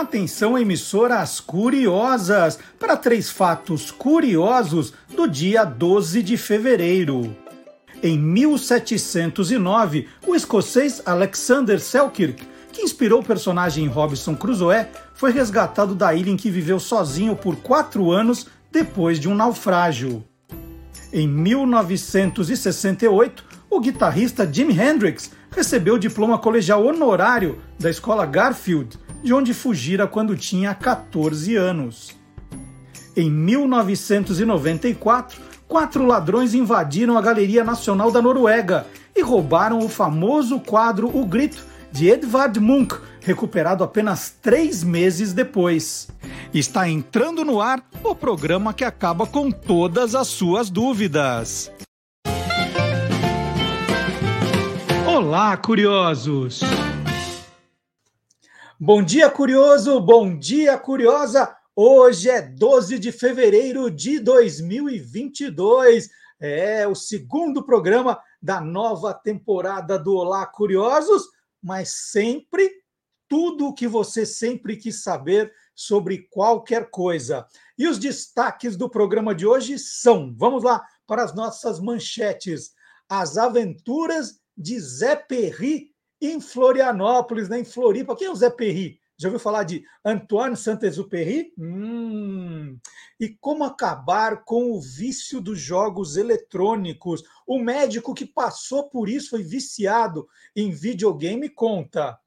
Atenção, emissoras curiosas, para três fatos curiosos do dia 12 de fevereiro. Em 1709, o escocês Alexander Selkirk, que inspirou o personagem Robinson Crusoe, foi resgatado da ilha em que viveu sozinho por quatro anos depois de um naufrágio. Em 1968, o guitarrista Jimi Hendrix recebeu o diploma colegial honorário da escola Garfield, de onde fugira quando tinha 14 anos. Em 1994, quatro ladrões invadiram a Galeria Nacional da Noruega e roubaram o famoso quadro O Grito, de Edvard Munch, recuperado apenas três meses depois. Está entrando no ar o programa que acaba com todas as suas dúvidas. Olá, curiosos! Bom dia, curioso! Bom dia, curiosa! Hoje é 12 de fevereiro de 2022. É o segundo programa da nova temporada do Olá Curiosos, mas sempre tudo o que você sempre quis saber sobre qualquer coisa. E os destaques do programa de hoje são: vamos lá para as nossas manchetes. As aventuras de Zé Perry em Florianópolis, né, em Floripa. Quem é o Zé Perry? Já ouviu falar de Antoine Saint-Exupéry? Hum. E como acabar com o vício dos jogos eletrônicos? O médico que passou por isso foi viciado em videogame conta.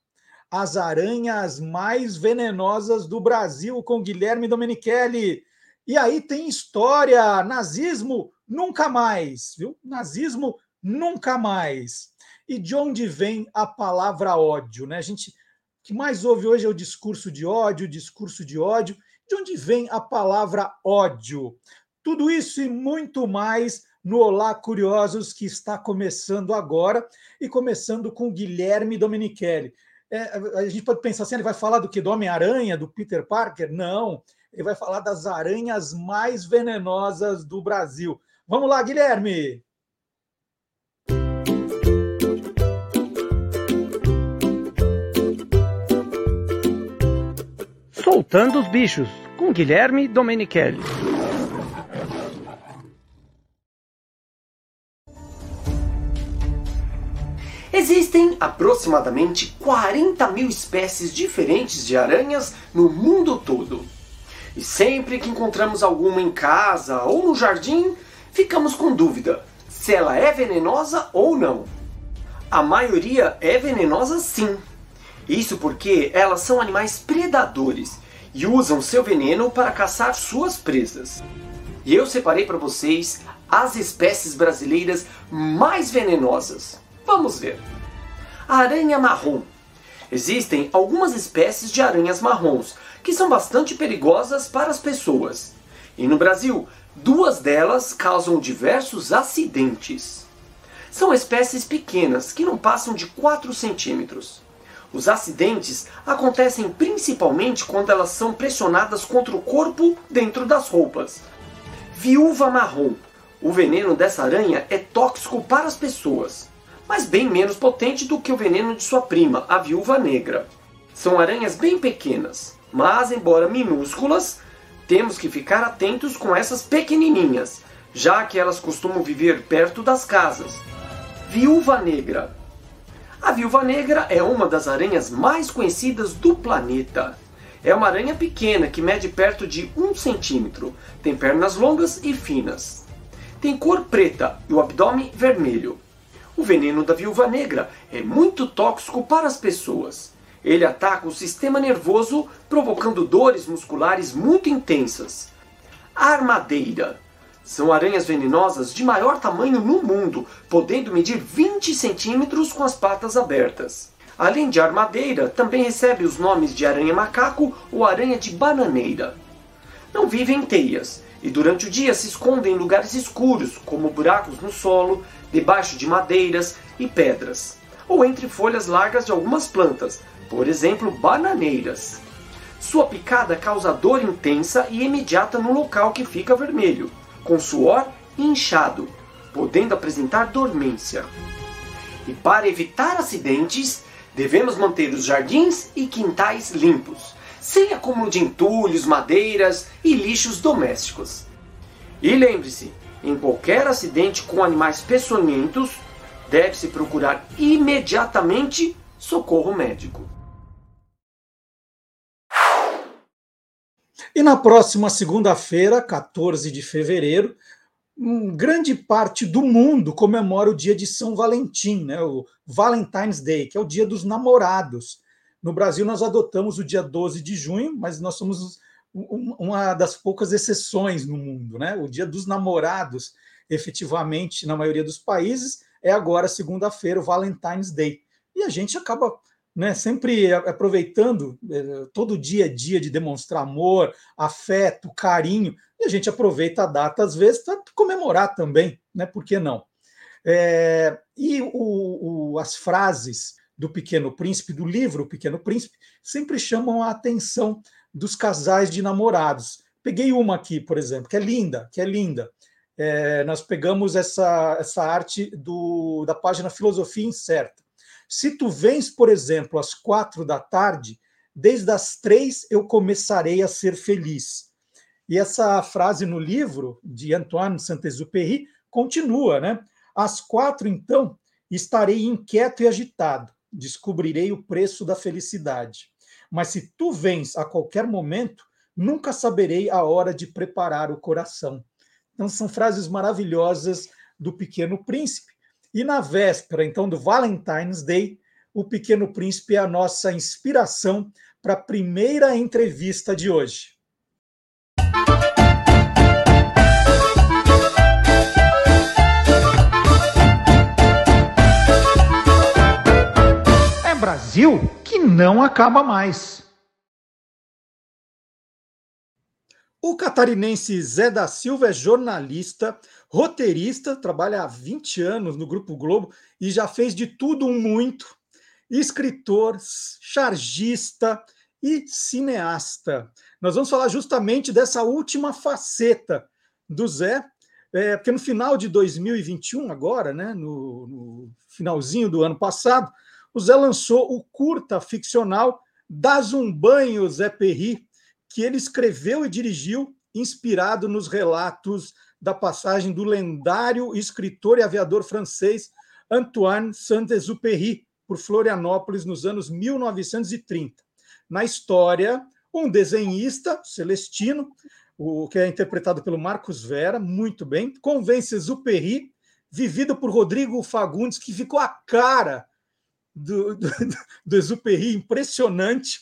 As aranhas mais venenosas do Brasil com Guilherme Domenichelli. E aí tem história, nazismo nunca mais, viu? Nazismo nunca mais. E de onde vem a palavra ódio, né? A gente que mais ouve hoje é o discurso de ódio, discurso de ódio. De onde vem a palavra ódio? Tudo isso e muito mais no Olá Curiosos, que está começando agora, e começando com Guilherme Domenichelli. É, a gente pode pensar assim, ele vai falar do que? Do Homem-Aranha, do Peter Parker? Não, ele vai falar das aranhas mais venenosas do Brasil. Vamos lá, Guilherme! Soltando os Bichos, com Guilherme Domenichelli. Existem aproximadamente 40 mil espécies diferentes de aranhas no mundo todo. E sempre que encontramos alguma em casa ou no jardim, ficamos com dúvida se ela é venenosa ou não. A maioria é venenosa sim. Isso porque elas são animais predadores e usam seu veneno para caçar suas presas. E eu separei para vocês as espécies brasileiras mais venenosas. Vamos ver. Aranha marrom. Existem algumas espécies de aranhas marrons que são bastante perigosas para as pessoas. E no Brasil, duas delas causam diversos acidentes. São espécies pequenas que não passam de 4 centímetros. Os acidentes acontecem principalmente quando elas são pressionadas contra o corpo dentro das roupas. Viúva marrom. O veneno dessa aranha é tóxico para as pessoas, mas bem menos potente do que o veneno de sua prima, a viúva negra. São aranhas bem pequenas, mas embora minúsculas, temos que ficar atentos com essas pequenininhas, já que elas costumam viver perto das casas. Viúva negra a viúva negra é uma das aranhas mais conhecidas do planeta. É uma aranha pequena que mede perto de um centímetro, tem pernas longas e finas. Tem cor preta e o abdômen vermelho. O veneno da viúva negra é muito tóxico para as pessoas. Ele ataca o sistema nervoso, provocando dores musculares muito intensas. Armadeira são aranhas venenosas de maior tamanho no mundo, podendo medir 20 centímetros com as patas abertas. Além de armadeira, também recebe os nomes de aranha-macaco ou aranha de bananeira. Não vivem em teias e durante o dia se escondem em lugares escuros, como buracos no solo, debaixo de madeiras e pedras, ou entre folhas largas de algumas plantas, por exemplo, bananeiras. Sua picada causa dor intensa e imediata no local que fica vermelho com suor e inchado, podendo apresentar dormência. E para evitar acidentes, devemos manter os jardins e quintais limpos, sem acúmulo de entulhos, madeiras e lixos domésticos. E lembre-se, em qualquer acidente com animais peçonhentos, deve-se procurar imediatamente socorro médico. E na próxima segunda-feira, 14 de fevereiro, grande parte do mundo comemora o dia de São Valentim, né? o Valentine's Day, que é o dia dos namorados. No Brasil, nós adotamos o dia 12 de junho, mas nós somos uma das poucas exceções no mundo. Né? O dia dos namorados, efetivamente, na maioria dos países, é agora segunda-feira, o Valentine's Day. E a gente acaba né, sempre aproveitando é, todo dia a dia de demonstrar amor, afeto, carinho, e a gente aproveita a data, às vezes, para comemorar também, né? Por que não? É, e o, o, as frases do Pequeno Príncipe, do livro Pequeno Príncipe, sempre chamam a atenção dos casais de namorados. Peguei uma aqui, por exemplo, que é linda, que é linda. É, nós pegamos essa, essa arte do, da página Filosofia Incerta. Se tu vens, por exemplo, às quatro da tarde, desde as três eu começarei a ser feliz. E essa frase no livro de Antoine Saint-Exupéry continua, né? Às quatro, então, estarei inquieto e agitado, descobrirei o preço da felicidade. Mas se tu vens a qualquer momento, nunca saberei a hora de preparar o coração. Então, são frases maravilhosas do Pequeno Príncipe. E na véspera, então, do Valentine's Day, o Pequeno Príncipe é a nossa inspiração para a primeira entrevista de hoje. Brasil que não acaba mais. O catarinense Zé da Silva é jornalista, roteirista, trabalha há 20 anos no Grupo Globo e já fez de tudo muito. Escritor, chargista e cineasta. Nós vamos falar justamente dessa última faceta do Zé, é, porque no final de 2021, agora, né, no, no finalzinho do ano passado, o Zé lançou o curta ficcional Das um Banho, Zé Perry, que ele escreveu e dirigiu, inspirado nos relatos da passagem do lendário escritor e aviador francês Antoine Saint-Exupéry por Florianópolis nos anos 1930. Na história, um desenhista, Celestino, o que é interpretado pelo Marcos Vera, muito bem, convence Exupéry, vivido por Rodrigo Fagundes, que ficou a cara do, do, do Exupéry impressionante.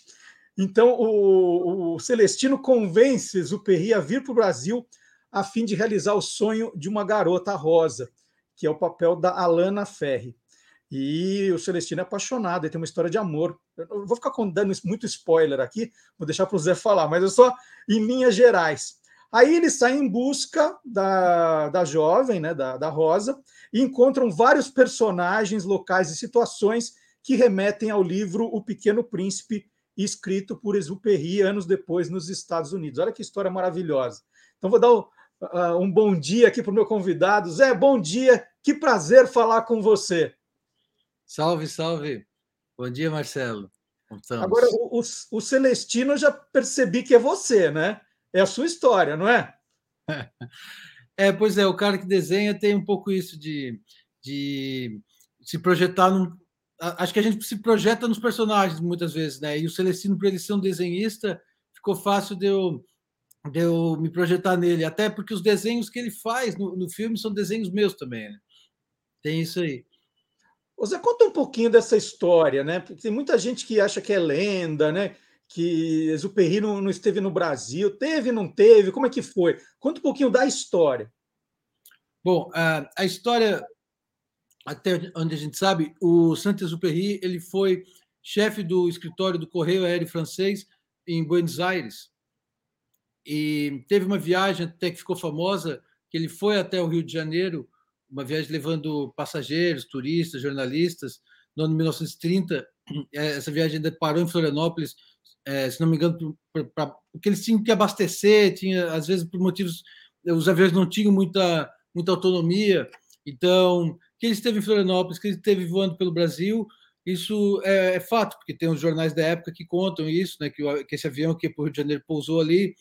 Então, o, o Celestino convence Exupéry a vir para o Brasil a fim de realizar o sonho de uma garota rosa, que é o papel da Alana Ferri. E o Celestino é apaixonado, ele tem uma história de amor. Eu vou ficar dando muito spoiler aqui, vou deixar para o Zé falar, mas é só em linhas gerais. Aí ele sai em busca da, da jovem, né, da, da Rosa, e encontram vários personagens locais e situações que remetem ao livro O Pequeno Príncipe, escrito por Exupéry anos depois nos Estados Unidos. Olha que história maravilhosa. Então vou dar um, uh, um bom dia aqui para o meu convidado. Zé, bom dia, que prazer falar com você. Salve, salve. Bom dia, Marcelo. Agora, o, o, o Celestino eu já percebi que é você, né? É a sua história, não é? É, pois é, o cara que desenha tem um pouco isso de, de se projetar num, acho que a gente se projeta nos personagens muitas vezes, né? E o Celestino, por ele ser um desenhista, ficou fácil de eu, de eu me projetar nele, até porque os desenhos que ele faz no, no filme são desenhos meus também, né? Tem isso aí. Você conta um pouquinho dessa história, né? Porque tem muita gente que acha que é lenda, né? Que Exupéry não, não esteve no Brasil. Teve, não teve? Como é que foi? Conta um pouquinho da história. Bom, a, a história até onde a gente sabe, o Saint-Exupéry ele foi chefe do escritório do Correio Aéreo Francês em Buenos Aires e teve uma viagem até que ficou famosa que ele foi até o Rio de Janeiro, uma viagem levando passageiros, turistas, jornalistas, no ano 1930. Essa viagem ainda parou em Florianópolis, é, se não me engano, porque eles tinham que abastecer, tinha às vezes por motivos os aviões não tinham muita muita autonomia, então que ele esteve em Florianópolis, que ele esteve voando pelo Brasil, isso é, é, fato, porque tem os jornais da época que contam isso, né? Que, que esse avião que para o Rio de Janeiro pousou ali.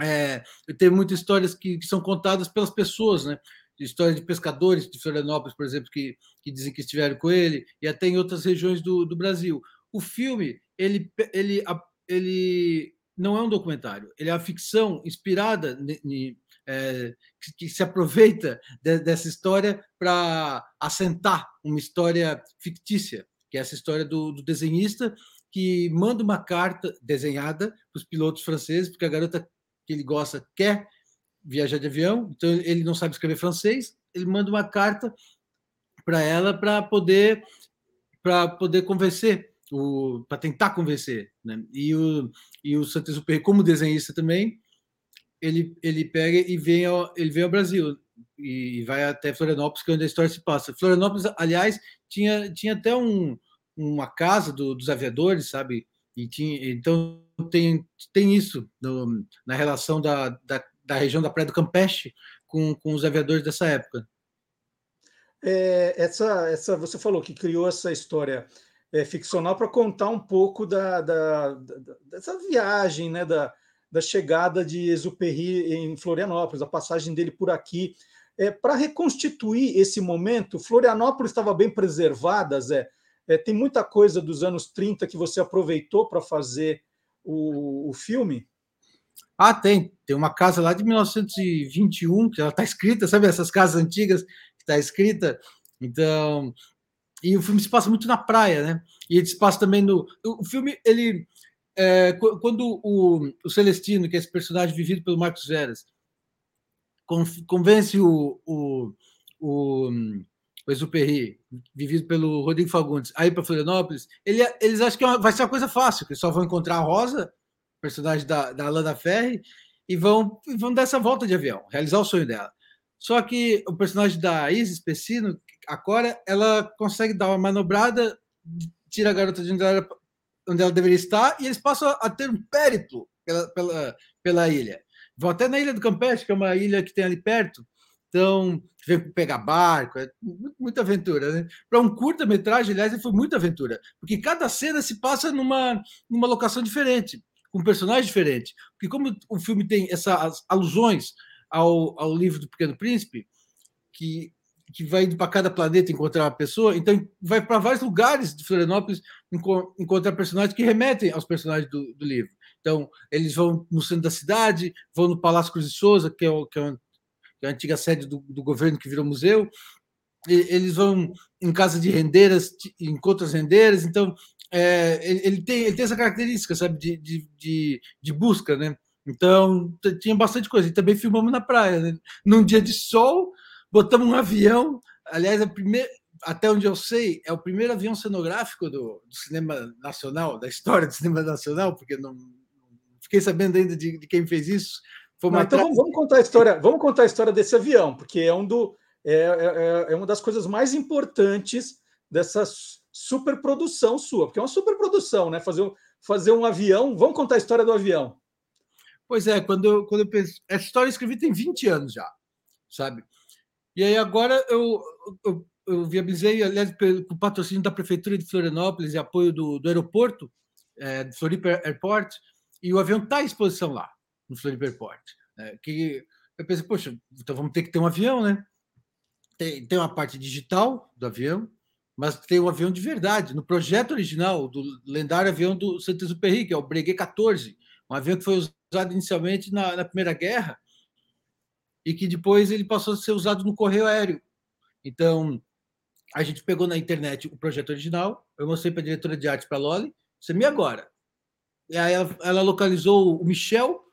É, tem muitas histórias que, que, são contadas pelas pessoas, né? Histórias de pescadores de Florianópolis, por exemplo, que, que dizem que estiveram com ele, e até em outras regiões do, do Brasil. O filme, ele, ele, ele não é um documentário, ele é uma ficção inspirada é, que, que, se aproveita de, dessa história para assentar uma história fictícia, que é essa história do, do desenhista que manda uma carta desenhada para os pilotos franceses, porque a garota que ele gosta quer viajar de avião, então ele não sabe escrever francês, ele manda uma carta para ela para poder para poder convencer para tentar convencer, né? E o e o Saint-Exupéry como desenhista também, ele ele pega e vem ao, ele vem ao Brasil e vai até Florianópolis, que é onde a história se passa. Florianópolis, aliás, tinha tinha até um uma casa do, dos aviadores, sabe? E tinha então tem tem isso no, na relação da, da, da região da Praia do Campeche com, com os aviadores dessa época. É, essa, essa, você falou que criou essa história é, ficcional para contar um pouco da, da, da, dessa viagem, né, da, da chegada de Exupéry em Florianópolis, a passagem dele por aqui. É, para reconstituir esse momento, Florianópolis estava bem preservada, Zé. É, tem muita coisa dos anos 30 que você aproveitou para fazer o, o filme? Ah, tem. Tem uma casa lá de 1921, que ela está escrita, sabe essas casas antigas que está escrita? Então, e o filme se passa muito na praia, né? E ele se passa também no. O filme, ele. É, quando o, o, Celestino, que é esse personagem vivido pelo Marcos Veras, convence o, o, o, o Exupéry, vivido pelo Rodrigo Fagundes, a ir para Florianópolis, ele, eles acham que é vai ser uma coisa fácil, que só vão encontrar a Rosa, personagem da, da Alana Ferri, e vão, vão dar essa volta de avião, realizar o sonho dela. Só que o personagem da Isis Pessino, a Cora, ela consegue dar uma manobrada, tira a garota de ela, onde ela deveria estar, e eles passam a ter um périplo pela, pela, pela ilha. Vão até na Ilha do Campeche, que é uma ilha que tem ali perto. Então, vem pegar barco, é muita aventura, né? Para um curta-metragem, aliás, foi muita aventura, porque cada cena se passa numa, numa locação diferente, com um personagem diferente. Porque, como o filme tem essas alusões ao, ao livro do Pequeno Príncipe, que que vai indo para cada planeta encontrar uma pessoa, então vai para vários lugares de Florianópolis encontrar personagens que remetem aos personagens do, do, livro. Então, eles vão no centro da cidade, vão no Palácio Cruz de Souza, que é, o, que é, uma, que é a antiga sede do, do, governo que virou museu, e, eles vão em casa de rendeiras, encontram as rendeiras, então é, ele, ele, tem, ele tem essa característica, sabe, de, de, de, de busca, né? Então, tinha bastante coisa. E também filmamos na praia, né? num dia de sol, botamos um avião. Aliás, a primeira, até onde eu sei, é o primeiro avião cenográfico do, do, cinema nacional, da história do cinema nacional, porque não, não fiquei sabendo ainda de, de, quem fez isso. Não, então vamos, vamos, contar a história. Vamos contar a história desse avião, porque é um do é, é, é uma das coisas mais importantes dessa superprodução sua, porque é uma superprodução, né? Fazer, fazer um avião. Vamos contar a história do avião. Pois é, quando eu, quando eu penso. Essa história eu escrevi tem 20 anos já, sabe? E aí agora eu, eu, eu viabilizei, aliás, com patrocínio da Prefeitura de Florianópolis e apoio do, do aeroporto, é, do Floripa Airport, e o avião está à exposição lá, no Floripa Airport. É, que eu pensei, poxa, então vamos ter que ter um avião, né? Tem, tem uma parte digital do avião, mas tem um avião de verdade. No projeto original do lendário avião do Saint-Exupéry, que é o Breguet 14, um avião que foi usado inicialmente na, na Primeira Guerra, e que depois ele passou a ser usado no correio aéreo. Então, a gente pegou na internet o projeto original, eu mostrei para a diretora de arte, para a Loli, você me agora. E aí ela, ela, localizou o Michel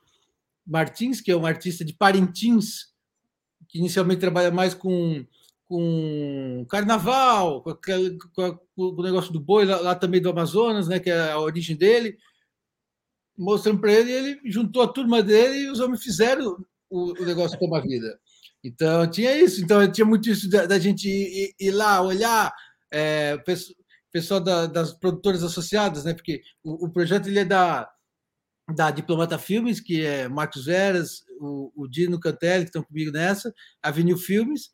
Martins, que é um artista de Parintins, que inicialmente trabalha mais com, com carnaval, com, aquele, com, o negócio do boi lá, lá, também do Amazonas, né, que é a origem dele. Mostrando para ele, ele juntou a turma dele e os homens fizeram o, o negócio toma vida. Então, tinha isso. Então, tinha muito isso da, da gente ir, ir, lá, olhar, é, pessoal da, das produtoras associadas, né? Porque o, o, projeto ele é da, da Diplomata Filmes, que é Marcos Veras, o, o Dino Cantelli, que estão comigo nessa, a Filmes,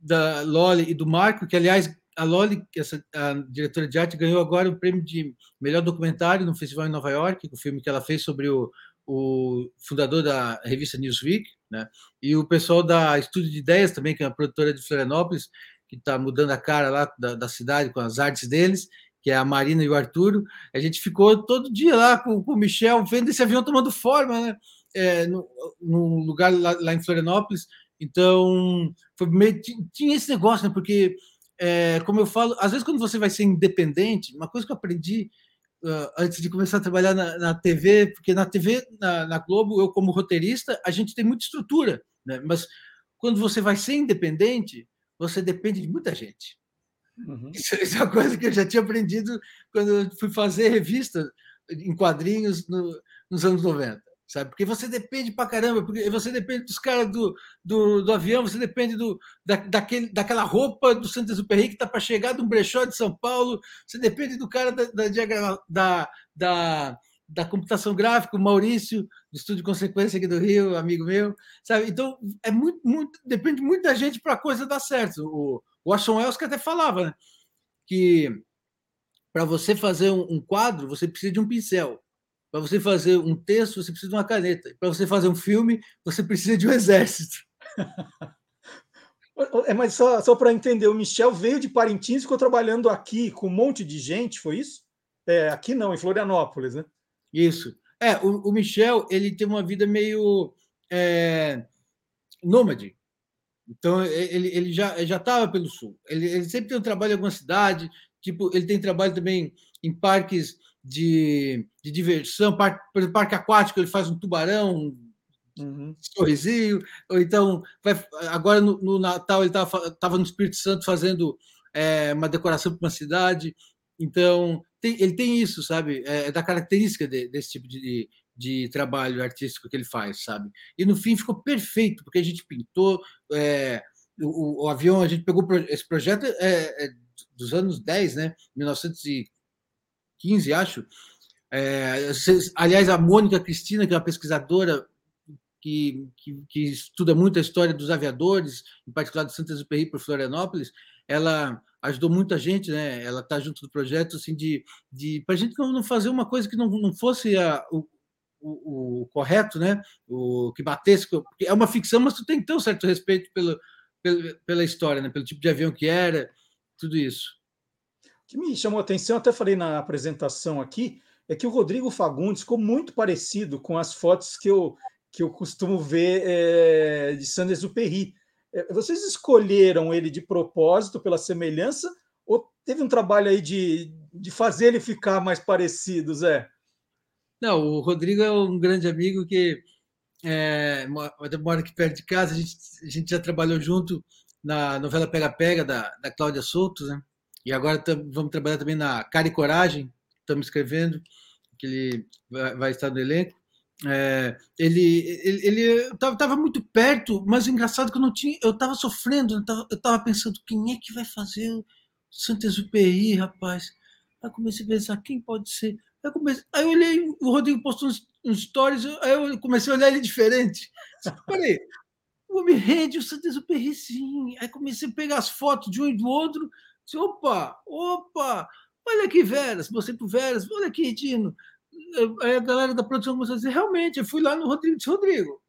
da Loli e do Marco, que, aliás, a Loli, essa, a diretora de arte, ganhou agora o prêmio de melhor documentário no festival em Nova York, o filme que ela fez sobre o, o fundador da revista Newsweek, né? E o pessoal da Estúdio de Ideias também, que é uma produtora de Florianópolis, que está mudando a cara lá da, da, cidade com as artes deles, que é a Marina e o Arturo. A gente ficou todo dia lá com, com o Michel, vendo esse avião tomando forma, né? É, no, no, lugar lá, lá, em Florianópolis. Então, meio, tinha esse negócio, né? Porque, é, como eu falo, às vezes quando você vai ser independente, uma coisa que eu aprendi uh, antes de começar a trabalhar na, na TV, porque na TV, na, na, Globo, eu como roteirista, a gente tem muita estrutura, né? mas quando você vai ser independente, você depende de muita gente. Uhum. Isso, isso, é uma coisa que eu já tinha aprendido quando eu fui fazer revista em quadrinhos no, nos anos 90 sabe? Porque você depende pra caramba, porque você depende dos caras do, do, do, avião, você depende do, da, daquele, daquela roupa do Santos Superri que tá para chegar de um brechó de São Paulo, você depende do cara da, da, da, da, da computação gráfica, o Maurício, do Estúdio Consequência aqui do Rio, amigo meu, sabe? Então, é muito, muito depende muito da gente para a coisa dar certo. O, o Ashton Wells que até falava, né? Que para você fazer um quadro, você precisa de um pincel. Para você fazer um texto, você precisa de uma caneta. Para você fazer um filme, você precisa de um exército. É, mas só, só para entender, o Michel veio de Parintins e ficou trabalhando aqui com um monte de gente, foi isso? É, aqui não, em Florianópolis, né? Isso. É, o, o Michel, ele tem uma vida meio é, nômade. Então, ele, ele já já estava pelo sul. Ele, ele sempre tem um trabalho em alguma cidade, tipo, ele tem trabalho também em parques de, de diversão, parque, por exemplo, parque aquático, ele faz um tubarão, uhum. sorrisinho, ou então, vai, agora no, no Natal ele estava no Espírito Santo fazendo é, uma decoração para uma cidade, então tem, ele tem isso, sabe? É, é da característica de, desse tipo de, de trabalho artístico que ele faz, sabe? E no fim ficou perfeito, porque a gente pintou é, o, o, avião, a gente pegou esse projeto é, é dos anos 10, né? 1900 15, acho. É, aliás, a Mônica Cristina, que é uma pesquisadora que, que, que, estuda muito a história dos aviadores, em particular do Saint-Exupéry por Florianópolis, ela ajudou muita gente, né? Ela está junto do projeto, assim, de, de para a gente não, fazer uma coisa que não, não fosse a, o, o, o, correto, né? O que batesse, é uma ficção, mas tu tem que ter um certo respeito pelo, pelo, pela história, né? Pelo tipo de avião que era, tudo isso que me chamou a atenção, até falei na apresentação aqui, é que o Rodrigo Fagundes ficou muito parecido com as fotos que eu, que eu costumo ver é, de Sanders Perry. É, vocês escolheram ele de propósito pela semelhança ou teve um trabalho aí de, de fazer ele ficar mais parecido, Zé? Não, o Rodrigo é um grande amigo que é, mora aqui perto de casa, a gente, a gente já trabalhou junto na novela Pega Pega, da, da Cláudia Souto, né? E agora vamos trabalhar também na Cara e Coragem, estamos escrevendo, que ele vai, estar no elenco. É, ele ele estava muito perto, mas engraçado que eu não tinha, eu estava sofrendo, eu estava pensando quem é que vai fazer o Saint-Exupéry, rapaz. Aí comecei a pensar quem pode ser. Aí, comecei, aí eu olhei, o Rodrigo postou uns, uns stories, aí eu comecei a olhar ele diferente. Peraí, o homem rende o Saint-Exupéry sim. Aí comecei a pegar as fotos de um e do outro, opa, opa, olha aqui, Veras, você pro Veras, olha aqui, Dino. Aí a galera da produção começou a dizer, realmente, eu fui lá no Rodrigo, disse, Rodrigo,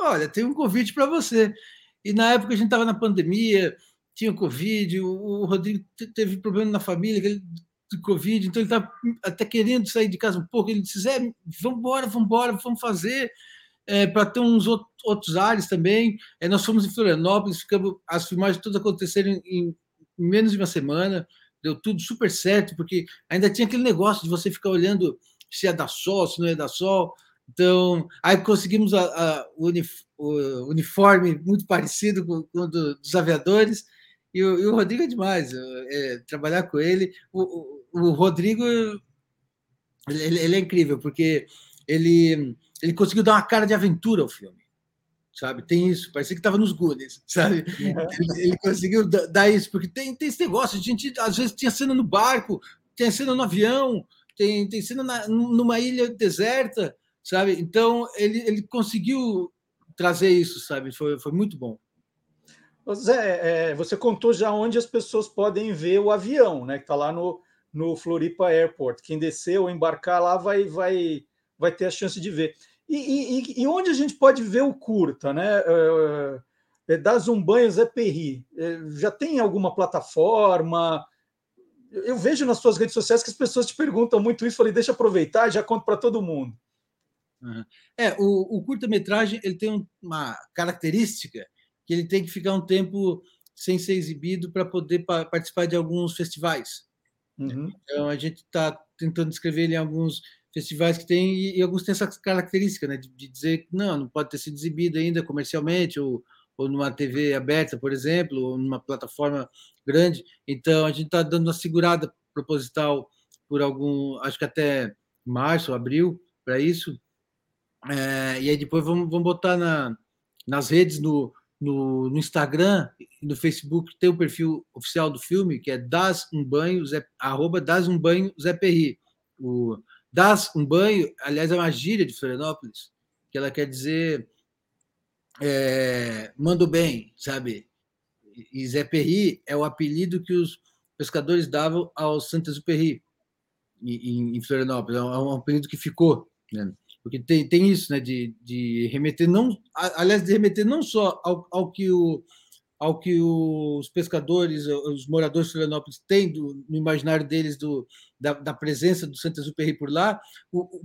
olha, tem um convite para você. E na época a gente estava na pandemia, tinha Covid, o, Rodrigo teve problema na família, de Covid, então ele está até querendo sair de casa um pouco. Ele disse: Zé, vamos embora, vamos embora, vamos fazer. É, para ter uns outros ares também. É, nós fomos em Florianópolis, ficamos, as filmagens todas aconteceram em menos de uma semana, deu tudo super certo, porque ainda tinha aquele negócio de você ficar olhando se ia dar sol, se não ia dar sol. Então, aí conseguimos a, a, o, uniforme muito parecido com, com o dos aviadores. E o, e o, Rodrigo é demais, é, trabalhar com ele. O, o, o Rodrigo ele, ele, é incrível, porque ele, ele conseguiu dar uma cara de aventura ao filme sabe? Tem isso, parecia que estava nos Goonies, sabe? Ele, ele, conseguiu dar isso, porque tem, tem esse negócio, a gente às vezes tinha cena no barco, tem cena no avião, tem, tem cena na, numa ilha deserta, sabe? Então ele, ele conseguiu trazer isso, sabe? Foi, foi muito bom. Zé, é, você contou já onde as pessoas podem ver o avião, né? Que está lá no, no Floripa Airport. Quem descer ou embarcar lá vai, vai, vai ter a chance de ver. E, e, e onde a gente pode ver o curta, né? É, é, das Umbanhos é Perri. É, já tem alguma plataforma? Eu vejo nas suas redes sociais que as pessoas te perguntam muito isso. Falei, deixa eu aproveitar, já conto para todo mundo. É, o, o curta-metragem ele tem uma característica que ele tem que ficar um tempo sem ser exibido para poder pa participar de alguns festivais. Uhum. Então a gente está tentando escrever ele em alguns festivais que tem e, e alguns têm essa característica, né, de, de, dizer que não, não pode ter sido exibido ainda comercialmente ou, ou numa TV aberta, por exemplo, ou numa plataforma grande. Então a gente está dando uma segurada proposital por algum, acho que até março, abril, para isso. É, e aí depois vamos, vamos botar na, nas redes, no, no, no, Instagram no Facebook, tem o perfil oficial do filme, que é Das Um Banho, Zé, arroba Das Um Banho Zé. O Das Um Banho, aliás, é uma gíria de Florianópolis, que ela quer dizer é, mando bem, sabe? E Zé Perri é o apelido que os pescadores davam ao Saint-Exupéry em, em Florianópolis, é um apelido que ficou, né? porque tem, tem isso, né, de, de remeter não, aliás, de remeter não só ao, ao que o ao que os pescadores, os moradores de Florianópolis têm do, no imaginário deles do, da, da presença do Saint-Exupéry por lá, o,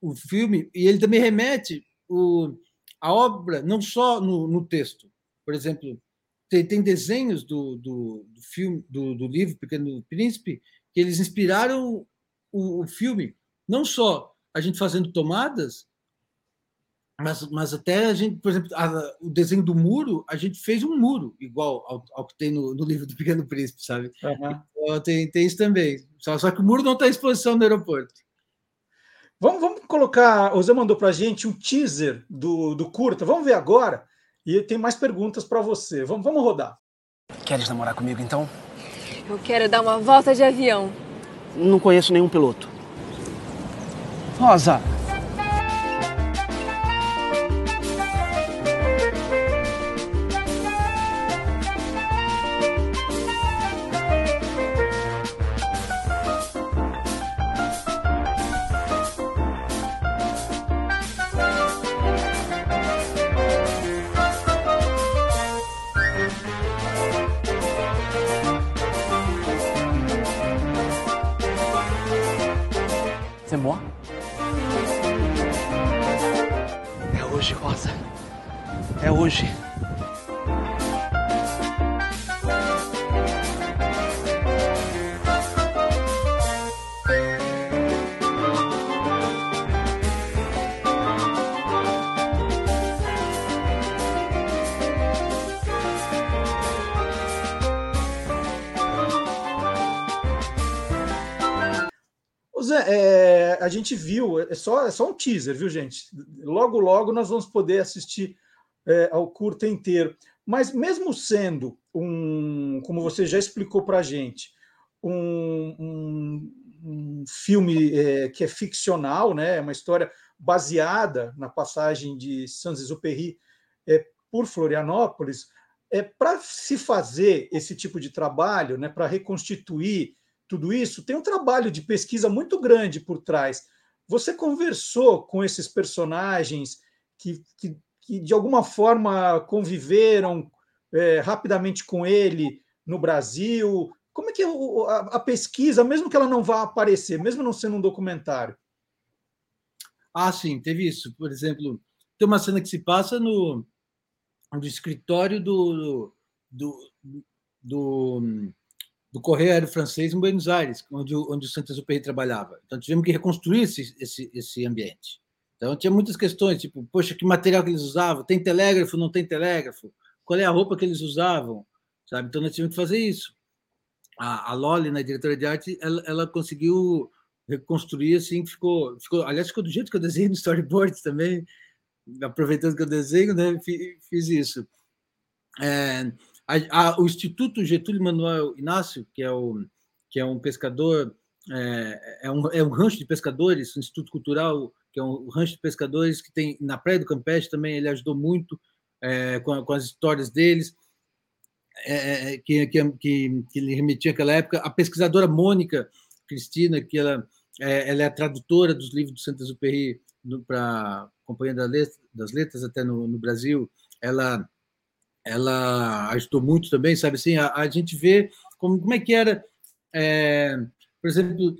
o, filme, e ele também remete o, a obra não só no, no texto, por exemplo, tem, tem desenhos do, do, do filme, do, do, livro Pequeno Príncipe, que eles inspiraram o, o filme, não só a gente fazendo tomadas, mas, mas até a gente, por exemplo, a, o desenho do muro, a gente fez um muro igual ao, ao que tem no, no, livro do Pequeno Príncipe, sabe? Uhum. Então, tem, tem isso também. Só, só que o muro não está à exposição no aeroporto. Vamos, vamos colocar. O Zé mandou para a gente um teaser do, do curta. Vamos ver agora. E tem mais perguntas para você. Vamos, vamos rodar. Queres namorar comigo então? Eu quero dar uma volta de avião. Não conheço nenhum piloto. Rosa, gente viu, é só, é só um teaser, viu, gente? Logo, logo nós vamos poder assistir é, ao curta inteiro. Mas mesmo sendo um, como você já explicou para a gente, um, um, um filme é, que é ficcional, né? uma história baseada na passagem de Saint-Exupéry é, por Florianópolis, é, para se fazer esse tipo de trabalho, né, para reconstituir tudo isso, tem um trabalho de pesquisa muito grande por trás. Você conversou com esses personagens que, que, que de alguma forma conviveram é, rapidamente com ele no Brasil? Como é que é a, a pesquisa, mesmo que ela não vá aparecer, mesmo não sendo um documentário? Ah, sim, teve isso. Por exemplo, tem uma cena que se passa no, no escritório do, do, do, do Correio Aéreo Francês em Buenos Aires, onde, onde o Saint-Exupéry trabalhava. Então, tivemos que reconstruir esse, esse, esse ambiente. Então, tinha muitas questões, tipo, poxa, que material que eles usavam? Tem telégrafo, não tem telégrafo? Qual é a roupa que eles usavam? Sabe? Então, nós tivemos que fazer isso. A, a Loli, na diretora de arte, ela, ela conseguiu reconstruir, assim, ficou, ficou... Aliás, ficou do jeito que eu desenhei no storyboard também, aproveitando que eu desenho, né? Fiz isso. É, a, a, o Instituto Getúlio Manuel Inácio, que é, o, que é um pescador, é, é, um, é um rancho de pescadores, um instituto cultural, que é um rancho de pescadores que tem na Praia do Campeche também, ele ajudou muito é, com, com, as histórias deles. é, é que, que, que, que ele remetia àquela época, a pesquisadora Mônica Cristina, que ela, é, ela é a tradutora dos livros do Saint-Exupéry para a Companhia das Letras, até no, no, Brasil, ela ela ajudou muito também, sabe assim, a, a gente vê como, como é que era, é, por exemplo,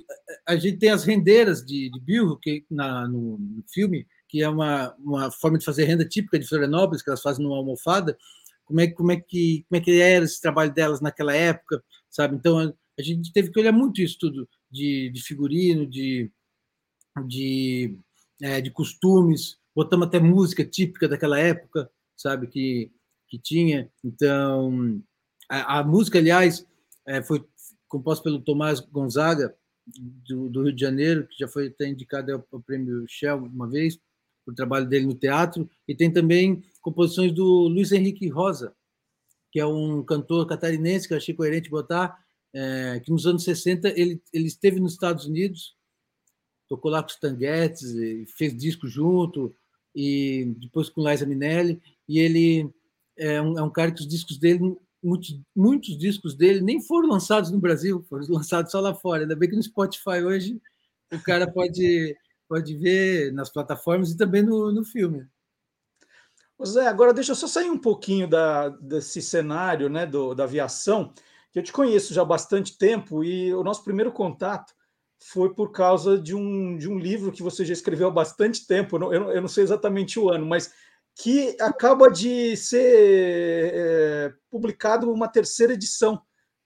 a gente tem as rendeiras de, de Bilro, que na, no, no, filme, que é uma, uma forma de fazer renda típica de Florianópolis, que elas fazem numa almofada, como é, como é, que, como é que era esse trabalho delas naquela época, sabe? Então, a, a gente teve que olhar muito isso tudo, de, de figurino, de, de, é, de costumes, botamos até música típica daquela época, sabe, que, que tinha. Então, a, a música, aliás, é, foi composta pelo Tomás Gonzaga, do, do, Rio de Janeiro, que já foi até indicado ao, prêmio Shell uma vez, o trabalho dele no teatro, e tem também composições do Luiz Henrique Rosa, que é um cantor catarinense que eu achei coerente botar, é, que nos anos 60 ele, ele esteve nos Estados Unidos, tocou lá com os Tanguetes, fez disco junto, e depois com Liza Minelli, e ele é um, é um cara que os discos dele, muitos, muitos discos dele nem foram lançados no Brasil, foram lançados só lá fora. Ainda bem que no Spotify hoje o cara pode, pode ver nas plataformas e também no, no filme. Zé, agora deixa eu só sair um pouquinho da, desse cenário né, do, da aviação que eu te conheço já há bastante tempo e o nosso primeiro contato foi por causa de um, de um livro que você já escreveu há bastante tempo, eu eu não sei exatamente o ano, mas que acaba de ser é, publicado uma terceira edição,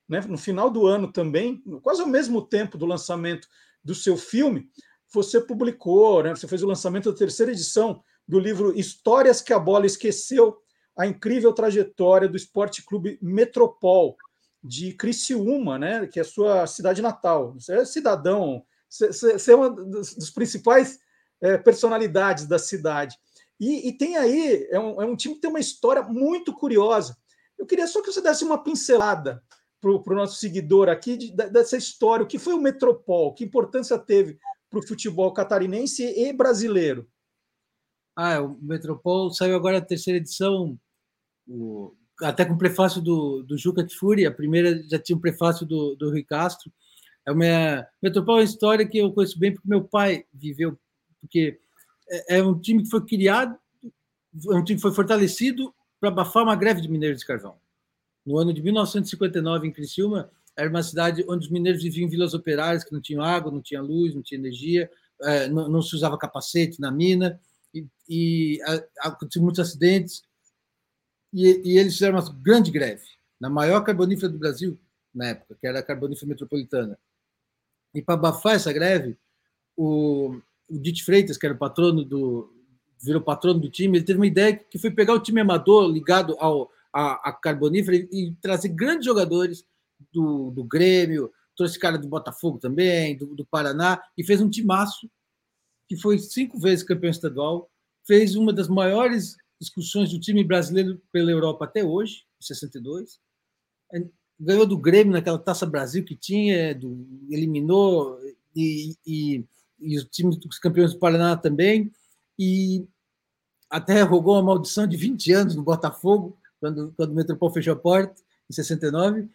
né? no final do ano também, quase ao mesmo tempo do lançamento do seu filme, você publicou, né? você fez o lançamento da terceira edição do livro Histórias que a Bola Esqueceu, a incrível trajetória do Esporte Clube Metropol, de Criciúma, né, que é a sua cidade natal. Você é cidadão, você é uma das principais é, personalidades da cidade. E, e tem aí, é um, é um, time que tem uma história muito curiosa. Eu queria só que você desse uma pincelada para o nosso seguidor aqui de, dessa história, o que foi o Metropol, que importância teve para o futebol catarinense e brasileiro. Ah, o Metropol saiu agora a terceira edição, o até com o prefácio do, do Juca Kfouri, a primeira já tinha um prefácio do, do Rui Castro. É uma Metropol é uma história que eu conheço bem porque meu pai viveu, porque é, é um time que foi criado, é um time que foi fortalecido para abafar uma greve de mineiros de carvão. No ano de 1959, em Criciúma, era uma cidade onde os mineiros viviam em vilas operárias que não tinham água, não tinha luz, não tinha energia, é, não, não se usava capacete na mina, e, e aconteciam muitos acidentes, e, e eles fizeram uma grande greve na maior carbonífera do Brasil na época, que era a carbonífera metropolitana. E para abafar essa greve, o, o Dite Freitas, que era o patrono do virou patrono do time, ele teve uma ideia que foi pegar o time amador ligado ao a, a carbonífera e, trazer grandes jogadores do, do Grêmio, trouxe cara do Botafogo também, do, do Paraná, e fez um timaço que foi cinco vezes campeão estadual, fez uma das maiores discussões do time brasileiro pela Europa até hoje, em 62. Ganhou do Grêmio naquela Taça Brasil que tinha, do, eliminou, e, e, e os times dos campeões do Paraná também. E até rogou uma maldição de 20 anos no Botafogo, quando, quando o Metropol fechou a porta, em 69.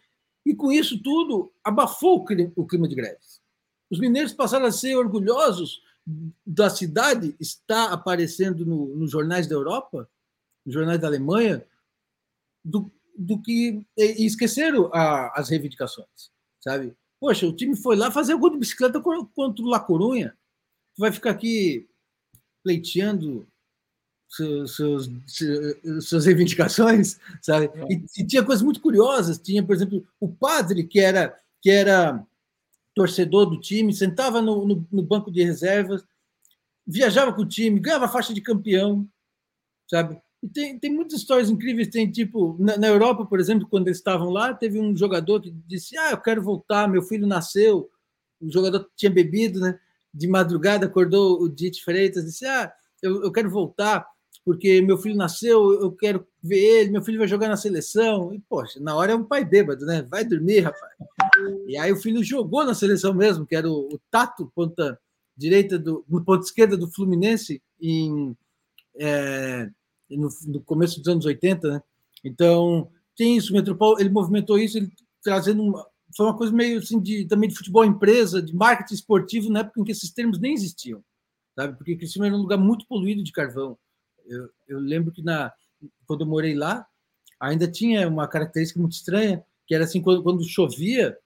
E com isso tudo, abafou o o clima de greves. Os mineiros passaram a ser orgulhosos da cidade está aparecendo no, nos jornais da Europa, nos jornais da Alemanha, do, do que e esqueceram a, as reivindicações, sabe? Poxa, o time foi lá fazer o gol de bicicleta contra o La Corunha, vai ficar aqui pleiteando seus, seus, suas reivindicações, sabe? E, e, tinha coisas muito curiosas. Tinha, por exemplo, o padre que era que era torcedor do time, sentava no, no, no banco de reservas, viajava com o time, ganhava faixa de campeão, sabe? E tem, tem muitas histórias incríveis. Tem tipo, na, na, Europa, por exemplo, quando eles estavam lá, teve um jogador que disse: Ah, eu quero voltar, meu filho nasceu. O jogador tinha bebido, né? De madrugada acordou o Dite Freitas, disse: Ah, eu, eu quero voltar porque meu filho nasceu, eu quero ver ele, meu filho vai jogar na seleção. E, poxa, na hora é um pai bêbado, né? Vai dormir, rapaz. E aí o filho jogou na seleção mesmo, que era o, o Tato, ponta direita do, ponto esquerda do Fluminense, em, é, no, no, começo dos anos 80, né? Então, tem isso, o Metropol, ele movimentou isso, ele trazendo uma, foi uma coisa meio assim de também de futebol empresa, de marketing esportivo, na época em que esses termos nem existiam, sabe? Porque Criciúma era um lugar muito poluído de carvão. Eu, eu lembro que na quando eu morei lá, ainda tinha uma característica muito estranha, que era assim, quando, quando chovia,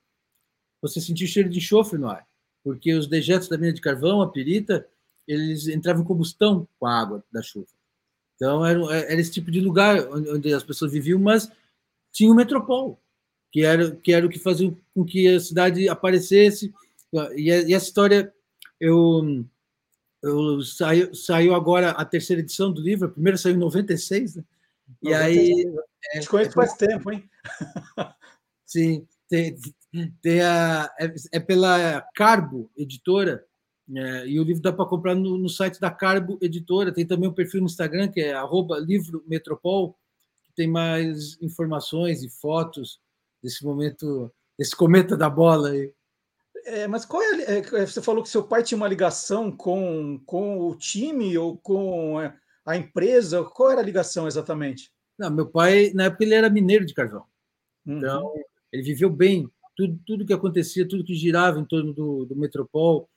você sentia o cheiro de enxofre no ar, porque os dejetos da mina de carvão, a pirita, eles entravam em combustão com a água da chuva. Então, era, era esse tipo de lugar onde as pessoas viviam, mas tinha o metropol, que era, que era o que fazia com que a cidade aparecesse. E, e essa história, eu, eu saiu, saiu agora a terceira edição do livro, a primeira saiu em 96, né? E 96. aí. É, Te conheço é, faz tempo, hein? Sim, tem, tem a, é, é pela Carbo Editora, é, e o livro dá para comprar no, no, site da Carbo Editora. Tem também um perfil no Instagram, que é livro metropol, que tem mais informações e fotos desse momento, desse cometa da bola aí. É, mas qual é, é, Você falou que seu pai tinha uma ligação com, com o time ou com a empresa. Qual era a ligação exatamente? Não, meu pai, na época, ele era mineiro de carvão. Uhum. Então, ele viveu bem. Tudo, tudo que acontecia, tudo que girava em torno do, do Metropol,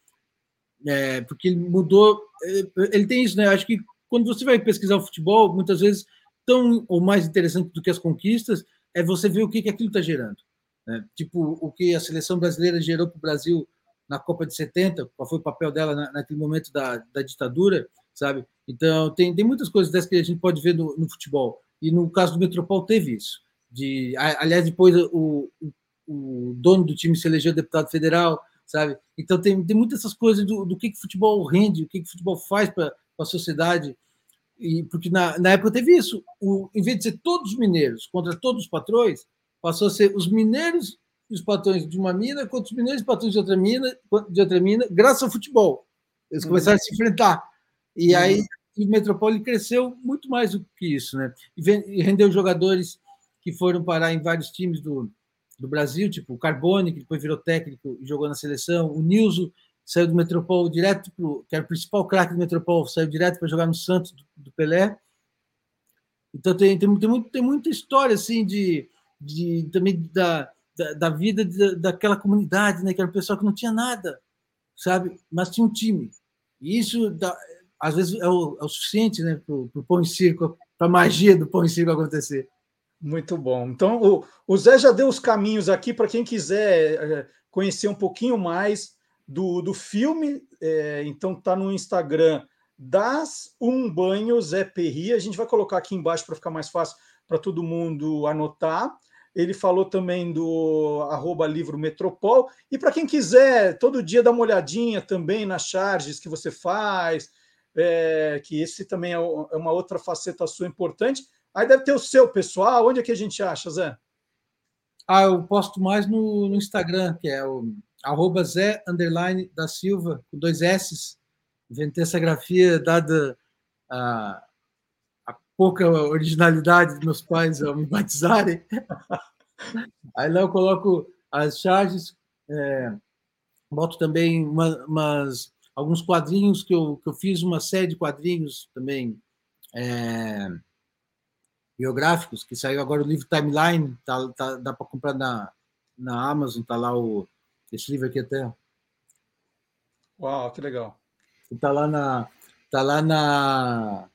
é, porque ele mudou. É, ele tem isso, né? Acho que quando você vai pesquisar o futebol, muitas vezes, tão ou mais interessante do que as conquistas, é você ver o que, que aquilo está gerando. Né? Tipo, o que a seleção brasileira gerou para o Brasil na Copa de 70, qual foi o papel dela na, naquele momento da, da ditadura, sabe? Então, tem, tem muitas coisas dessas que a gente pode ver no, no futebol. E no caso do Metropol, teve isso. De, aliás, depois o, o, o dono do time se elegeu deputado federal, sabe? Então tem, tem muitas essas coisas do, do que, que futebol rende, o que, que futebol faz para a sociedade. E, porque na, na época teve isso. O, em vez de ser todos os mineiros contra todos os patrões, passou a ser os mineiros e os patrões de uma mina contra os mineiros e os patrões de outra mina, de outra mina, graças ao futebol. Eles uhum. começaram a se enfrentar. E uhum. aí o Metropole cresceu muito mais do que isso, né? E rendeu jogadores que foram parar em vários times do, do Brasil, tipo o Carbone, que depois virou técnico e jogou na seleção, o Nilson saiu do Metropol direto, pro, que era o principal craque do Metropol, saiu direto para jogar no Santos do, do, Pelé. Então tem, tem, tem, muito, tem muita história assim de, de também da, da, da vida de, daquela comunidade, né? Que era um pessoal que não tinha nada, sabe? Mas tinha um time. E isso dá, às vezes é o, é o suficiente né, para o pão em circo, para a magia do pão em circo acontecer. Muito bom. Então, o, o Zé já deu os caminhos aqui para quem quiser é, conhecer um pouquinho mais do, do filme. É, então, tá no Instagram das Um Banho Zé Perri. A gente vai colocar aqui embaixo para ficar mais fácil para todo mundo anotar. Ele falou também do arroba livro Metropol. E para quem quiser, todo dia dar uma olhadinha também nas charges que você faz, é, que esse também é, é uma outra faceta sua importante. Aí deve ter o seu pessoal. Onde é que a gente acha, Zé? Ah, eu posto mais no, no Instagram, que é o arroba Zé underline da Silva, com dois S. Inventei essa grafia dada a, a pouca originalidade dos meus pais ao me batizarem. Aí lá eu coloco as charges, é, boto também uma, umas alguns quadrinhos que eu, que eu fiz, uma série de quadrinhos também é, biográficos, que saiu agora o livro Timeline, tá, tá dá para comprar na, na Amazon, tá lá o, esse livro aqui até. Uau, que legal. Está lá na. Tá lá na.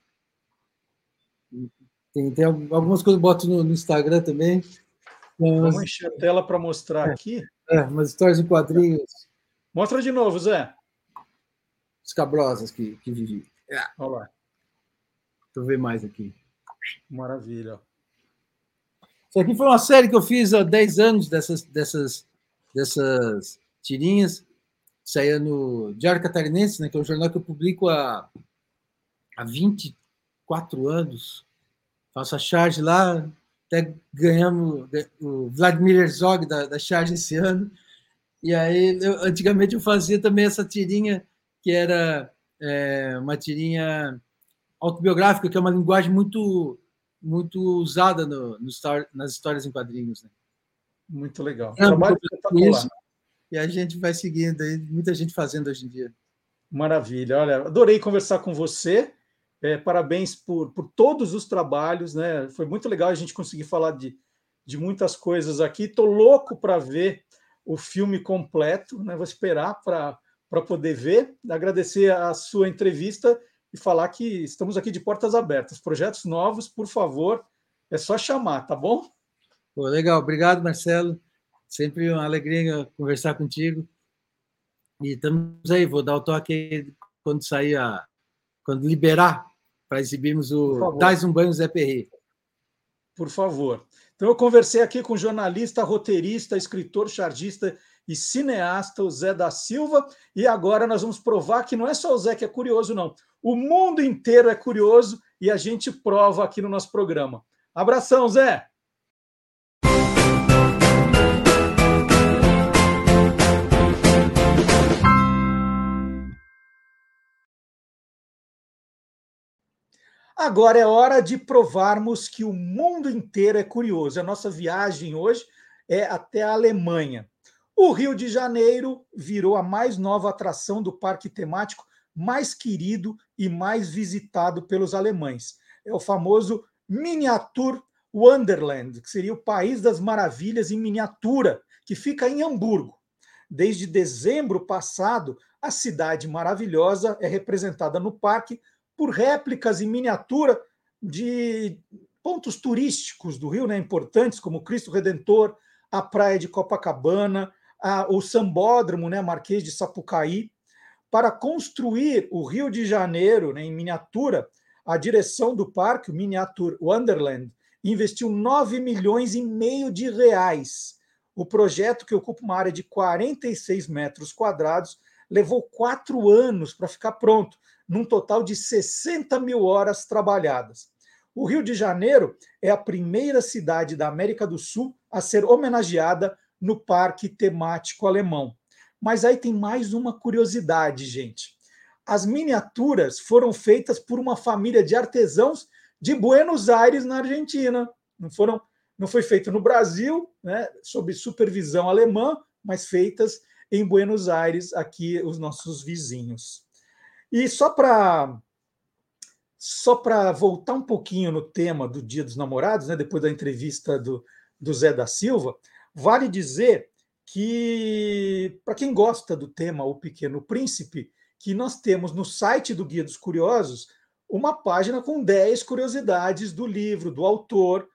Tem, tem algumas coisas que eu boto no, no Instagram também. Vamos encher a tela para mostrar é, aqui. É, umas histórias em quadrinhos. Mostra de novo, Zé escabrosas que, que vivi. É. Olha lá. Deixa eu ver mais aqui. Maravilha. Isso aqui foi uma série que eu fiz há 10 anos dessas, dessas, dessas tirinhas. Saía no Diário Catarinense, né, que é um jornal que eu publico há, há 24 anos. Faço a charge lá, até ganhamos o Vladimir Herzog da, da charge esse ano. E aí, eu, antigamente, eu fazia também essa tirinha que era é, uma tirinha autobiográfica, que é uma linguagem muito muito usada no, no nas histórias em quadrinhos. Né? Muito legal. É, Trabalho isso, e a gente vai seguindo aí, muita gente fazendo hoje em dia. Maravilha. Olha, adorei conversar com você. É, parabéns por, por todos os trabalhos, né? Foi muito legal a gente conseguir falar de, de muitas coisas aqui. Estou louco para ver o filme completo, né? vou esperar para poder ver. Agradecer a sua entrevista e falar que estamos aqui de portas abertas. Projetos novos, por favor, é só chamar, tá bom? Pô, legal, obrigado, Marcelo. Sempre uma alegria conversar contigo. E estamos aí, vou dar o toque quando sair a. quando liberar para exibirmos o Dais um Banho Zé Perri. Por favor. Então, eu conversei aqui com jornalista, roteirista, escritor, chargista e cineasta, o Zé da Silva, e agora nós vamos provar que não é só o Zé que é curioso, não. O mundo inteiro é curioso e a gente prova aqui no nosso programa. Abração, Zé! Agora é hora de provarmos que o mundo inteiro é curioso. A nossa viagem hoje é até a Alemanha. O Rio de Janeiro virou a mais nova atração do parque temático mais querido e mais visitado pelos alemães. É o famoso Miniatur Wonderland, que seria o país das maravilhas em miniatura, que fica em Hamburgo. Desde dezembro passado, a cidade maravilhosa é representada no parque por réplicas em miniatura de pontos turísticos do Rio, né, importantes, como Cristo Redentor, a Praia de Copacabana, o Sambódromo, né, Marquês de Sapucaí. Para construir o Rio de Janeiro né, em miniatura, a direção do parque, o Miniature Wonderland, investiu 9 milhões e meio de reais. O projeto, que ocupa uma área de 46 metros quadrados, levou quatro anos para ficar pronto, num total de 60 mil horas trabalhadas. O Rio de Janeiro é a primeira cidade da América do Sul a ser homenageada no Parque Temático Alemão. Mas aí tem mais uma curiosidade, gente. As miniaturas foram feitas por uma família de artesãos de Buenos Aires, na Argentina. Não foram, não foi feito no Brasil, né, sob supervisão alemã, mas feitas em Buenos Aires, aqui os nossos vizinhos. E só para só para voltar um pouquinho no tema do Dia dos Namorados, né, depois da entrevista do, do Zé da Silva, vale dizer que, para quem gosta do tema O Pequeno Príncipe, que nós temos no site do Guia dos Curiosos uma página com 10 curiosidades do livro, do autor.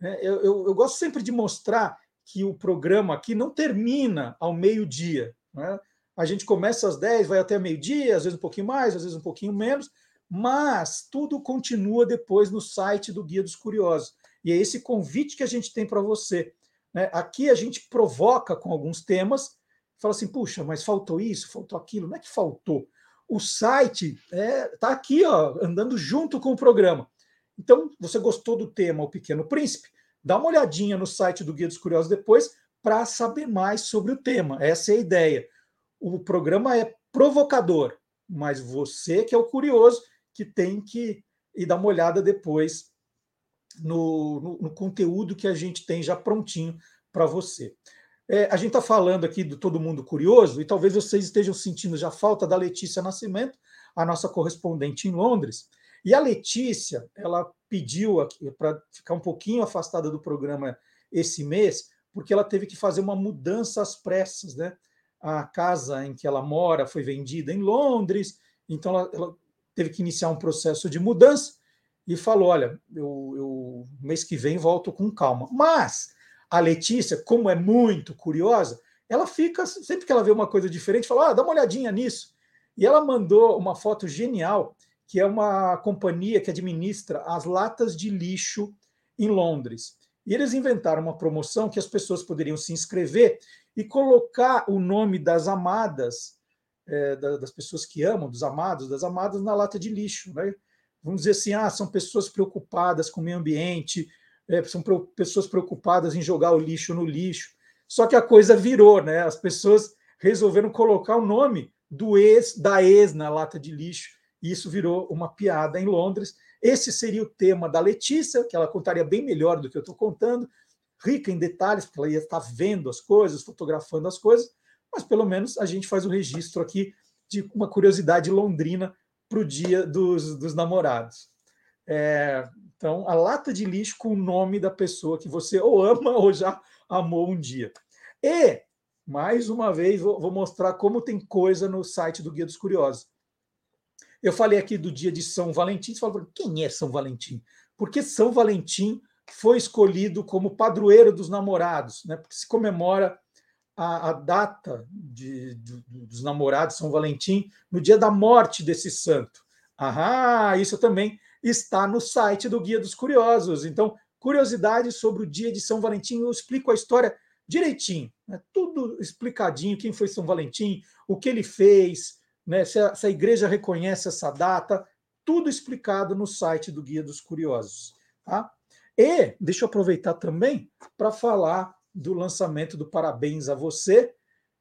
Né? Eu, eu, eu gosto sempre de mostrar que o programa aqui não termina ao meio-dia. Né? A gente começa às 10, vai até meio-dia, às vezes um pouquinho mais, às vezes um pouquinho menos, mas tudo continua depois no site do Guia dos Curiosos. E é esse convite que a gente tem para você. Né? Aqui a gente provoca com alguns temas, fala assim, puxa, mas faltou isso, faltou aquilo. Não é que faltou. O site está é, tá aqui, ó, andando junto com o programa. Então, você gostou do tema O Pequeno Príncipe? Dá uma olhadinha no site do Guia dos Curiosos depois para saber mais sobre o tema. Essa é a ideia. O programa é provocador, mas você que é o curioso que tem que ir dar uma olhada depois no, no, no conteúdo que a gente tem já prontinho para você. É, a gente está falando aqui do Todo Mundo Curioso, e talvez vocês estejam sentindo já falta da Letícia Nascimento, a nossa correspondente em Londres. E a Letícia, ela pediu para ficar um pouquinho afastada do programa esse mês, porque ela teve que fazer uma mudança às pressas, né? a casa em que ela mora foi vendida em Londres, então ela, ela teve que iniciar um processo de mudança e falou: Olha, eu, eu mês que vem volto com calma. Mas a Letícia, como é muito curiosa, ela fica, sempre que ela vê uma coisa diferente, fala: ah, dá uma olhadinha nisso. E ela mandou uma foto genial, que é uma companhia que administra as latas de lixo em Londres. E eles inventaram uma promoção que as pessoas poderiam se inscrever e colocar o nome das amadas, é, das pessoas que amam, dos amados, das amadas, na lata de lixo. Né? Vamos dizer assim, ah, são pessoas preocupadas com o meio ambiente, é, são pessoas preocupadas em jogar o lixo no lixo. Só que a coisa virou, né? As pessoas resolveram colocar o nome do ex, da ex na lata de lixo, e isso virou uma piada em Londres. Esse seria o tema da Letícia, que ela contaria bem melhor do que eu estou contando, rica em detalhes, porque ela ia estar vendo as coisas, fotografando as coisas, mas pelo menos a gente faz o registro aqui de uma curiosidade londrina para o dia dos, dos namorados. É, Então, a lata de lixo com o nome da pessoa que você ou ama ou já amou um dia. E, mais uma vez, vou, vou mostrar como tem coisa no site do Guia dos Curiosos. Eu falei aqui do dia de São Valentim. Você fala, quem é São Valentim? Porque São Valentim foi escolhido como padroeiro dos namorados, né? porque se comemora a, a data de, de, dos namorados, São Valentim, no dia da morte desse santo. Ah, isso também está no site do Guia dos Curiosos. Então, curiosidades sobre o dia de São Valentim, eu explico a história direitinho, né? tudo explicadinho, quem foi São Valentim, o que ele fez, né? se, a, se a igreja reconhece essa data, tudo explicado no site do Guia dos Curiosos. Tá? E deixa eu aproveitar também para falar do lançamento do Parabéns a Você.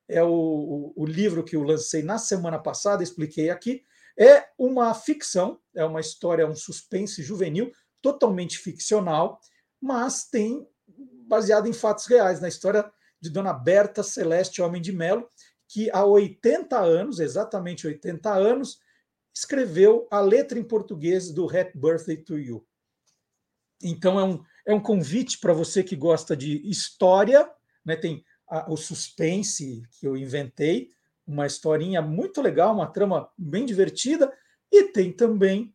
É o, o, o, livro que eu lancei na semana passada, expliquei aqui. É uma ficção, é uma história, um suspense juvenil, totalmente ficcional, mas tem baseado em fatos reais, na história de Dona Berta Celeste Homem de Melo, que há 80 anos, exatamente 80 anos, escreveu a letra em português do Happy Birthday to You. Então é um, é um convite para você que gosta de história, né? tem a, o suspense que eu inventei, uma historinha muito legal, uma trama bem divertida, e tem também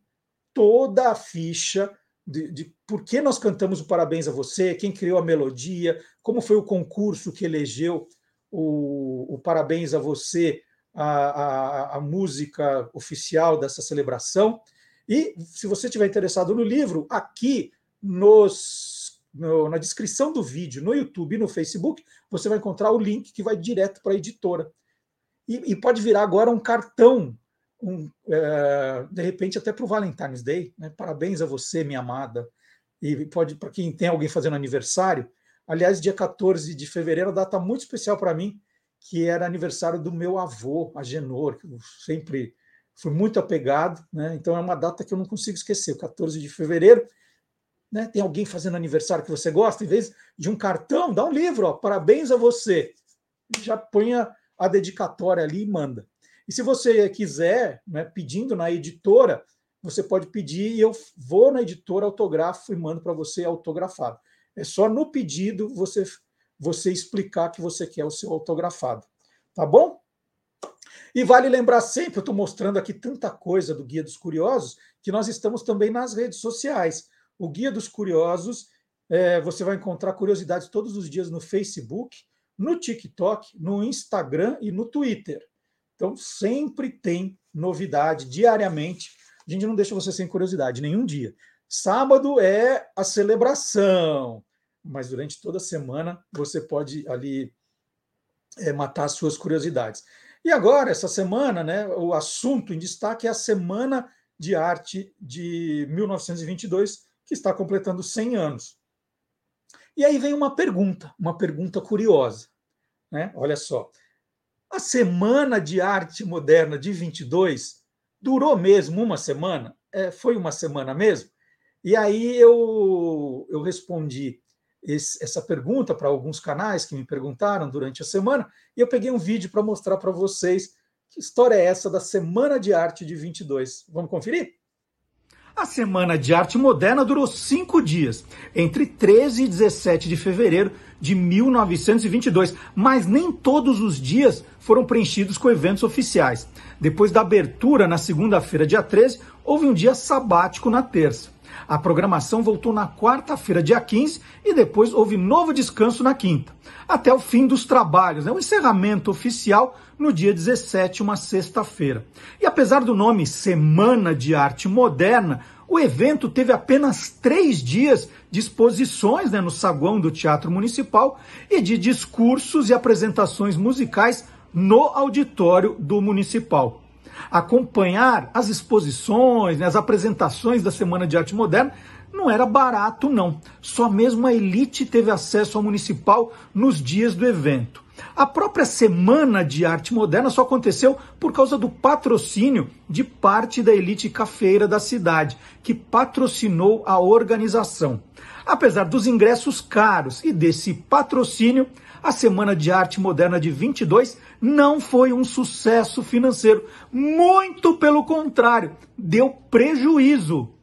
toda a ficha de, de por que nós cantamos o Parabéns a Você, quem criou a melodia, como foi o concurso que elegeu o, o Parabéns a Você, a, a, a música oficial dessa celebração. E se você estiver interessado no livro, aqui nos, no, na descrição do vídeo, no YouTube e no Facebook, você vai encontrar o link que vai direto para a editora. E, e, pode virar agora um cartão, um, é, de repente até para o Valentine's Day. Né? Parabéns a você, minha amada. E pode, para quem tem alguém fazendo aniversário, aliás, dia 14 de fevereiro, data muito especial para mim, que era aniversário do meu avô, Agenor, que eu sempre fui muito apegado, né? então é uma data que eu não consigo esquecer, o 14 de fevereiro, né? Tem alguém fazendo aniversário que você gosta, em vez de um cartão, dá um livro, ó, parabéns a você. Já põe a, a dedicatória ali e manda. E se você quiser, né, pedindo na editora, você pode pedir e eu vou na editora, autografo e mando para você autografado. É só no pedido você, você explicar que você quer o seu autografado. Tá bom? E vale lembrar sempre, eu estou mostrando aqui tanta coisa do Guia dos Curiosos, que nós estamos também nas redes sociais. O Guia dos Curiosos, é, você vai encontrar curiosidades todos os dias no Facebook, no TikTok, no Instagram e no Twitter. Então, sempre tem novidade diariamente. A gente não deixa você sem curiosidade nenhum dia. Sábado é a celebração, mas durante toda a semana você pode ali é, matar as suas curiosidades. E agora, essa semana, né, o assunto em destaque é a Semana de Arte de 1922, que está completando 100 anos. E aí vem uma pergunta, uma pergunta curiosa. Né? Olha só. A Semana de Arte Moderna de 22 durou mesmo uma semana? É, foi uma semana mesmo? E aí eu, eu respondi esse, essa pergunta para alguns canais que me perguntaram durante a semana, e eu peguei um vídeo para mostrar para vocês que história é essa da Semana de Arte de 22. Vamos conferir? A Semana de Arte Moderna durou cinco dias, entre 13 e 17 de fevereiro de 1922, mas nem todos os dias foram preenchidos com eventos oficiais. Depois da abertura na segunda-feira, dia 13, houve um dia sabático na terça. A programação voltou na quarta-feira, dia 15, e depois houve novo descanso na quinta, até o fim dos trabalhos, né? o encerramento oficial no dia 17, uma sexta-feira. E apesar do nome Semana de Arte Moderna, o evento teve apenas três dias de exposições né, no saguão do Teatro Municipal e de discursos e apresentações musicais no auditório do Municipal acompanhar as exposições, né, as apresentações da Semana de Arte Moderna, não era barato, não. Só mesmo a elite teve acesso ao municipal nos dias do evento. A própria Semana de Arte Moderna só aconteceu por causa do patrocínio de parte da elite cafeira da cidade, que patrocinou a organização. Apesar dos ingressos caros e desse patrocínio, a Semana de Arte Moderna de 22 não foi um sucesso financeiro. Muito pelo contrário, deu prejuízo.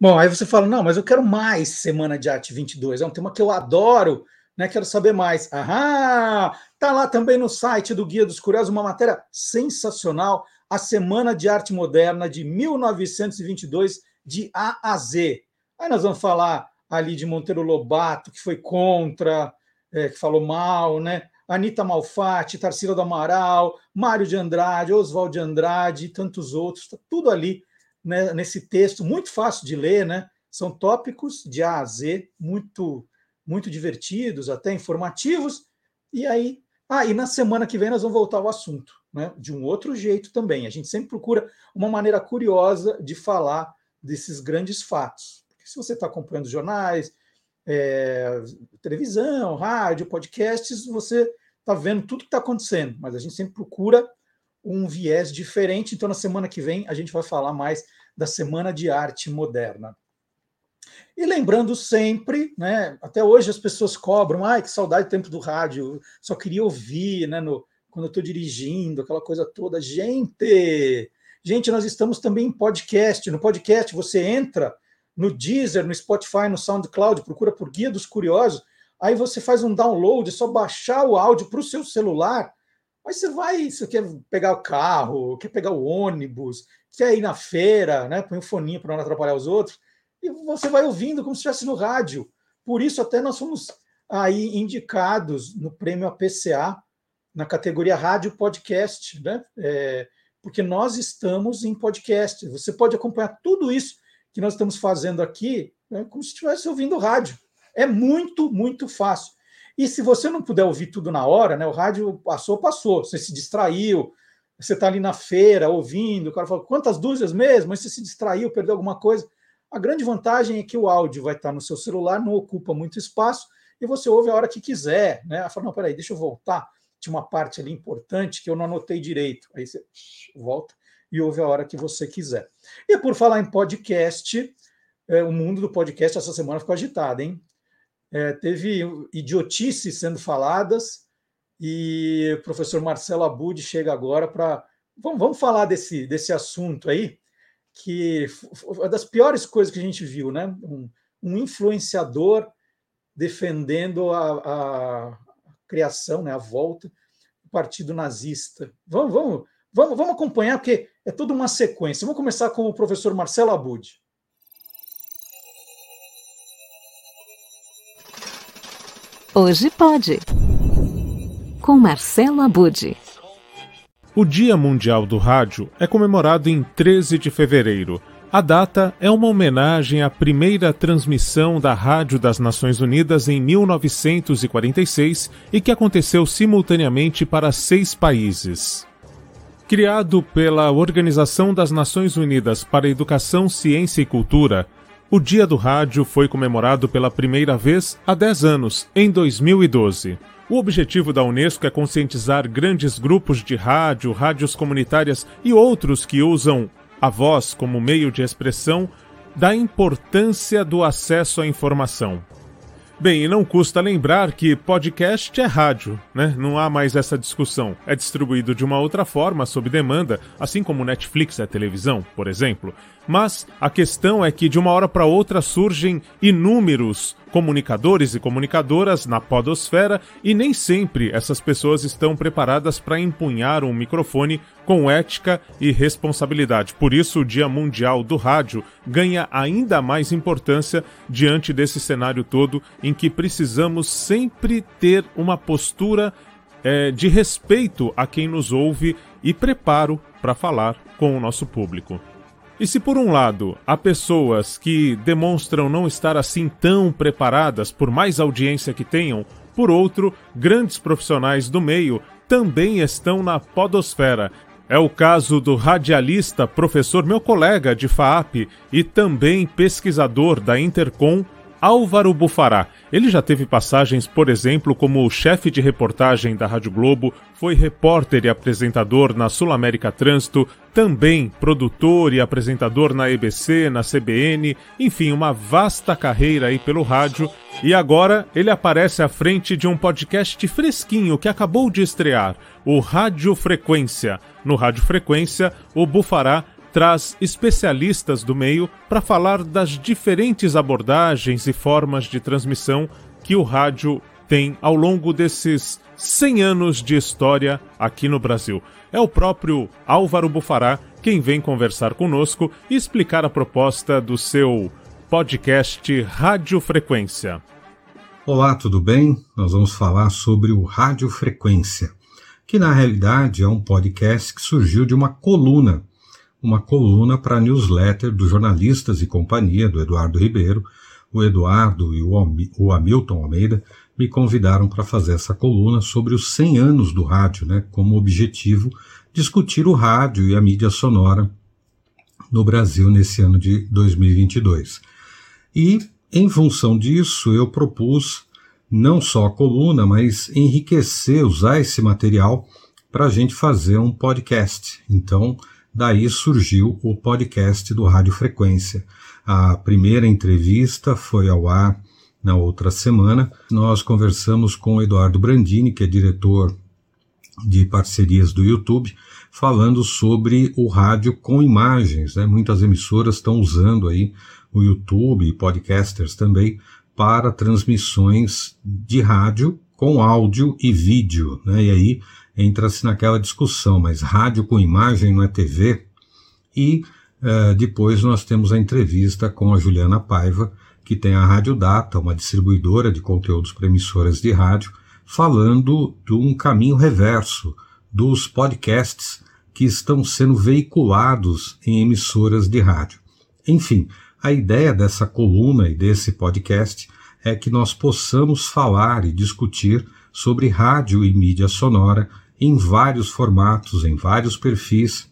Bom, aí você fala, não, mas eu quero mais Semana de Arte 22, é um tema que eu adoro, né? Quero saber mais. Aham! Tá lá também no site do Guia dos Curiosos uma matéria sensacional, a Semana de Arte Moderna de 1922 de A a Z. Aí nós vamos falar ali de Monteiro Lobato, que foi contra, é, que falou mal, né? Anitta Malfatti, Tarsila do Amaral, Mário de Andrade, Oswald de Andrade e tantos outros, tá tudo ali né, nesse texto, muito fácil de ler, né? São tópicos de A a Z, muito, muito divertidos, até informativos. E aí, ah, e na semana que vem nós vamos voltar ao assunto, né? De um outro jeito também. A gente sempre procura uma maneira curiosa de falar desses grandes fatos. Se você está acompanhando jornais, é, televisão, rádio, podcasts, você está vendo tudo que está acontecendo, mas a gente sempre procura um viés diferente. Então, na semana que vem, a gente vai falar mais da Semana de Arte Moderna. E lembrando sempre, né, até hoje as pessoas cobram, ai, que saudade do tempo do rádio, só queria ouvir, né, no, quando eu estou dirigindo, aquela coisa toda. Gente, gente, nós estamos também em podcast. No podcast você entra no Deezer, no Spotify, no SoundCloud, procura por Guia dos Curiosos, aí você faz um download, é só baixar o áudio para o seu celular Aí você vai, você quer pegar o carro, quer pegar o ônibus, quer ir na feira, né? Põe um foninho para não atrapalhar os outros, e você vai ouvindo como se estivesse no rádio. Por isso, até nós fomos aí indicados no prêmio APCA, na categoria Rádio Podcast, né? É, porque nós estamos em podcast. Você pode acompanhar tudo isso que nós estamos fazendo aqui né, como se estivesse ouvindo rádio. É muito, muito fácil. E se você não puder ouvir tudo na hora, né? O rádio passou, passou. Você se distraiu, você está ali na feira ouvindo, o cara fala, quantas dúzias mesmo? Mas você se distraiu, perdeu alguma coisa. A grande vantagem é que o áudio vai estar no seu celular, não ocupa muito espaço, e você ouve a hora que quiser, né? Fala, não, peraí, deixa eu voltar. Tinha uma parte ali importante que eu não anotei direito. Aí você volta e ouve a hora que você quiser. E por falar em podcast, é, o mundo do podcast essa semana ficou agitado, hein? é, teve idiotices sendo faladas e o professor Marcelo Abud chega agora para. Vamos, vamos falar desse, desse assunto aí, que é das piores coisas que a gente viu, né? Um, um influenciador defendendo a, a, criação, né, a volta do partido nazista. Vamos, vamos, vamos, vamos acompanhar, porque é toda uma sequência. Vamos começar com o professor Marcelo Abud. Hoje pode. Com Marcelo Abude. O Dia Mundial do Rádio é comemorado em 13 de fevereiro. A data é uma homenagem à primeira transmissão da Rádio das Nações Unidas em 1946 e que aconteceu simultaneamente para seis países. Criado pela Organização das Nações Unidas para Educação, Ciência e Cultura, o Dia do Rádio foi comemorado pela primeira vez há 10 anos, em 2012. O objetivo da Unesco é conscientizar grandes grupos de rádio, rádios comunitárias e outros que usam a voz como meio de expressão da importância do acesso à informação. Bem, e não custa lembrar que podcast é rádio, né? Não há mais essa discussão. É distribuído de uma outra forma, sob demanda, assim como Netflix é televisão, por exemplo. Mas a questão é que de uma hora para outra surgem inúmeros comunicadores e comunicadoras na podosfera e nem sempre essas pessoas estão preparadas para empunhar um microfone com ética e responsabilidade. Por isso, o Dia Mundial do Rádio ganha ainda mais importância diante desse cenário todo em que precisamos sempre ter uma postura é, de respeito a quem nos ouve e preparo para falar com o nosso público. E se por um lado há pessoas que demonstram não estar assim tão preparadas por mais audiência que tenham, por outro, grandes profissionais do meio também estão na podosfera. É o caso do radialista, professor, meu colega de FAAP e também pesquisador da Intercom, Álvaro Bufará. Ele já teve passagens, por exemplo, como chefe de reportagem da Rádio Globo, foi repórter e apresentador na Sul América Trânsito, também produtor e apresentador na EBC, na CBN, enfim, uma vasta carreira aí pelo rádio. E agora ele aparece à frente de um podcast fresquinho que acabou de estrear, o Rádio Frequência. No Rádio Frequência, o Bufará traz especialistas do meio para falar das diferentes abordagens e formas de transmissão que o rádio tem ao longo desses 100 anos de história aqui no Brasil. É o próprio Álvaro Bufará quem vem conversar conosco e explicar a proposta do seu podcast Rádio Frequência. Olá, tudo bem? Nós vamos falar sobre o Rádio Frequência, que na realidade é um podcast que surgiu de uma coluna, uma coluna para a newsletter dos jornalistas e companhia do Eduardo Ribeiro. O Eduardo e o Hamilton Almeida me convidaram para fazer essa coluna sobre os 100 anos do rádio, né, como objetivo discutir o rádio e a mídia sonora no Brasil nesse ano de 2022. E, em função disso, eu propus não só a coluna, mas enriquecer, usar esse material para a gente fazer um podcast. Então, daí surgiu o podcast do Rádio Frequência. A primeira entrevista foi ao ar na outra semana, nós conversamos com o Eduardo Brandini, que é diretor de parcerias do YouTube, falando sobre o rádio com imagens. Né? Muitas emissoras estão usando aí o YouTube e podcasters também para transmissões de rádio com áudio e vídeo. Né? E aí entra-se naquela discussão, mas rádio com imagem não é TV? E uh, depois nós temos a entrevista com a Juliana Paiva, que tem a Rádio Data, uma distribuidora de conteúdos para emissoras de rádio, falando de um caminho reverso dos podcasts que estão sendo veiculados em emissoras de rádio. Enfim, a ideia dessa coluna e desse podcast é que nós possamos falar e discutir sobre rádio e mídia sonora em vários formatos, em vários perfis,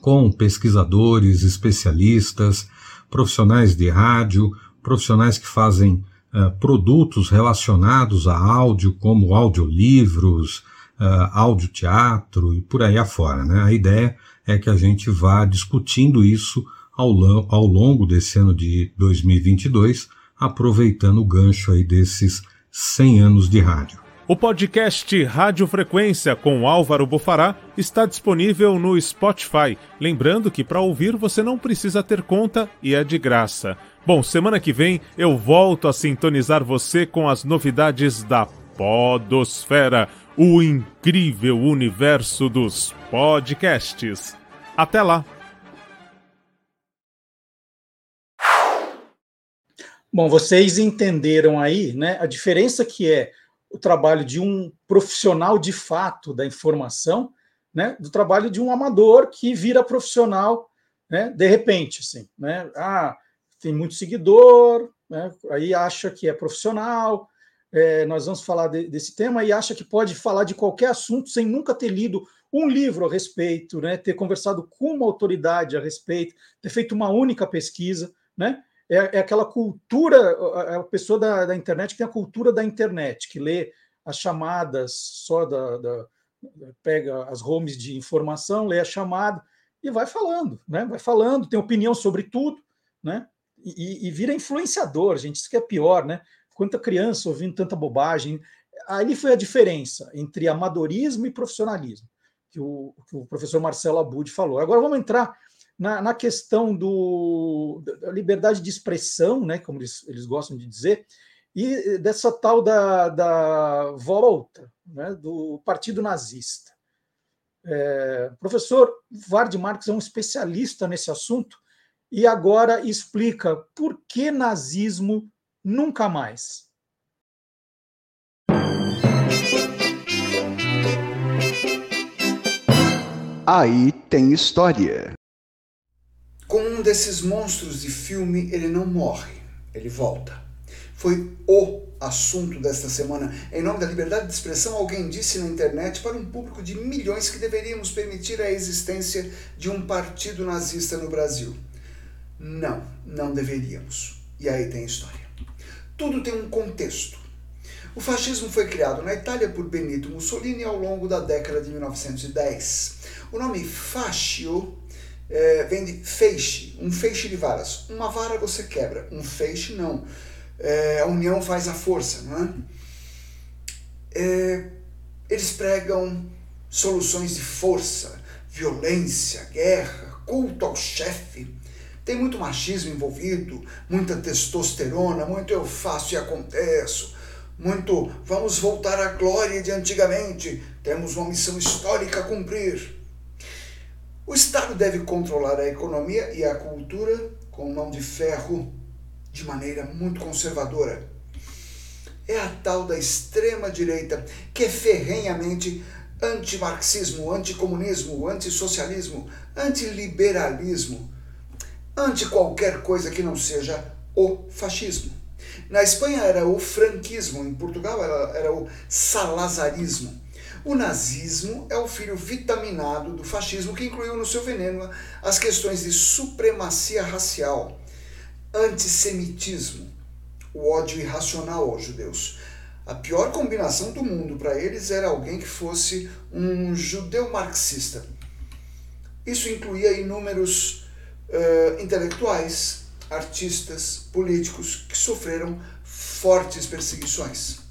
com pesquisadores, especialistas, profissionais de rádio, profissionais que fazem uh, produtos relacionados a áudio, como audiolivros, uh, audioteatro e por aí afora. Né? A ideia é que a gente vá discutindo isso ao, ao longo desse ano de 2022, aproveitando o gancho aí desses 100 anos de rádio. O podcast Rádio Frequência com Álvaro Bufará está disponível no Spotify. Lembrando que para ouvir você não precisa ter conta e é de graça. Bom, semana que vem eu volto a sintonizar você com as novidades da Podosfera, o incrível universo dos podcasts. Até lá! Bom, vocês entenderam aí né, a diferença que é o trabalho de um profissional de fato da informação, né, do trabalho de um amador que vira profissional, né, de repente, assim, né, ah, tem muito seguidor, né, aí acha que é profissional, é, nós vamos falar de, desse tema e acha que pode falar de qualquer assunto sem nunca ter lido um livro a respeito, né, ter conversado com uma autoridade a respeito, ter feito uma única pesquisa, né, é, é aquela cultura, a pessoa da, da, internet que tem a cultura da internet, que lê as chamadas só da, da pega as homes de informação, lê a chamada e vai falando, né? Vai falando, tem opinião sobre tudo, né? E, e vira influenciador, gente. Isso que é pior, né? Quanta criança ouvindo tanta bobagem. Aí foi a diferença entre amadorismo e profissionalismo, que o, que o professor Marcelo Abud falou. Agora vamos entrar na, na questão do, da liberdade de expressão, né, como eles, eles gostam de dizer, e dessa tal da, da volta né, do Partido Nazista. É, professor Vard Marques é um especialista nesse assunto e agora explica por que nazismo nunca mais. Aí tem história. Desses monstros de filme, ele não morre, ele volta. Foi o assunto desta semana. Em nome da liberdade de expressão, alguém disse na internet para um público de milhões que deveríamos permitir a existência de um partido nazista no Brasil. Não, não deveríamos. E aí tem história. Tudo tem um contexto. O fascismo foi criado na Itália por Benito Mussolini ao longo da década de 1910. O nome fascio é, vem de feixe, um feixe de varas. Uma vara você quebra, um feixe não. É, a união faz a força, não é? é? Eles pregam soluções de força, violência, guerra, culto ao chefe. Tem muito machismo envolvido, muita testosterona, muito eu faço e aconteço, muito vamos voltar à glória de antigamente, temos uma missão histórica a cumprir. O Estado deve controlar a economia e a cultura com mão de ferro de maneira muito conservadora. É a tal da extrema-direita que é ferrenhamente anti-marxismo, anticomunismo, antissocialismo, antiliberalismo, anti qualquer coisa que não seja o fascismo. Na Espanha era o franquismo, em Portugal era, era o salazarismo. O nazismo é o filho vitaminado do fascismo que incluiu no seu veneno as questões de supremacia racial, antissemitismo, o ódio irracional aos judeus. A pior combinação do mundo para eles era alguém que fosse um judeu marxista. Isso incluía inúmeros uh, intelectuais, artistas, políticos que sofreram fortes perseguições.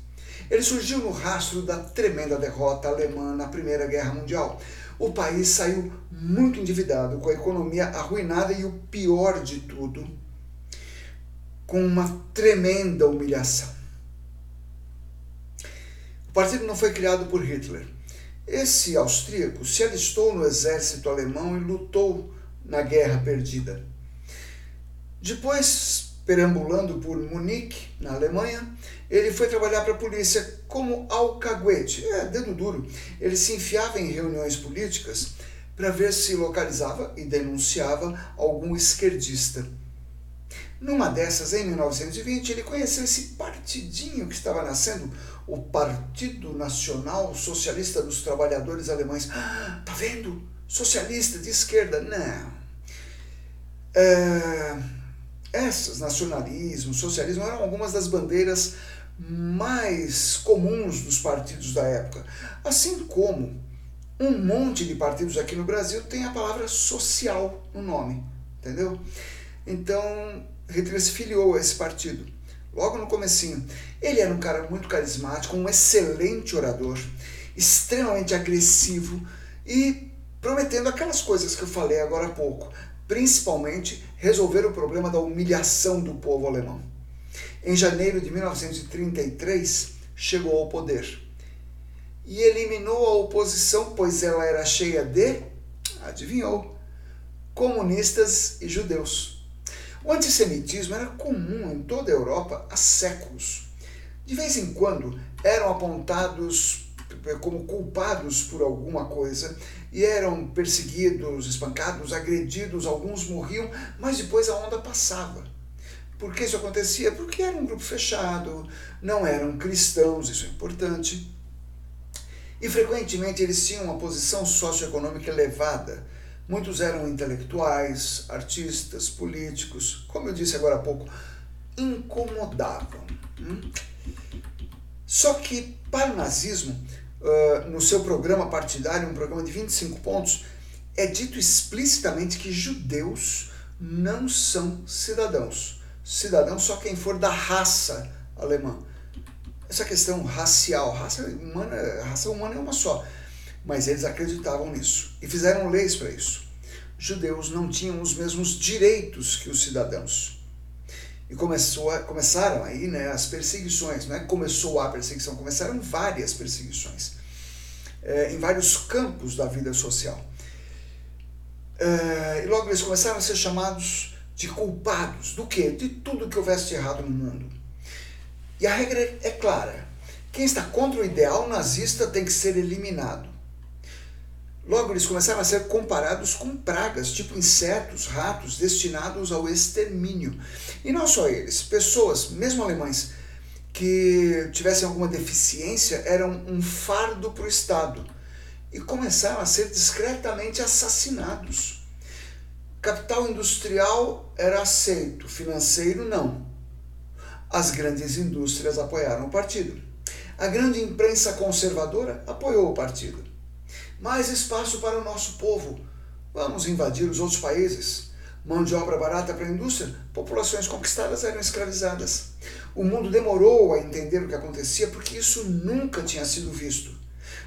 Ele surgiu no rastro da tremenda derrota alemã na Primeira Guerra Mundial. O país saiu muito endividado, com a economia arruinada e o pior de tudo, com uma tremenda humilhação. O partido não foi criado por Hitler. Esse austríaco se alistou no exército alemão e lutou na guerra perdida. Depois, perambulando por Munique, na Alemanha, ele foi trabalhar para a polícia como alcaguete, é, dedo duro. Ele se enfiava em reuniões políticas para ver se localizava e denunciava algum esquerdista. Numa dessas, em 1920, ele conheceu esse partidinho que estava nascendo, o Partido Nacional Socialista dos Trabalhadores Alemães. Ah, tá vendo? Socialista de esquerda. Não. É, essas, nacionalismo, socialismo, eram algumas das bandeiras mais comuns dos partidos da época. Assim como um monte de partidos aqui no Brasil tem a palavra social no nome, entendeu? Então, Hitler se filiou a esse partido, logo no comecinho. Ele era um cara muito carismático, um excelente orador, extremamente agressivo e prometendo aquelas coisas que eu falei agora há pouco, principalmente resolver o problema da humilhação do povo alemão. Em janeiro de 1933, chegou ao poder e eliminou a oposição, pois ela era cheia de, adivinhou, comunistas e judeus. O antissemitismo era comum em toda a Europa há séculos. De vez em quando eram apontados como culpados por alguma coisa e eram perseguidos, espancados, agredidos, alguns morriam, mas depois a onda passava. Por que isso acontecia? Porque era um grupo fechado, não eram cristãos, isso é importante. E frequentemente eles tinham uma posição socioeconômica elevada. Muitos eram intelectuais, artistas, políticos, como eu disse agora há pouco, incomodavam. Hum? Só que para o nazismo, uh, no seu programa partidário, um programa de 25 pontos, é dito explicitamente que judeus não são cidadãos cidadão só quem for da raça alemã. Essa questão racial, raça humana, raça humana é uma só, mas eles acreditavam nisso e fizeram leis para isso. Judeus não tinham os mesmos direitos que os cidadãos. E começou a, começaram aí né, as perseguições, não é começou a perseguição, começaram várias perseguições é, em vários campos da vida social. É, e logo eles começaram a ser chamados de culpados do quê? De tudo que houvesse errado no mundo. E a regra é clara: quem está contra o ideal nazista tem que ser eliminado. Logo, eles começaram a ser comparados com pragas, tipo insetos, ratos, destinados ao extermínio. E não só eles, pessoas, mesmo alemães, que tivessem alguma deficiência eram um fardo para o Estado e começaram a ser discretamente assassinados. Capital industrial era aceito, financeiro não. As grandes indústrias apoiaram o partido. A grande imprensa conservadora apoiou o partido. Mais espaço para o nosso povo. Vamos invadir os outros países. Mão de obra barata para a indústria, populações conquistadas eram escravizadas. O mundo demorou a entender o que acontecia porque isso nunca tinha sido visto.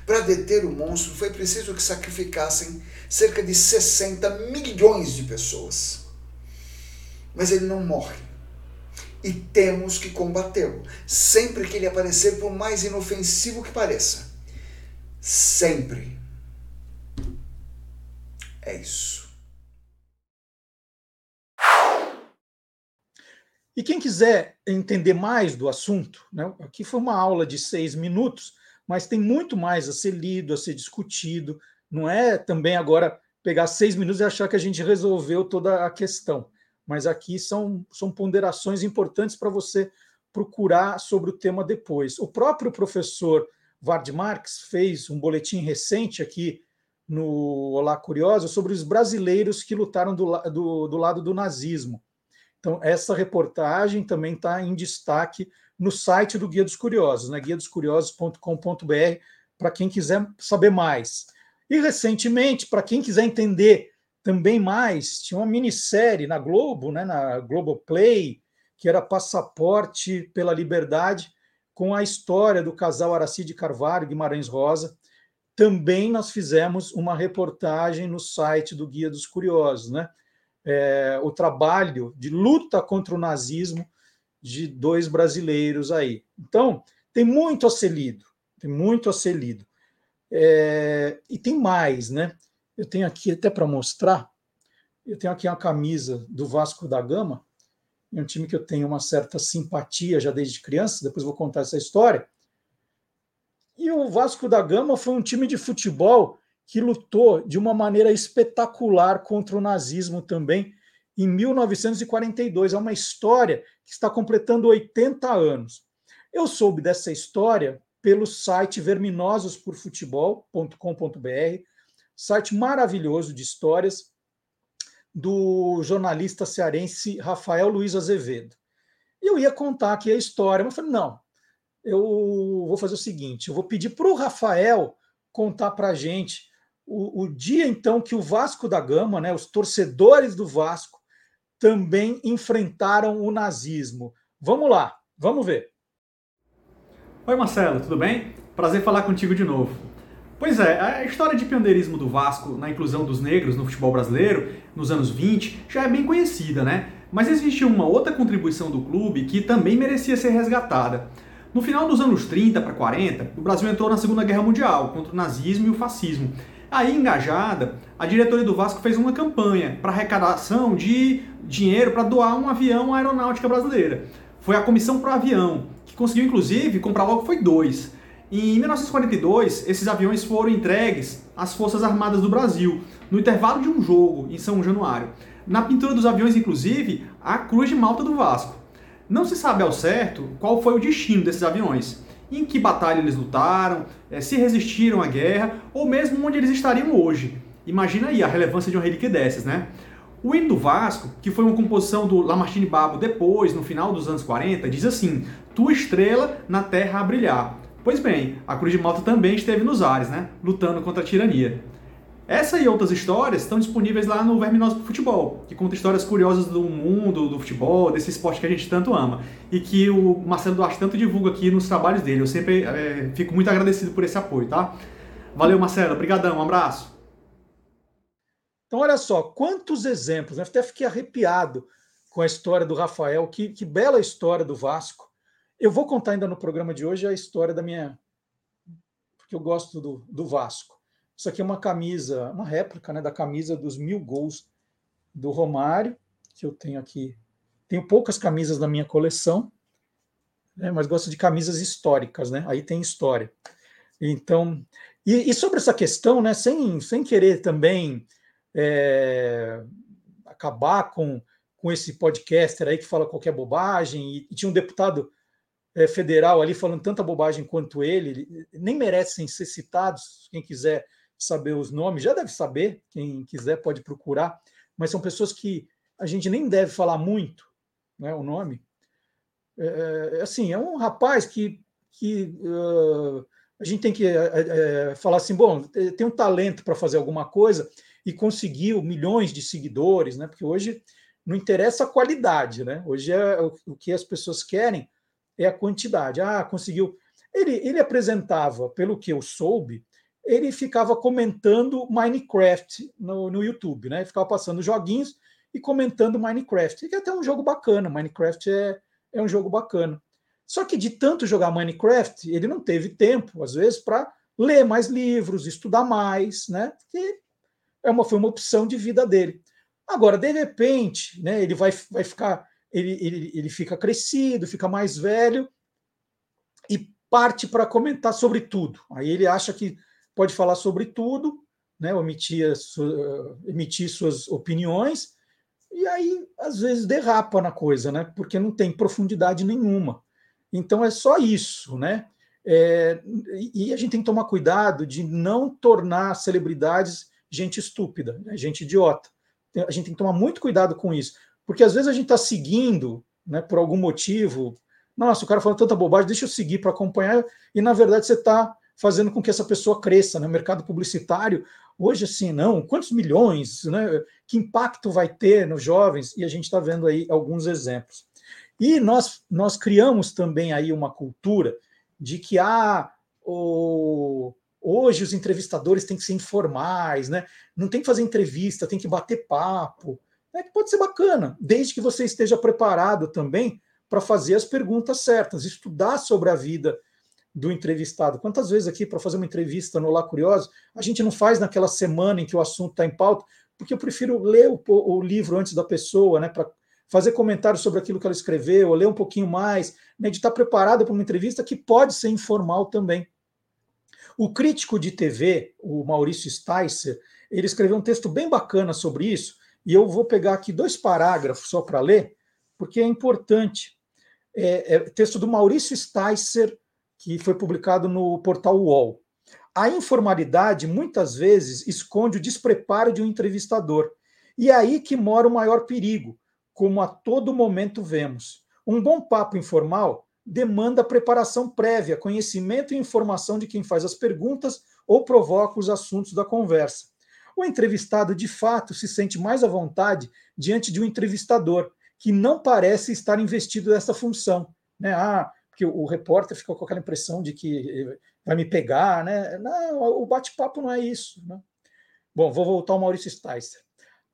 Para deter o monstro foi preciso que sacrificassem cerca de 60 milhões de pessoas. Mas ele não morre. E temos que combatê-lo, sempre que ele aparecer, por mais inofensivo que pareça. Sempre. É isso. E quem quiser entender mais do assunto, né, aqui foi uma aula de seis minutos, mas tem muito mais a ser lido, a ser discutido. Não é também agora pegar seis minutos e achar que a gente resolveu toda a questão. Mas aqui são, são ponderações importantes para você procurar sobre o tema depois. O próprio professor Vard Marx fez um boletim recente aqui no Olá Curiosa sobre os brasileiros que lutaram do, do, do lado do nazismo. Então, essa reportagem também está em destaque no site do Guia dos Curiosos, né? guiadoscuriosos.com.br, para quem quiser saber mais. E recentemente, para quem quiser entender também mais, tinha uma minissérie na Globo, né, na Globoplay, que era Passaporte pela Liberdade, com a história do casal Aracide Carvalho Guimarães Rosa. Também nós fizemos uma reportagem no site do Guia dos Curiosos, né? é, o trabalho de luta contra o nazismo de dois brasileiros aí. Então, tem muito a ser lido, tem muito a ser lido. É, e tem mais, né? Eu tenho aqui até para mostrar, eu tenho aqui uma camisa do Vasco da Gama, é um time que eu tenho uma certa simpatia já desde criança, depois vou contar essa história. E o Vasco da Gama foi um time de futebol que lutou de uma maneira espetacular contra o nazismo também em 1942. É uma história que está completando 80 anos. Eu soube dessa história pelo site verminososporfutebol.com.br, site maravilhoso de histórias do jornalista cearense Rafael Luiz Azevedo. Eu ia contar aqui a história, mas falei, não, eu vou fazer o seguinte, eu vou pedir para o Rafael contar para a gente o, o, dia então que o Vasco da Gama, né, os torcedores do Vasco, também enfrentaram o nazismo. Vamos lá, vamos ver. Oi Marcelo, tudo bem? Prazer falar contigo de novo. Pois é, a história de pioneirismo do Vasco na inclusão dos negros no futebol brasileiro nos anos 20 já é bem conhecida, né? Mas existe uma outra contribuição do clube que também merecia ser resgatada. No final dos anos 30 para 40, o Brasil entrou na Segunda Guerra Mundial contra o nazismo e o fascismo. Aí, engajada, a diretoria do Vasco fez uma campanha para arrecadação de dinheiro para doar um avião à aeronáutica brasileira. Foi a Comissão Pro Avião, que conseguiu inclusive comprar logo foi dois. Em 1942, esses aviões foram entregues às Forças Armadas do Brasil, no intervalo de um jogo em São Januário. Na pintura dos aviões, inclusive, a cruz de malta do Vasco. Não se sabe ao certo qual foi o destino desses aviões em que batalha eles lutaram, eh, se resistiram à guerra, ou mesmo onde eles estariam hoje. Imagina aí a relevância de uma relíquia dessas, né? O hino do Vasco, que foi uma composição do Lamartine Babo depois, no final dos anos 40, diz assim: Tua estrela na terra a brilhar. Pois bem, a Cruz de Malta também esteve nos ares, né? Lutando contra a tirania. Essa e outras histórias estão disponíveis lá no Verminoso Futebol, que conta histórias curiosas do mundo do futebol, desse esporte que a gente tanto ama, e que o Marcelo Duarte tanto divulga aqui nos trabalhos dele. Eu sempre é, fico muito agradecido por esse apoio, tá? Valeu, Marcelo. Obrigadão. Um abraço. Então, olha só, quantos exemplos. Né? Até fiquei arrepiado com a história do Rafael. Que, que bela história do Vasco. Eu vou contar ainda no programa de hoje a história da minha... Porque eu gosto do, do Vasco. Isso aqui é uma camisa, uma réplica né, da camisa dos mil gols do Romário, que eu tenho aqui. Tenho poucas camisas na minha coleção, né, mas gosto de camisas históricas, né? Aí tem história. Então, e, e sobre essa questão, né, sem, sem querer também é, acabar com, com esse podcaster aí que fala qualquer bobagem, e, e tinha um deputado é, federal ali falando tanta bobagem quanto ele, nem merecem ser citados, quem quiser saber os nomes, já deve saber, quem quiser pode procurar, mas são pessoas que a gente nem deve falar muito, né, o nome. É, é assim, é um rapaz que, que uh, a gente tem que é, é, falar assim, bom, tem um talento para fazer alguma coisa e conseguiu milhões de seguidores, né? Porque hoje não interessa a qualidade, né? Hoje é o, o que as pessoas querem é a quantidade. Ah, conseguiu. Ele, ele apresentava, pelo que eu soube, ele ficava comentando Minecraft no, no YouTube, né? Ficava passando joguinhos e comentando Minecraft, que é até um jogo bacana. Minecraft é, é um jogo bacana. Só que de tanto jogar Minecraft, ele não teve tempo, às vezes, para ler mais livros, estudar mais, né? Que é uma, foi uma opção de vida dele. Agora, de repente, né, ele vai, vai ficar, ele, ele, ele fica crescido, fica mais velho e parte para comentar sobre tudo. Aí ele acha que pode falar sobre tudo, né, omitir, emitir suas opiniões, e aí, às vezes, derrapa na coisa, né? Porque não tem profundidade nenhuma. Então é só isso, né? É, e a gente tem que tomar cuidado de não tornar celebridades gente estúpida, né? gente idiota. A gente tem que tomar muito cuidado com isso, porque às vezes a gente está seguindo, né, por algum motivo. Nossa, o cara falou tanta bobagem, deixa eu seguir para acompanhar, e na verdade você está fazendo com que essa pessoa cresça no né? mercado publicitário. Hoje, assim, não, quantos milhões, né? Que impacto vai ter nos jovens? E a gente está vendo aí alguns exemplos. E nós, nós criamos também aí uma cultura de que ah, o, hoje os entrevistadores têm que ser informais, né? não tem que fazer entrevista, tem que bater papo. Né? Pode ser bacana, desde que você esteja preparado também para fazer as perguntas certas, estudar sobre a vida do entrevistado. Quantas vezes aqui, para fazer uma entrevista no Lá Curioso, a gente não faz naquela semana em que o assunto está em pauta, porque eu prefiro ler o, o livro antes da pessoa, né, para fazer comentários sobre aquilo que ela escreveu, ler um pouquinho mais, né, de estar preparado para uma entrevista que pode ser informal também. O crítico de TV, o Maurício Sticer, ele escreveu um texto bem bacana sobre isso, e eu vou pegar aqui dois parágrafos só para ler, porque é importante. É, é texto do Maurício Sticer, que foi publicado no portal UOL. A informalidade muitas vezes esconde o despreparo de um entrevistador. E é aí que mora o maior perigo, como a todo momento vemos. Um bom papo informal demanda preparação prévia, conhecimento e informação de quem faz as perguntas ou provoca os assuntos da conversa. O entrevistado, de fato, se sente mais à vontade diante de um entrevistador, que não parece estar investido nessa função. Né? Ah, porque o repórter ficou com aquela impressão de que vai me pegar, né? Não, o bate-papo não é isso. Né? Bom, vou voltar ao Maurício Sticer.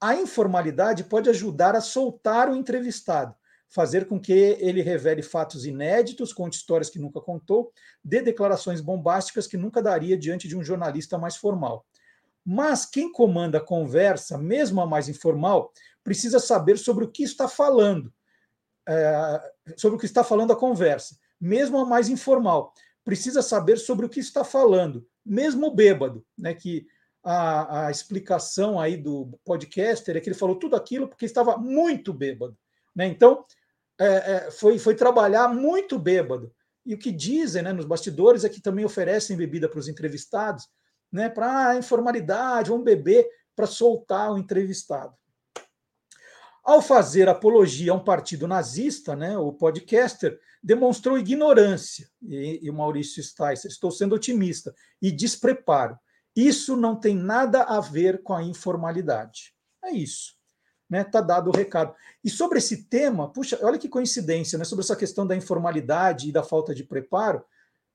A informalidade pode ajudar a soltar o entrevistado, fazer com que ele revele fatos inéditos, conte histórias que nunca contou, dê declarações bombásticas que nunca daria diante de um jornalista mais formal. Mas quem comanda a conversa, mesmo a mais informal, precisa saber sobre o que está falando, é, sobre o que está falando a conversa, mesmo a mais informal. Precisa saber sobre o que está falando, mesmo bêbado, né? Que a, a explicação aí do podcaster é que ele falou tudo aquilo porque estava muito bêbado. Né? Então, é, é, foi, foi trabalhar muito bêbado. E o que dizem né, nos bastidores é que também oferecem bebida para os entrevistados, né, para informalidade, vamos beber para soltar o entrevistado. Ao fazer apologia a um partido nazista, né, o podcaster demonstrou ignorância, e, e o Maurício Sticer, estou sendo otimista, e despreparo. Isso não tem nada a ver com a informalidade. É isso. Né? Tá dado o recado. E sobre esse tema, puxa, olha que coincidência, né? Sobre essa questão da informalidade e da falta de preparo.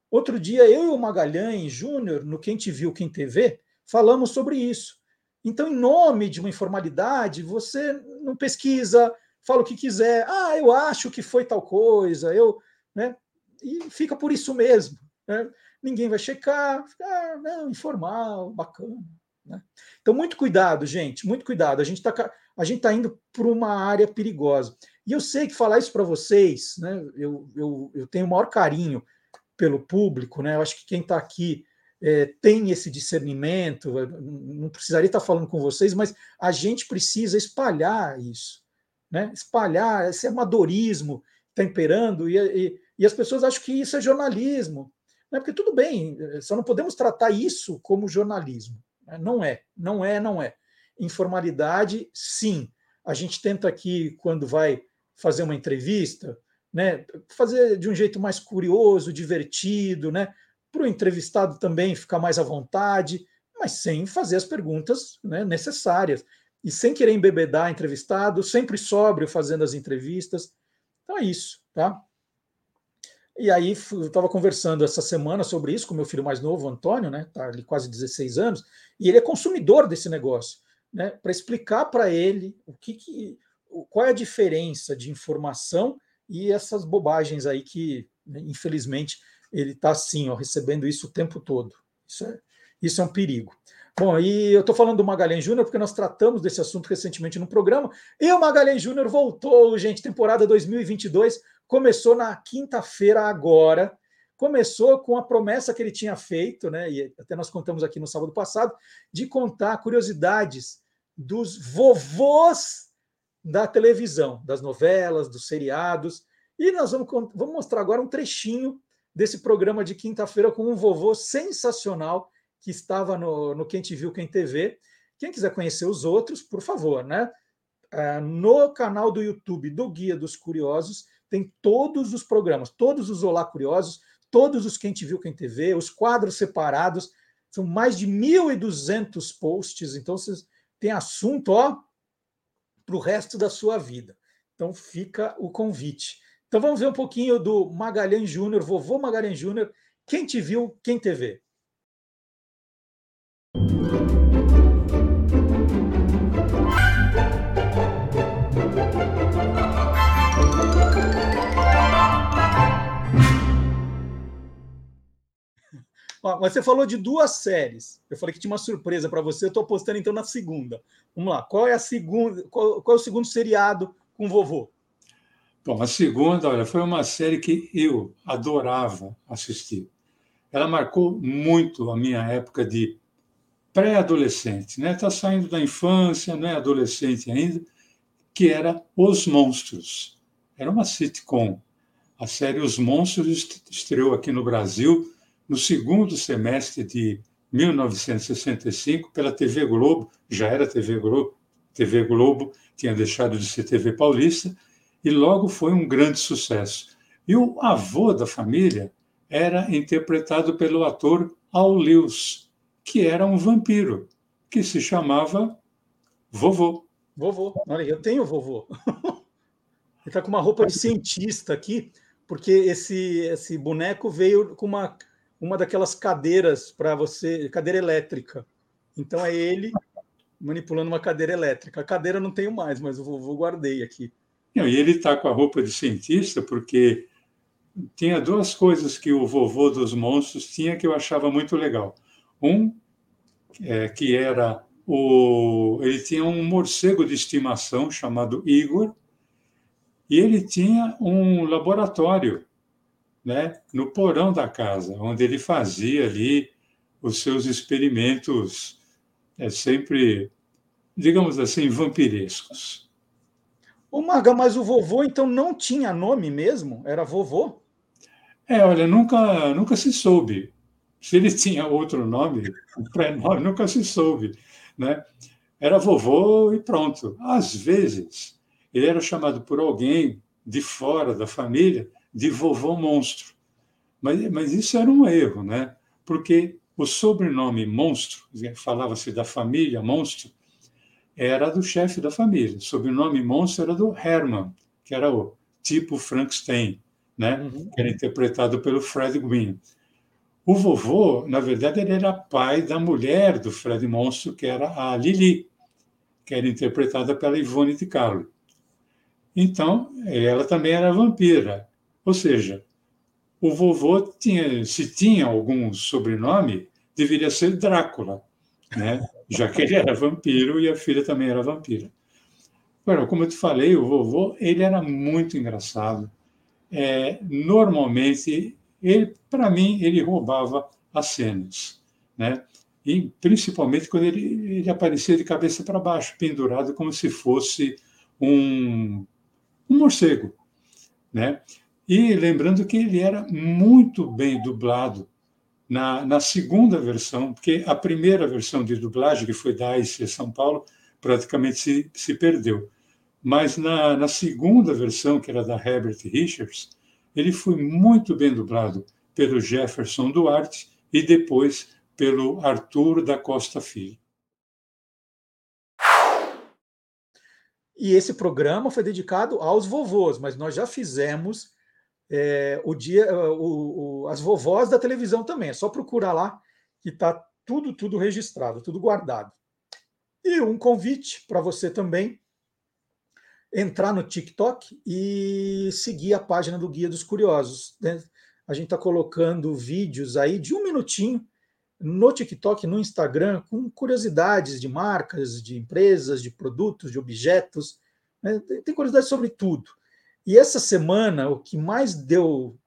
Outro dia, eu e o Magalhães Júnior, no Quem Te Viu, Quem TV, falamos sobre isso. Então, em nome de uma informalidade, você não pesquisa, fala o que quiser. Ah, eu acho que foi tal coisa, eu, né? E fica por isso mesmo. Né? ninguém vai checar, ah, não, informal, bacana. Né? Então, muito cuidado, gente, muito cuidado. A gente está a gente tá indo para uma área perigosa. E eu sei que falar isso para vocês, né, eu, eu, eu tenho o maior carinho pelo público, né? Eu acho que quem está aqui é, tem esse discernimento, não precisaria estar falando com vocês, mas a gente precisa espalhar isso, né? Espalhar esse amadorismo está imperando, e, e, e as pessoas acham que isso é jornalismo. Né? Porque tudo bem, só não podemos tratar isso como jornalismo. Né? Não é, não é, não é. Informalidade, sim. A gente tenta aqui, quando vai fazer uma entrevista, né, fazer de um jeito mais curioso, divertido, né, para o entrevistado também ficar mais à vontade, mas sem fazer as perguntas né, necessárias. E sem querer embebedar entrevistado, sempre sóbrio fazendo as entrevistas. Então é isso, tá? E aí eu estava conversando essa semana sobre isso com meu filho mais novo, Antônio, né? Tá ali quase 16 anos, e ele é consumidor desse negócio, né? Para explicar para ele o que, que qual é a diferença de informação e essas bobagens aí que, né, infelizmente, ele está assim, ó, recebendo isso o tempo todo. Isso é, isso é um perigo. Bom, e eu estou falando do Magalhães Júnior porque nós tratamos desse assunto recentemente no programa. E o Magalhães Júnior voltou, gente, temporada 2022 começou na quinta-feira agora. Começou com a promessa que ele tinha feito, né? E até nós contamos aqui no sábado passado, de contar curiosidades dos vovôs da televisão, das novelas, dos seriados. E nós vamos, vamos mostrar agora um trechinho desse programa de quinta-feira com um vovô sensacional que estava no, no Quem Te Viu, Quem TV. Quem quiser conhecer os outros, por favor, né? É, no canal do YouTube do Guia dos Curiosos, tem todos os programas, todos os Olá Curiosos, todos os Quem Te Viu, Quem TV, os quadros separados. São mais de 1.200 posts, então vocês têm assunto ó, para o resto da sua vida. Então fica o convite. Então vamos ver um pouquinho do Magalhães Júnior, vovô Magalhães Júnior, quem te viu, quem te vê. Ó, você falou de duas séries. Eu falei que tinha uma surpresa para você. Eu estou apostando então na segunda. Vamos lá. Qual é a segunda? Qual, qual é o segundo seriado com vovô? Bom, a segunda, olha, foi uma série que eu adorava assistir. Ela marcou muito a minha época de pré-adolescente, né? Está saindo da infância, não é adolescente ainda, que era Os Monstros. Era uma sitcom. A série Os Monstros estreou aqui no Brasil no segundo semestre de 1965 pela TV Globo, já era TV Globo, TV Globo tinha deixado de ser TV Paulista, e logo foi um grande sucesso. E o avô da família era interpretado pelo ator Al Lewis, que era um vampiro, que se chamava Vovô. Vovô, olha, eu tenho vovô. Ele está com uma roupa de cientista aqui, porque esse, esse boneco veio com uma, uma daquelas cadeiras para você, cadeira elétrica. Então é ele manipulando uma cadeira elétrica. A cadeira não tenho mais, mas o vovô guardei aqui. Não, e ele está com a roupa de cientista porque tinha duas coisas que o vovô dos monstros tinha que eu achava muito legal. Um, é, que era o. Ele tinha um morcego de estimação chamado Igor, e ele tinha um laboratório né, no porão da casa, onde ele fazia ali os seus experimentos, é, sempre, digamos assim, vampirescos. Ô, Maga, mas o vovô então não tinha nome mesmo? Era vovô? É, olha, nunca, nunca se soube. Se ele tinha outro nome, um pré-nome, nunca se soube. Né? Era vovô e pronto. Às vezes, ele era chamado por alguém de fora da família de vovô monstro. Mas, mas isso era um erro, né? porque o sobrenome monstro, falava-se da família monstro, era do chefe da família. O sobrenome monstro era do Herman, que era o tipo Frankenstein, né? Uhum. que era interpretado pelo Fred Gwynne. O vovô, na verdade, ele era pai da mulher do Fred Monstro, que era a Lili, que era interpretada pela Ivone de Carlo. Então, ela também era vampira. Ou seja, o vovô tinha, se tinha algum sobrenome, deveria ser Drácula, né? Já que ele era vampiro e a filha também era vampira. Agora, como eu te falei, o vovô ele era muito engraçado. É, normalmente, ele, para mim, ele roubava as cenas, né? E principalmente quando ele, ele aparecia de cabeça para baixo, pendurado como se fosse um, um morcego, né? E lembrando que ele era muito bem dublado na, na segunda versão, porque a primeira versão de dublagem, que foi da AIC São Paulo, praticamente se, se perdeu. Mas na, na segunda versão, que era da Herbert Richards, ele foi muito bem dublado pelo Jefferson Duarte e depois pelo Arthur da Costa Filho. E esse programa foi dedicado aos vovôs, mas nós já fizemos é, o dia, o, o, as vovós da televisão também. É só procurar lá que está tudo, tudo registrado, tudo guardado. E um convite para você também entrar no TikTok e seguir a página do Guia dos Curiosos. Né? A gente está colocando vídeos aí de um minutinho no TikTok, no Instagram, com curiosidades de marcas, de empresas, de produtos, de objetos. Né? Tem curiosidade sobre tudo. E essa semana, o que mais deu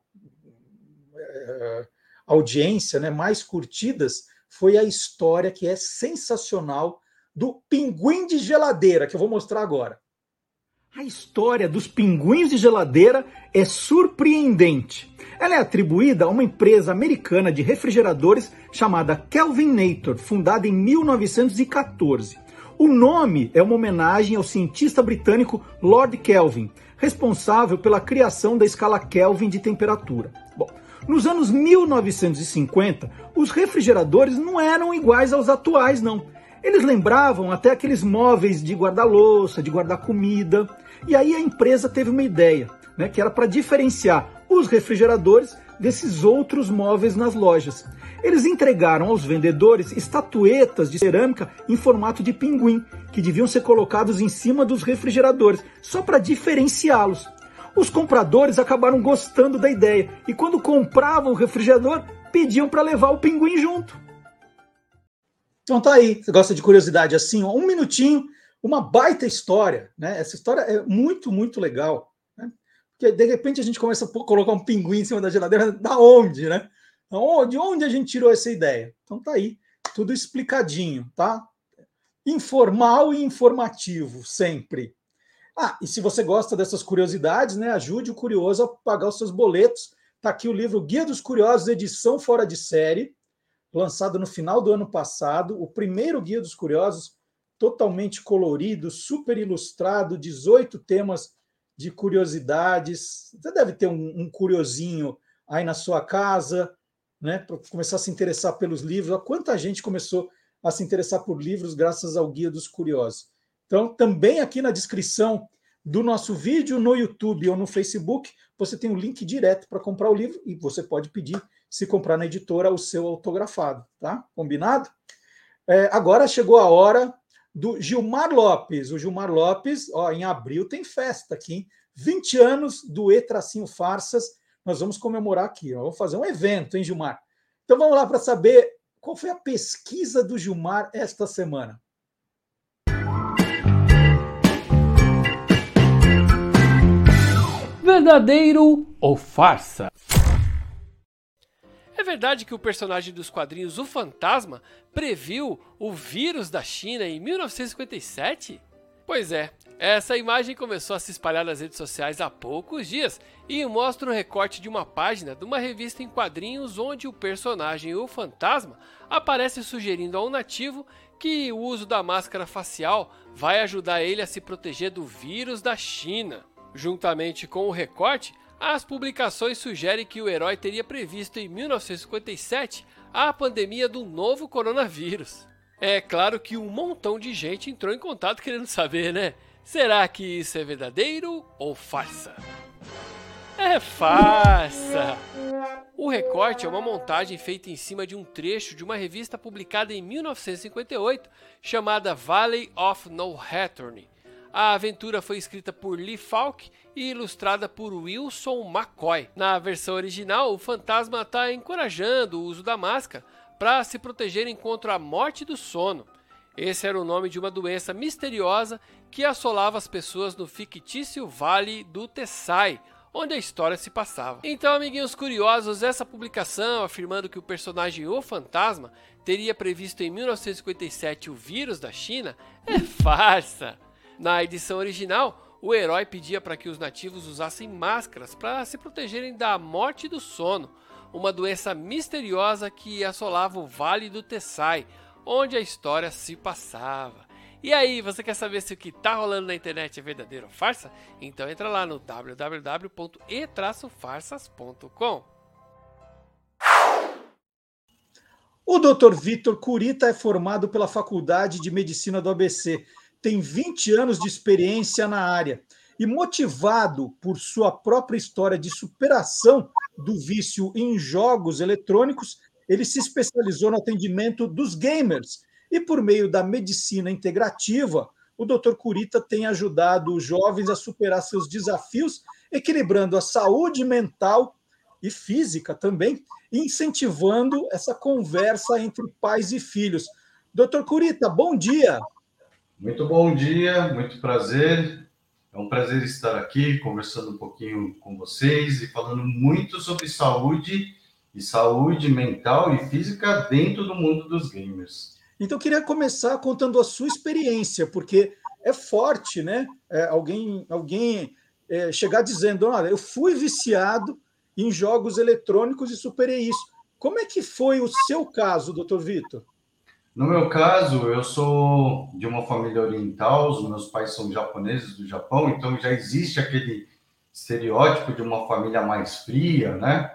é, audiência, né, mais curtidas, foi a história que é sensacional do pinguim de geladeira, que eu vou mostrar agora. A história dos pinguins de geladeira é surpreendente. Ela é atribuída a uma empresa americana de refrigeradores chamada Kelvinator, fundada em 1914. O nome é uma homenagem ao cientista britânico Lord Kelvin, responsável pela criação da escala Kelvin de temperatura. Bom, nos anos 1950, os refrigeradores não eram iguais aos atuais, não. Eles lembravam até aqueles móveis de guarda-louça, de guardar comida. E aí a empresa teve uma ideia, né, que era para diferenciar os refrigeradores desses outros móveis nas lojas. Eles entregaram aos vendedores estatuetas de cerâmica em formato de pinguim, que deviam ser colocados em cima dos refrigeradores, só para diferenciá-los. Os compradores acabaram gostando da ideia e, quando compravam o refrigerador, pediam para levar o pinguim junto. Então tá aí, você gosta de curiosidade assim, um minutinho, uma baita história, né? Essa história é muito, muito legal, Porque de repente a gente começa a colocar um pinguim em cima da geladeira, da onde, né? De onde a gente tirou essa ideia? Então tá aí, tudo explicadinho, tá? Informal e informativo, sempre. Ah, e se você gosta dessas curiosidades, né, ajude o curioso a pagar os seus boletos. Tá aqui o livro Guia dos Curiosos, edição fora de série lançado no final do ano passado, o primeiro Guia dos Curiosos, totalmente colorido, super ilustrado, 18 temas de curiosidades. Você deve ter um, um curiosinho aí na sua casa, né, para começar a se interessar pelos livros. Olha quanta gente começou a se interessar por livros graças ao Guia dos Curiosos. Então, também aqui na descrição do nosso vídeo no YouTube ou no Facebook, você tem o um link direto para comprar o livro e você pode pedir se comprar na editora o seu autografado, tá? Combinado? É, agora chegou a hora do Gilmar Lopes. O Gilmar Lopes, ó, em abril tem festa aqui, hein? 20 anos do E Tracinho Farsas. Nós vamos comemorar aqui, ó. vamos fazer um evento, hein, Gilmar? Então vamos lá para saber qual foi a pesquisa do Gilmar esta semana. Verdadeiro ou farsa? É verdade que o personagem dos quadrinhos O Fantasma previu o vírus da China em 1957? Pois é, essa imagem começou a se espalhar nas redes sociais há poucos dias e mostra um recorte de uma página de uma revista em quadrinhos onde o personagem O Fantasma aparece sugerindo a um nativo que o uso da máscara facial vai ajudar ele a se proteger do vírus da China. Juntamente com o recorte, as publicações sugerem que o herói teria previsto em 1957 a pandemia do novo coronavírus. É claro que um montão de gente entrou em contato querendo saber, né? Será que isso é verdadeiro ou farsa? É farsa! O recorte é uma montagem feita em cima de um trecho de uma revista publicada em 1958 chamada Valley of No Return, a aventura foi escrita por Lee Falk e ilustrada por Wilson McCoy. Na versão original, o fantasma está encorajando o uso da máscara para se protegerem contra a morte do sono. Esse era o nome de uma doença misteriosa que assolava as pessoas no fictício Vale do Tessai, onde a história se passava. Então, amiguinhos curiosos, essa publicação afirmando que o personagem O Fantasma teria previsto em 1957 o vírus da China é farsa. Na edição original, o herói pedia para que os nativos usassem máscaras para se protegerem da morte do sono, uma doença misteriosa que assolava o Vale do Tessai, onde a história se passava. E aí, você quer saber se o que está rolando na internet é verdadeiro ou farsa? Então entra lá no www.e-farsas.com. O Dr. Vitor Curita é formado pela Faculdade de Medicina do ABC tem 20 anos de experiência na área E motivado por sua própria história de superação do vício em jogos eletrônicos, ele se especializou no atendimento dos gamers. E por meio da medicina integrativa, o Dr. Curita tem ajudado os jovens a superar seus desafios, equilibrando a saúde mental e física também, incentivando essa conversa entre pais e filhos. Doutor Curita, bom dia. Muito bom dia, muito prazer. É um prazer estar aqui conversando um pouquinho com vocês e falando muito sobre saúde e saúde mental e física dentro do mundo dos gamers. Então, eu queria começar contando a sua experiência, porque é forte, né? É, alguém alguém é, chegar dizendo: olha, eu fui viciado em jogos eletrônicos e superei isso. Como é que foi o seu caso, doutor Vitor? No meu caso, eu sou de uma família oriental, os meus pais são japoneses do Japão, então já existe aquele estereótipo de uma família mais fria, né?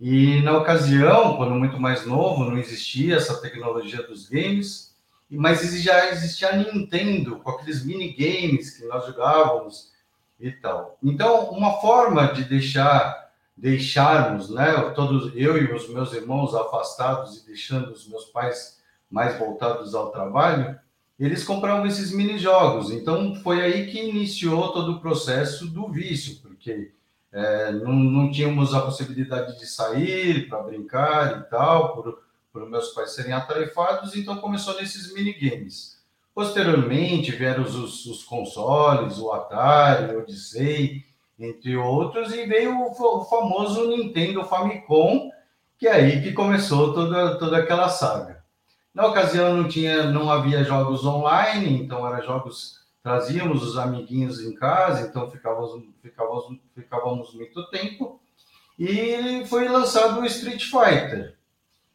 E na ocasião, quando muito mais novo, não existia essa tecnologia dos games, mas já existia a Nintendo com aqueles minigames que nós jogávamos e tal. Então, uma forma de deixar deixarmos, né, todos eu e os meus irmãos afastados e deixando os meus pais mais voltados ao trabalho, eles compravam esses mini jogos. Então foi aí que iniciou todo o processo do vício, porque é, não, não tínhamos a possibilidade de sair para brincar e tal, por, por meus pais serem atarefados, então começou nesses minigames. Posteriormente vieram os, os consoles, o Atari, o Odyssey, entre outros, e veio o, o famoso Nintendo Famicom, que é aí que começou toda, toda aquela saga. Na ocasião não tinha, não havia jogos online, então era jogos trazíamos os amiguinhos em casa, então ficávamos, ficávamos, ficávamos muito tempo. E foi lançado o Street Fighter.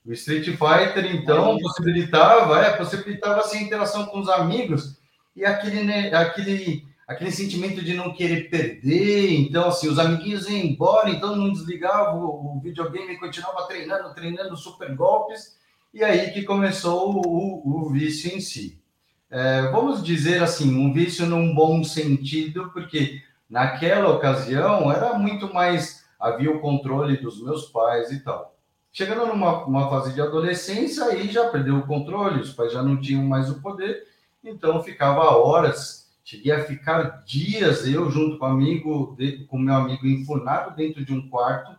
O Street Fighter, então, possibilitava, é, possibilitava essa interação com os amigos e aquele, né, aquele, aquele sentimento de não querer perder. Então, assim, os amiguinhos iam embora, então não desligava o, o videogame e continuava treinando, treinando super golpes e aí que começou o, o vício em si. É, vamos dizer assim, um vício num bom sentido, porque naquela ocasião era muito mais, havia o controle dos meus pais e tal. Chegando numa fase de adolescência, aí já perdeu o controle, os pais já não tinham mais o poder, então ficava horas, cheguei a ficar dias, eu junto com amigo, com meu amigo enfurnado dentro de um quarto,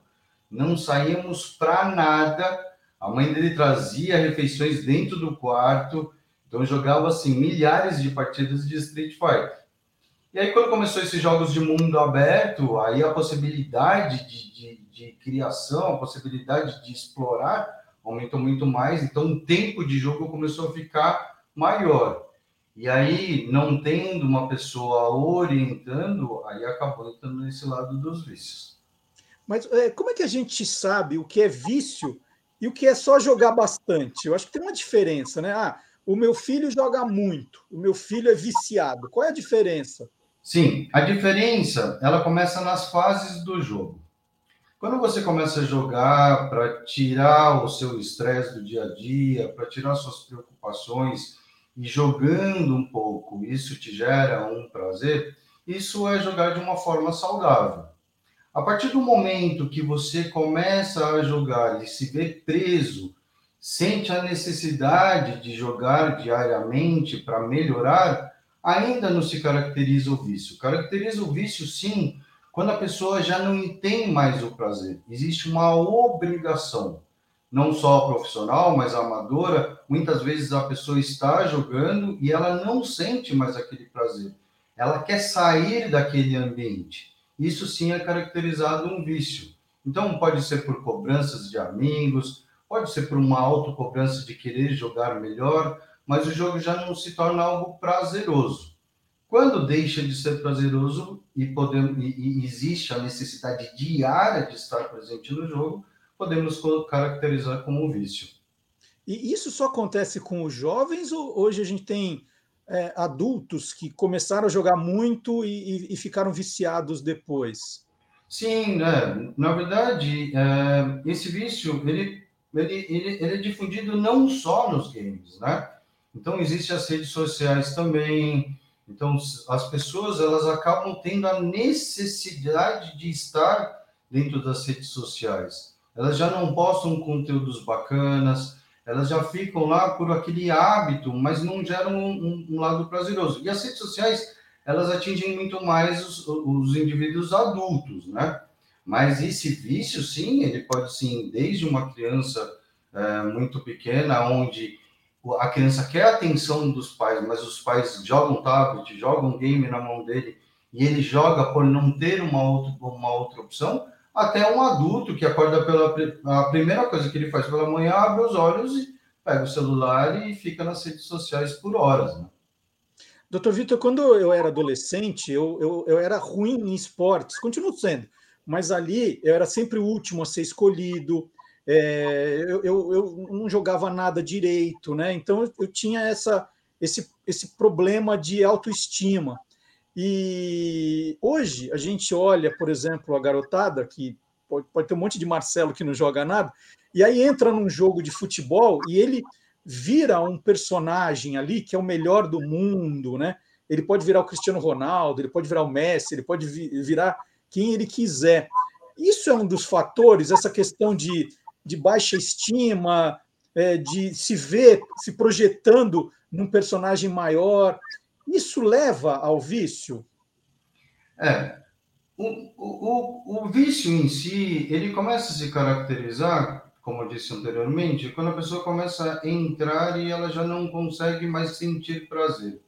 não saíamos para nada, a mãe dele trazia refeições dentro do quarto, então jogava assim milhares de partidas de Street Fighter. E aí quando começou esses jogos de mundo aberto, aí a possibilidade de, de, de criação, a possibilidade de explorar aumentou muito mais, então o tempo de jogo começou a ficar maior. E aí, não tendo uma pessoa orientando, aí acabou entrando nesse lado dos vícios. Mas é, como é que a gente sabe o que é vício e o que é só jogar bastante. Eu acho que tem uma diferença, né? Ah, o meu filho joga muito, o meu filho é viciado. Qual é a diferença? Sim, a diferença ela começa nas fases do jogo. Quando você começa a jogar para tirar o seu estresse do dia a dia, para tirar suas preocupações e jogando um pouco, isso te gera um prazer, isso é jogar de uma forma saudável. A partir do momento que você começa a jogar e se vê preso, sente a necessidade de jogar diariamente para melhorar, ainda não se caracteriza o vício. Caracteriza o vício, sim, quando a pessoa já não tem mais o prazer. Existe uma obrigação, não só profissional, mas amadora. Muitas vezes a pessoa está jogando e ela não sente mais aquele prazer. Ela quer sair daquele ambiente isso sim é caracterizado um vício. Então, pode ser por cobranças de amigos, pode ser por uma autocobrança de querer jogar melhor, mas o jogo já não se torna algo prazeroso. Quando deixa de ser prazeroso e, podemos, e, e existe a necessidade diária de estar presente no jogo, podemos caracterizar como um vício. E isso só acontece com os jovens ou hoje a gente tem é, adultos que começaram a jogar muito e, e, e ficaram viciados depois? Sim, né? na verdade, é, esse vício ele, ele, ele, ele, é difundido não só nos games, né? Então, existem as redes sociais também, Então, as pessoas elas acabam tendo a necessidade de estar dentro das redes sociais. Elas já não postam conteúdos bacanas, elas já ficam lá por aquele hábito, mas não geram um, um lado prazeroso. E as redes sociais, elas atingem muito mais os, os indivíduos adultos, né? Mas esse vício, sim, ele pode sim, desde uma criança é, muito pequena, onde a criança quer a atenção dos pais, mas os pais jogam tablet, jogam game na mão dele, e ele joga por não ter uma outra, uma outra opção, até um adulto que acorda pela a primeira coisa que ele faz pela manhã, abre os olhos e pega o celular e fica nas redes sociais por horas. Né? Doutor Vitor, quando eu era adolescente, eu, eu, eu era ruim em esportes, continuo sendo, mas ali eu era sempre o último a ser escolhido, é, eu, eu, eu, não jogava nada direito, né? Então eu, tinha essa, esse, esse problema de autoestima. E hoje a gente olha, por exemplo, a garotada, que pode, pode ter um monte de Marcelo que não joga nada, e aí entra num jogo de futebol e ele vira um personagem ali que é o melhor do mundo, né? Ele pode virar o Cristiano Ronaldo, ele pode virar o Messi, ele pode virar quem ele quiser. Isso é um dos fatores, essa questão de de baixa estima, é, de se ver se projetando num personagem maior. Isso leva ao vício? É. O, o, o vício em si, ele começa a se caracterizar, como eu disse anteriormente, quando a pessoa começa a entrar e ela já não consegue mais sentir prazer.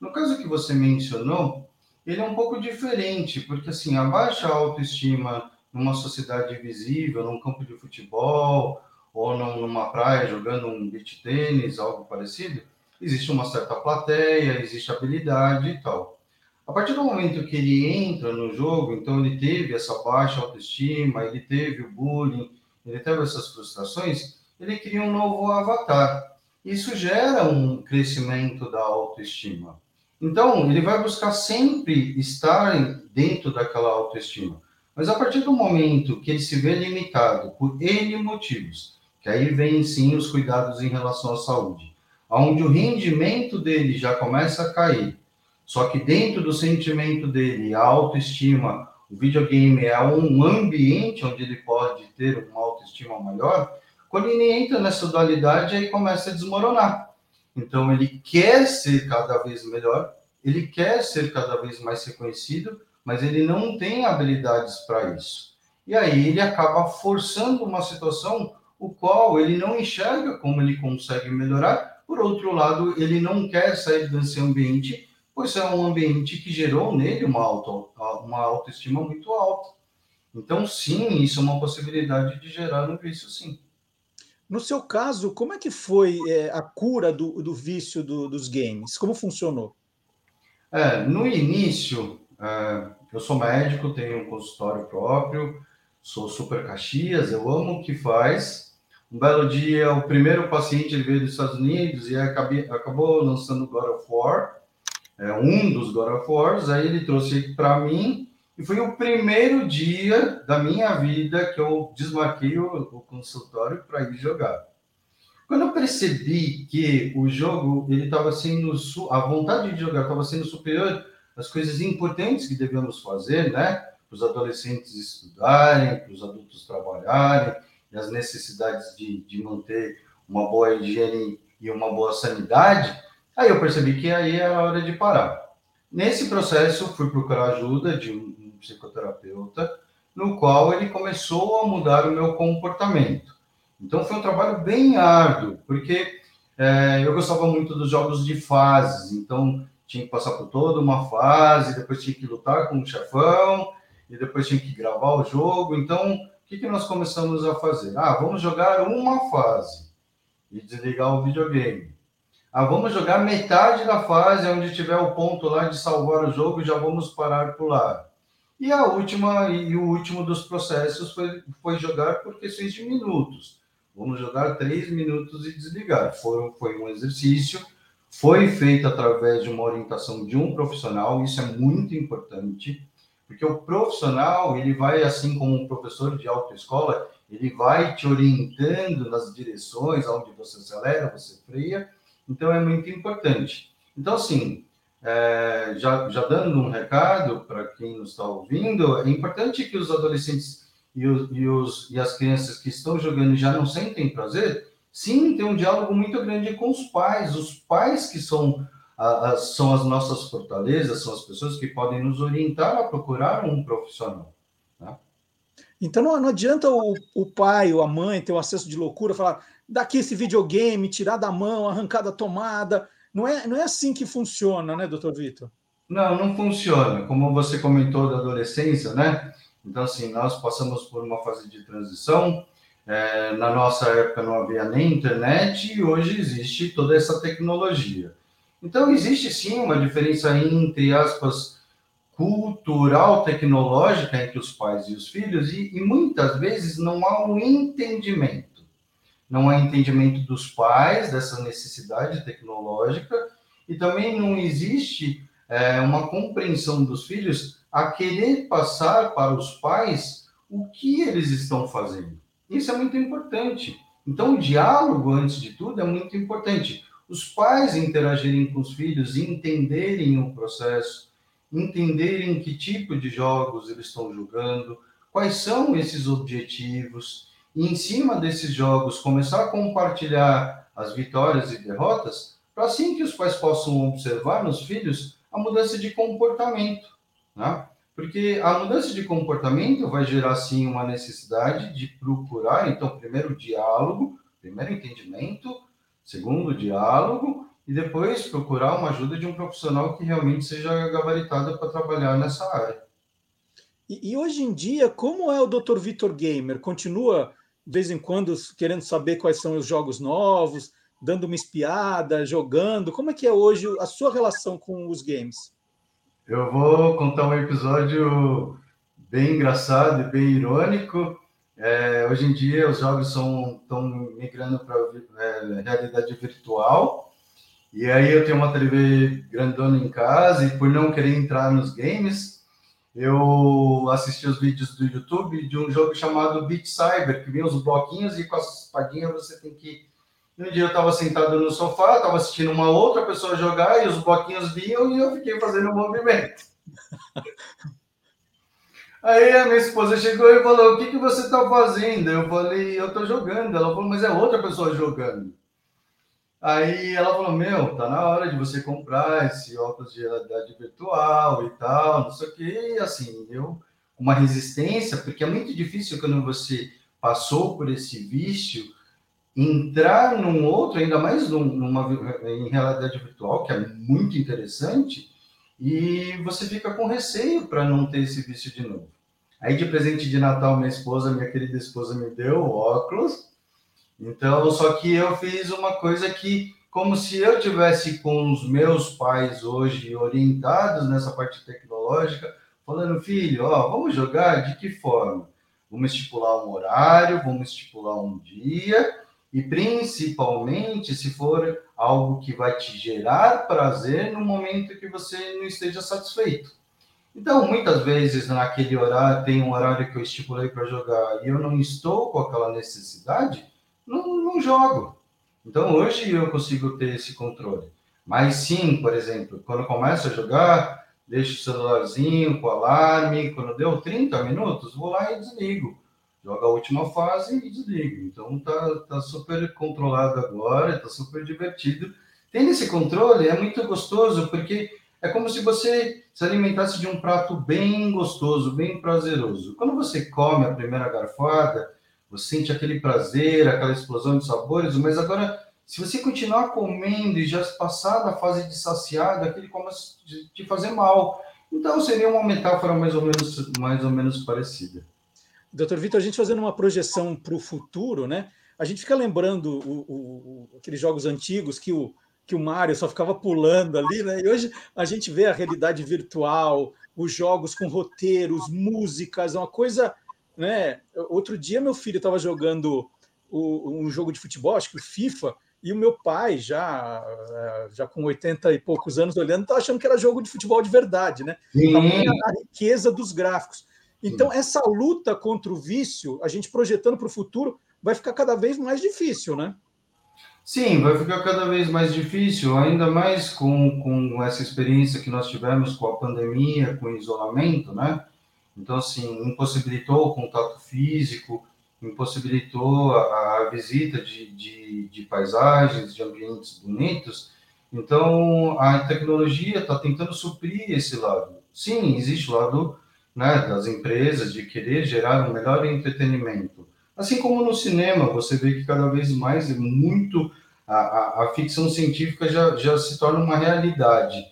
No caso que você mencionou, ele é um pouco diferente, porque assim, a baixa autoestima numa sociedade visível, num campo de futebol ou numa praia jogando um beach tênis, algo parecido, existe uma certa plateia, existe habilidade e tal. A partir do momento que ele entra no jogo, então ele teve essa baixa autoestima, ele teve o bullying, ele teve essas frustrações, ele cria um novo avatar. Isso gera um crescimento da autoestima. Então, ele vai buscar sempre estar dentro daquela autoestima. Mas a partir do momento que ele se vê limitado por N motivos, que aí vem sim os cuidados em relação à saúde, onde o rendimento dele já começa a cair, só que dentro do sentimento dele, a autoestima, o videogame é um ambiente onde ele pode ter uma autoestima maior, quando ele entra nessa dualidade, aí começa a desmoronar. Então, ele quer ser cada vez melhor, ele quer ser cada vez mais reconhecido, mas ele não tem habilidades para isso. E aí ele acaba forçando uma situação o qual ele não enxerga como ele consegue melhorar. Por outro lado, ele não quer sair desse ambiente, pois é um ambiente que gerou nele uma, auto, uma autoestima muito alta. Então, sim, isso é uma possibilidade de gerar um vício, sim. No seu caso, como é que foi é, a cura do, do vício do, dos games? Como funcionou? É, no início, é, eu sou médico, tenho um consultório próprio, sou super Caxias, eu amo o que faz. Um belo dia, o primeiro paciente veio dos Estados Unidos e acabei, acabou lançando God of War, é, um dos God of Wars, aí ele trouxe para mim e foi o primeiro dia da minha vida que eu desmarquei o, o consultório para ir jogar. Quando eu percebi que o jogo ele estava sendo a vontade de jogar estava sendo superior as coisas importantes que devemos fazer, né? Para os adolescentes estudarem, para os adultos trabalharem, e as necessidades de, de manter uma boa higiene e uma boa sanidade, aí eu percebi que aí era a hora de parar. Nesse processo, fui procurar ajuda de um, psicoterapeuta, no qual ele começou a mudar o meu comportamento. Então, foi um trabalho bem árduo, porque é, eu gostava muito dos jogos de fases, então tinha que passar por toda uma fase, depois tinha que lutar com o chefão, e depois tinha que gravar o jogo. Então, que, que nós começamos a fazer? Ah, vamos jogar uma fase e desligar o videogame. Ah, vamos jogar metade da fase, onde tiver o ponto lá de salvar o jogo, já vamos parar por lá. E a última e o último dos processos foi, foi jogar por questões de minutos. Vamos jogar três minutos e desligar. Foi, foi um exercício foi feito através de uma orientação de um profissional, isso é muito importante, porque o profissional, ele vai, assim como um professor de autoescola, ele vai te orientando nas direções onde você acelera, você freia, então é muito importante. Então, assim, é, já, já dando um recado para quem nos está ouvindo, é importante que os adolescentes e, os, e, os, e as crianças que estão jogando já não sentem prazer, sim, tem um diálogo muito grande com os pais, os pais que são, a, a, são as nossas fortalezas, são as pessoas que podem nos orientar a procurar um profissional. Né? Então não, não adianta o, o, pai ou a mãe ter um acesso de loucura, falar daqui esse videogame, tirar da mão, arrancar da tomada. Não é, não é assim que funciona, né, doutor Vitor? Não, não funciona. Como você comentou da adolescência, né? Então, assim, nós passamos por uma fase de transição. É, na nossa época não havia nem internet e hoje existe toda essa tecnologia. Então, existe sim uma diferença entre aspas cultural tecnológica entre os pais e os filhos e, e muitas vezes não há um entendimento. Não há entendimento dos pais dessa necessidade tecnológica e também não existe é, uma compreensão dos filhos a querer passar para os pais o que eles estão fazendo. Isso é muito importante. Então, o diálogo, antes de tudo, é muito importante. Os pais interagirem com os filhos, entenderem o processo, entenderem que tipo de jogos eles estão jogando, quais são esses objetivos, e em cima desses jogos começar a compartilhar as vitórias e derrotas, para assim que os pais possam observar nos filhos a mudança de comportamento, né? Porque a mudança de comportamento vai gerar sim uma necessidade de procurar, então, primeiro diálogo, primeiro entendimento, segundo diálogo, e depois procurar uma ajuda de um profissional que realmente seja gabaritado para trabalhar nessa área. E, e, hoje em dia, como é o Dr. Vitor Gamer? Continua, de vez em quando, querendo saber quais são os jogos novos, dando uma espiada, jogando? Como é que é hoje a sua relação com os games? Eu vou contar um episódio bem engraçado e bem irônico. É, hoje em dia, os jogos estão migrando para é, realidade virtual. E aí eu tenho uma TV grandona em casa e por não querer entrar nos games, eu assisti os vídeos do YouTube de um jogo chamado Beat Cyber, que vem os bloquinhos e com as espadinhas você tem que... Um dia eu estava sentado no sofá, estava assistindo uma outra pessoa jogar e os bloquinhos vinham e eu fiquei fazendo um movimento. Aí a minha esposa chegou e falou: O que, que você está fazendo? Eu falei: Eu estou jogando. Ela falou: Mas é outra pessoa jogando. Aí ela falou: Meu, tá na hora de você comprar esse óculos de realidade virtual e tal, não sei o quê. E assim, eu, uma resistência, porque é muito difícil quando você passou por esse vício, entrar num outro, ainda mais numa, em realidade virtual, que é muito interessante, e você fica com receio para não ter esse vício de novo. Aí de presente de Natal, minha esposa, minha querida esposa, me deu óculos então, só que eu fiz uma coisa que, como se eu tivesse com os meus pais hoje orientados nessa parte tecnológica, falando, filho, ó, vamos jogar de que forma? Vamos estipular um horário, vamos estipular um dia, e principalmente se for algo que vai te gerar prazer no momento que você não esteja satisfeito. Então, muitas vezes naquele horário, tem um horário que eu estipulei para jogar e eu não estou com aquela necessidade, não, não jogo. Então hoje eu consigo ter esse controle. Mas sim, por exemplo, quando começo a jogar, deixo o celularzinho com alarme, quando deu 30 minutos, vou lá e desligo. Jogo a última fase e desligo. Então tá, tá super controlado agora, tá super divertido. Tendo esse controle é muito gostoso, porque é como se você se alimentasse de um prato bem gostoso, bem prazeroso. Quando você come a primeira garfada, você sente aquele prazer, aquela explosão de sabores, mas agora, se você continuar comendo e já passar da fase de saciado, aquele começa a te fazer mal. Então, seria uma metáfora mais ou menos, mais ou menos parecida. Doutor Vitor, a gente fazendo uma projeção para o futuro, né? A gente fica lembrando o, o, aqueles jogos antigos que o, que o Mario só ficava pulando ali, né? E hoje a gente vê a realidade virtual, os jogos com roteiros, músicas, é uma coisa né? Outro dia meu filho estava jogando um jogo de futebol, acho que o FIFA, e o meu pai, já, já com 80 e poucos anos olhando, estava achando que era jogo de futebol de verdade, né? A, a riqueza dos gráficos. Então, Sim. essa luta contra o vício, a gente projetando para o futuro, vai ficar cada vez mais difícil, né? Sim, vai ficar cada vez mais difícil, ainda mais com, com essa experiência que nós tivemos com a pandemia, com o isolamento, né? Então, assim, impossibilitou o contato físico, impossibilitou a, a visita de, de, de, paisagens, de ambientes bonitos. Então, a tecnologia está tentando suprir esse lado. Sim, existe o lado né, das empresas de querer gerar um melhor entretenimento. Assim como no cinema, você vê que cada vez mais é muito a, a, a ficção científica já, já se torna uma realidade.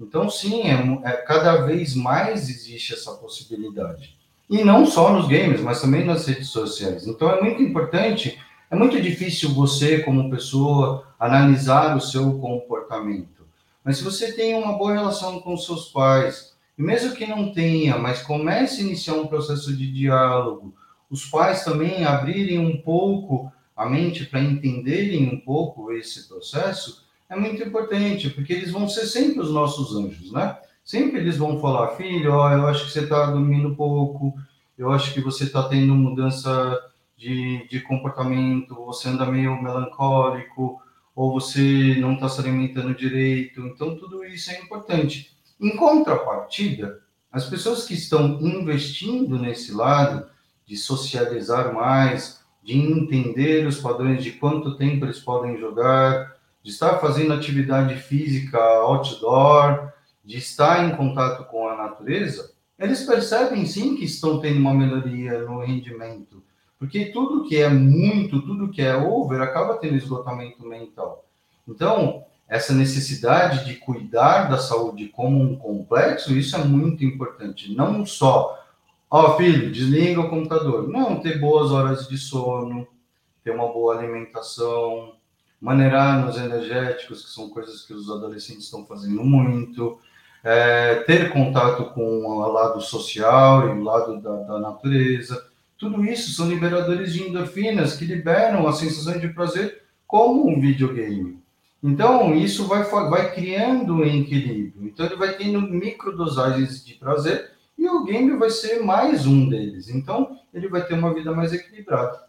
Então, sim, é, é, cada vez mais existe essa possibilidade. E não só nos games, mas também nas redes sociais. Então, é muito importante, é muito difícil você, como pessoa, analisar o seu comportamento. Mas se você tem uma boa relação com seus pais, e mesmo que não tenha, mas comece a iniciar um processo de diálogo, os pais também abrirem um pouco a mente para entenderem um pouco esse processo, é muito importante, porque eles vão ser sempre os nossos anjos, né? Sempre eles vão falar, filho, ó, eu acho que você está dormindo pouco, eu acho que você está tendo mudança de, de comportamento, você anda meio melancólico, ou você não está se alimentando direito. Então, tudo isso é importante. Em contrapartida, as pessoas que estão investindo nesse lado de socializar mais, de entender os padrões de quanto tempo eles podem jogar, de estar fazendo atividade física outdoor, de estar em contato com a natureza, eles percebem sim que estão tendo uma melhoria no rendimento. Porque tudo que é muito, tudo que é over, acaba tendo esgotamento mental. Então, essa necessidade de cuidar da saúde como um complexo, isso é muito importante. Não só, ó, oh, filho, desliga o computador. Não, ter boas horas de sono, ter uma boa alimentação, maneirar nos energéticos, que são coisas que os adolescentes estão fazendo muito, é, ter contato com o lado social e o lado da, da, natureza. Tudo isso são liberadores de endorfinas que liberam a sensação de prazer como um videogame. Então, isso vai, vai criando um equilíbrio. Então, ele vai tendo microdosagens de prazer e o game vai ser mais um deles. Então, ele vai ter uma vida mais equilibrada.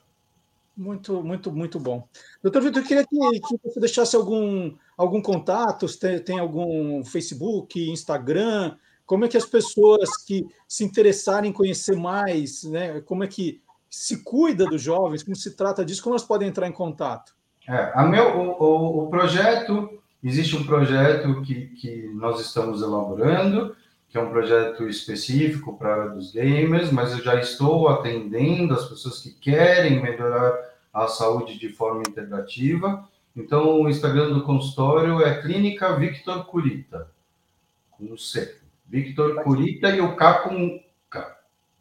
Muito, muito, muito bom. Doutor Vitor, eu queria que, que, você deixasse algum, algum contato, tem, tem algum Facebook, Instagram, como é que as pessoas que se interessarem em conhecer mais, né, como é que se cuida dos jovens, como se trata disso, como elas podem entrar em contato? É, a meu, o, o, o projeto, existe um projeto que, que nós estamos elaborando, que é um projeto específico para a área dos gamers, mas eu já estou atendendo as pessoas que querem melhorar a saúde de forma integrativa. Então, o Instagram do consultório é Clínica Victor Curita, com C. Victor Curita e o K com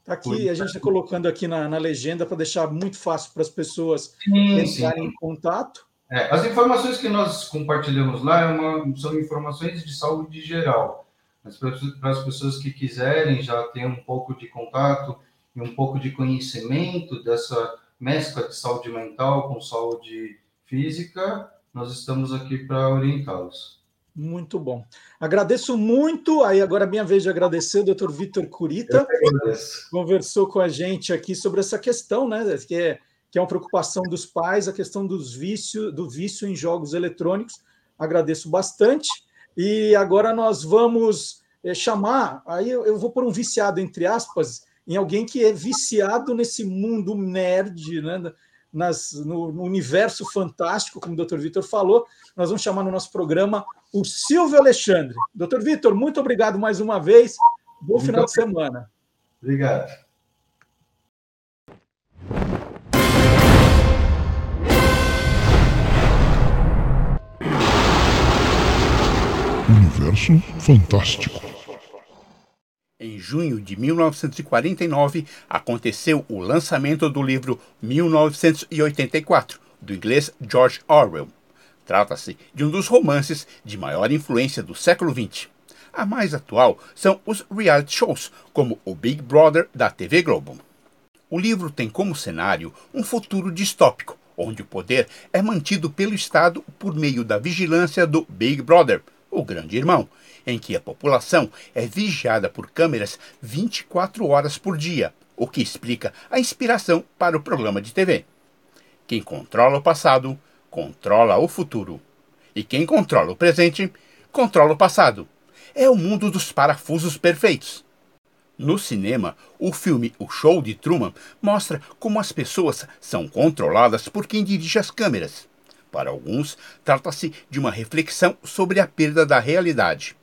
Está aqui, a gente está colocando aqui na, na legenda para deixar muito fácil para as pessoas sim, entrarem sim. em contato. É, as informações que nós compartilhamos lá é uma, são informações de saúde geral mas para as pessoas que quiserem já ter um pouco de contato e um pouco de conhecimento dessa mescla de saúde mental com saúde física, nós estamos aqui para orientá-los. Muito bom. Agradeço muito. Aí agora é minha vez de agradecer o doutor Vitor Curita. Conversou com a gente aqui sobre essa questão, né? Que é, que é uma preocupação dos pais, a questão dos vícios, do vício em jogos eletrônicos. Agradeço bastante. E agora nós vamos é, chamar, aí eu, eu vou por um viciado, entre aspas, em alguém que é viciado nesse mundo nerd, né? Nas, no, no, universo fantástico, como o Dr. Vitor falou, nós vamos chamar no nosso programa o Silvio Alexandre. Dr. Vitor, muito obrigado mais uma vez. Bom muito final de semana. Obrigado. Universo Fantástico. Em junho de 1949, aconteceu o lançamento do livro 1984, do inglês George Orwell. Trata-se de um dos romances de maior influência do século XX. A mais atual são os reality shows, como o Big Brother da TV Globo. O livro tem como cenário um futuro distópico, onde o poder é mantido pelo Estado por meio da vigilância do Big Brother, o Grande Irmão, em que a população é vigiada por câmeras 24 horas por dia, o que explica a inspiração para o programa de TV. Quem controla o passado, controla o futuro. E quem controla o presente, controla o passado. É o mundo dos parafusos perfeitos. No cinema, o filme O Show de Truman mostra como as pessoas são controladas por quem dirige as câmeras. Para alguns, trata-se de uma reflexão sobre a perda da realidade.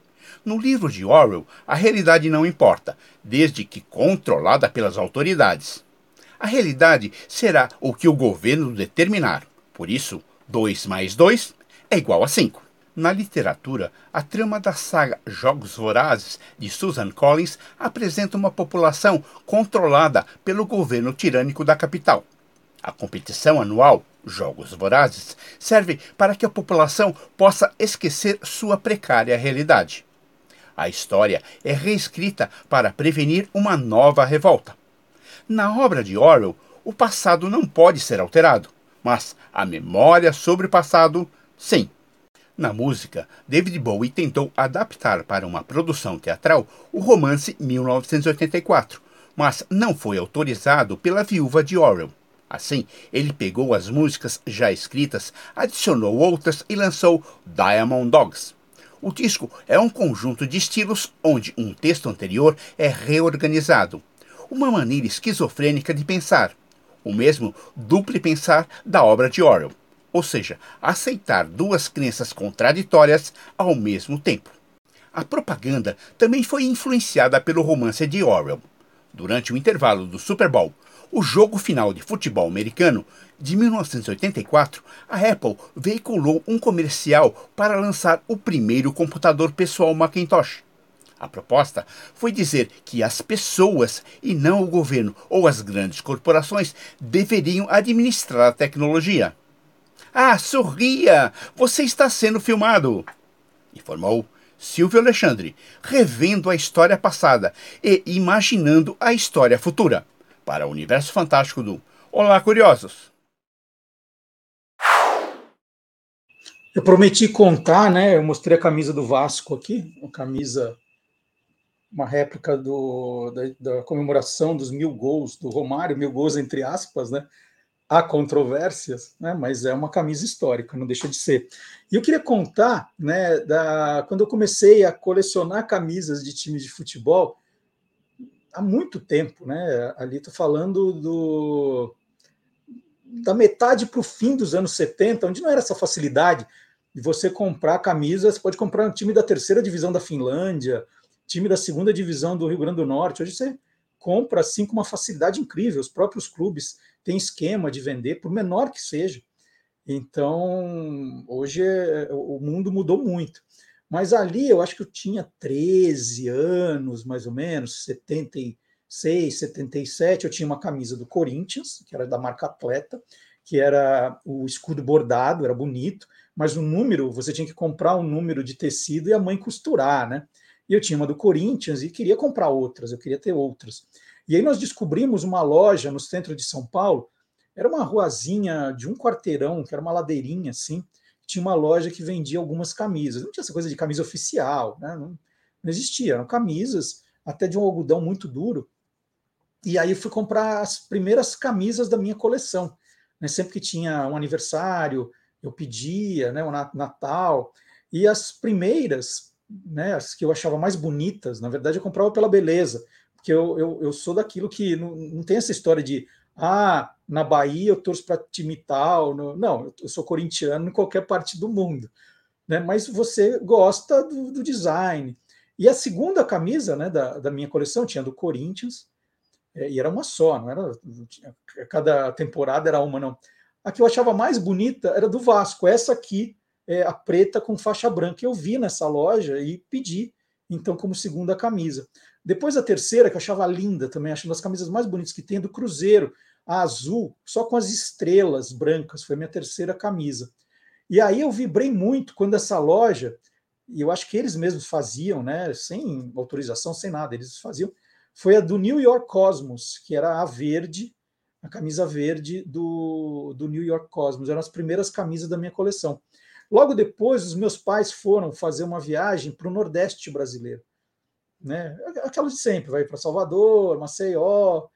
No livro de Orwell, a realidade não importa, desde que controlada pelas autoridades. A realidade será o que o governo determinar. Por isso, 2 mais 2 é igual a 5. Na literatura, a trama da saga Jogos Vorazes de Susan Collins apresenta uma população controlada pelo governo tirânico da capital. A competição anual, Jogos Vorazes, serve para que a população possa esquecer sua precária realidade. A história é reescrita para prevenir uma nova revolta. Na obra de Orwell, o passado não pode ser alterado, mas a memória sobre o passado, sim. Na música, David Bowie tentou adaptar para uma produção teatral o romance 1984, mas não foi autorizado pela viúva de Orwell. Assim, ele pegou as músicas já escritas, adicionou outras e lançou Diamond Dogs. O disco é um conjunto de estilos onde um texto anterior é reorganizado. Uma maneira esquizofrênica de pensar. O mesmo duplo pensar da obra de Orwell. Ou seja, aceitar duas crenças contraditórias ao mesmo tempo. A propaganda também foi influenciada pelo romance de Orwell. Durante o intervalo do Super Bowl, o jogo final de futebol americano de 1984, a Apple veiculou um comercial para lançar o primeiro computador pessoal Macintosh. A proposta foi dizer que as pessoas e não o governo ou as grandes corporações deveriam administrar a tecnologia. Ah, sorria! Você está sendo filmado! informou Silvio Alexandre, revendo a história passada e imaginando a história futura. Para o universo fantástico do Olá, curiosos! Eu prometi contar, né? Eu mostrei a camisa do Vasco aqui, uma camisa, uma réplica do, da, da, comemoração dos mil gols do Romário, mil gols entre aspas, né? Há controvérsias, né? Mas é uma camisa histórica, não deixa de ser. E eu queria contar, né? Da, quando eu comecei a colecionar camisas de times de futebol há muito tempo, né? Ali estou falando do da metade para o fim dos anos 70, onde não era essa facilidade de você comprar camisas, você pode comprar um time da terceira divisão da Finlândia, time da segunda divisão do Rio Grande do Norte. Hoje você compra assim com uma facilidade incrível. Os próprios clubes têm esquema de vender, por menor que seja. Então, hoje é, o mundo mudou muito. Mas ali eu acho que eu tinha 13 anos, mais ou menos, 76, 77, eu tinha uma camisa do Corinthians, que era da marca Atleta, que era o escudo bordado, era bonito, mas o número, você tinha que comprar um número de tecido e a mãe costurar, né? E eu tinha uma do Corinthians e queria comprar outras, eu queria ter outras. E aí nós descobrimos uma loja no centro de São Paulo, era uma ruazinha de um quarteirão, que era uma ladeirinha assim, tinha uma loja que vendia algumas camisas. Não tinha essa coisa de camisa oficial, né? não, não existia, eram camisas até de um algodão muito duro. E aí eu fui comprar as primeiras camisas da minha coleção. Né? Sempre que tinha um aniversário, eu pedia, né, o Natal. E as primeiras, né, as que eu achava mais bonitas, na verdade eu comprava pela beleza, porque eu, eu, eu sou daquilo que não, não tem essa história de ah, na Bahia eu torço para time tal. No... Não, eu sou corintiano em qualquer parte do mundo. Né? Mas você gosta do, do design. E a segunda camisa né, da, da minha coleção tinha do Corinthians, é, e era uma só, não era. Cada temporada era uma, não. A que eu achava mais bonita era do Vasco, essa aqui, é a preta com faixa branca. Eu vi nessa loja e pedi, então, como segunda camisa. Depois a terceira, que eu achava linda também, acho uma das camisas mais bonitas que tem, do Cruzeiro, a azul, só com as estrelas brancas, foi minha terceira camisa. E aí eu vibrei muito quando essa loja, e eu acho que eles mesmos faziam, né, sem autorização, sem nada, eles faziam, foi a do New York Cosmos, que era a verde, a camisa verde do, do New York Cosmos. Eram as primeiras camisas da minha coleção. Logo depois, os meus pais foram fazer uma viagem para o Nordeste brasileiro. Né? Aquela de sempre, vai para Salvador, Maceió,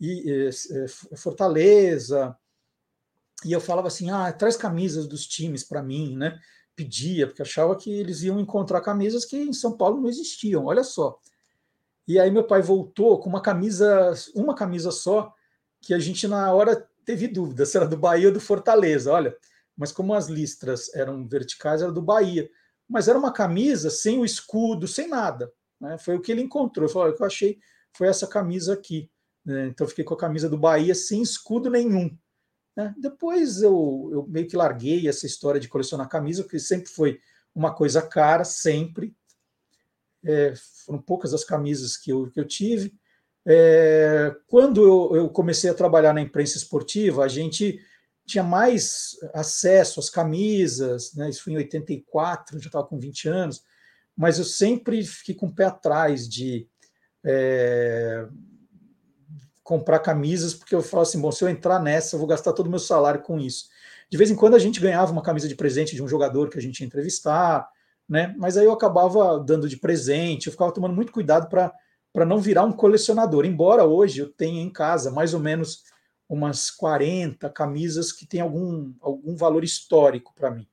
e, e, Fortaleza, e eu falava assim: ah, traz camisas dos times para mim, né? Pedia, porque achava que eles iam encontrar camisas que em São Paulo não existiam, olha só. E aí meu pai voltou com uma camisa, uma camisa só, que a gente na hora teve dúvida se era do Bahia ou do Fortaleza, olha. Mas como as listras eram verticais, era do Bahia. Mas era uma camisa sem o escudo, sem nada. Né? Foi o que ele encontrou. Ele falou, o que eu achei foi essa camisa aqui. Né? Então fiquei com a camisa do Bahia sem escudo nenhum. Né? Depois eu, eu meio que larguei essa história de colecionar camisa, porque sempre foi uma coisa cara, sempre. É, foram poucas as camisas que eu, que eu tive. É, quando eu, eu, comecei a trabalhar na imprensa esportiva, a gente tinha mais acesso às camisas, né? isso foi em 84, já estava com 20 anos, mas eu sempre fiquei com o pé atrás de é, comprar camisas, porque eu falo assim, bom, se eu entrar nessa, eu vou gastar todo o meu salário com isso. De vez em quando a gente ganhava uma camisa de presente de um jogador que a gente ia entrevistar, né? Mas aí eu acabava dando de presente, eu ficava tomando muito cuidado para não virar um colecionador. Embora hoje eu tenha em casa mais ou menos umas 40 camisas que têm algum, algum valor histórico para mim.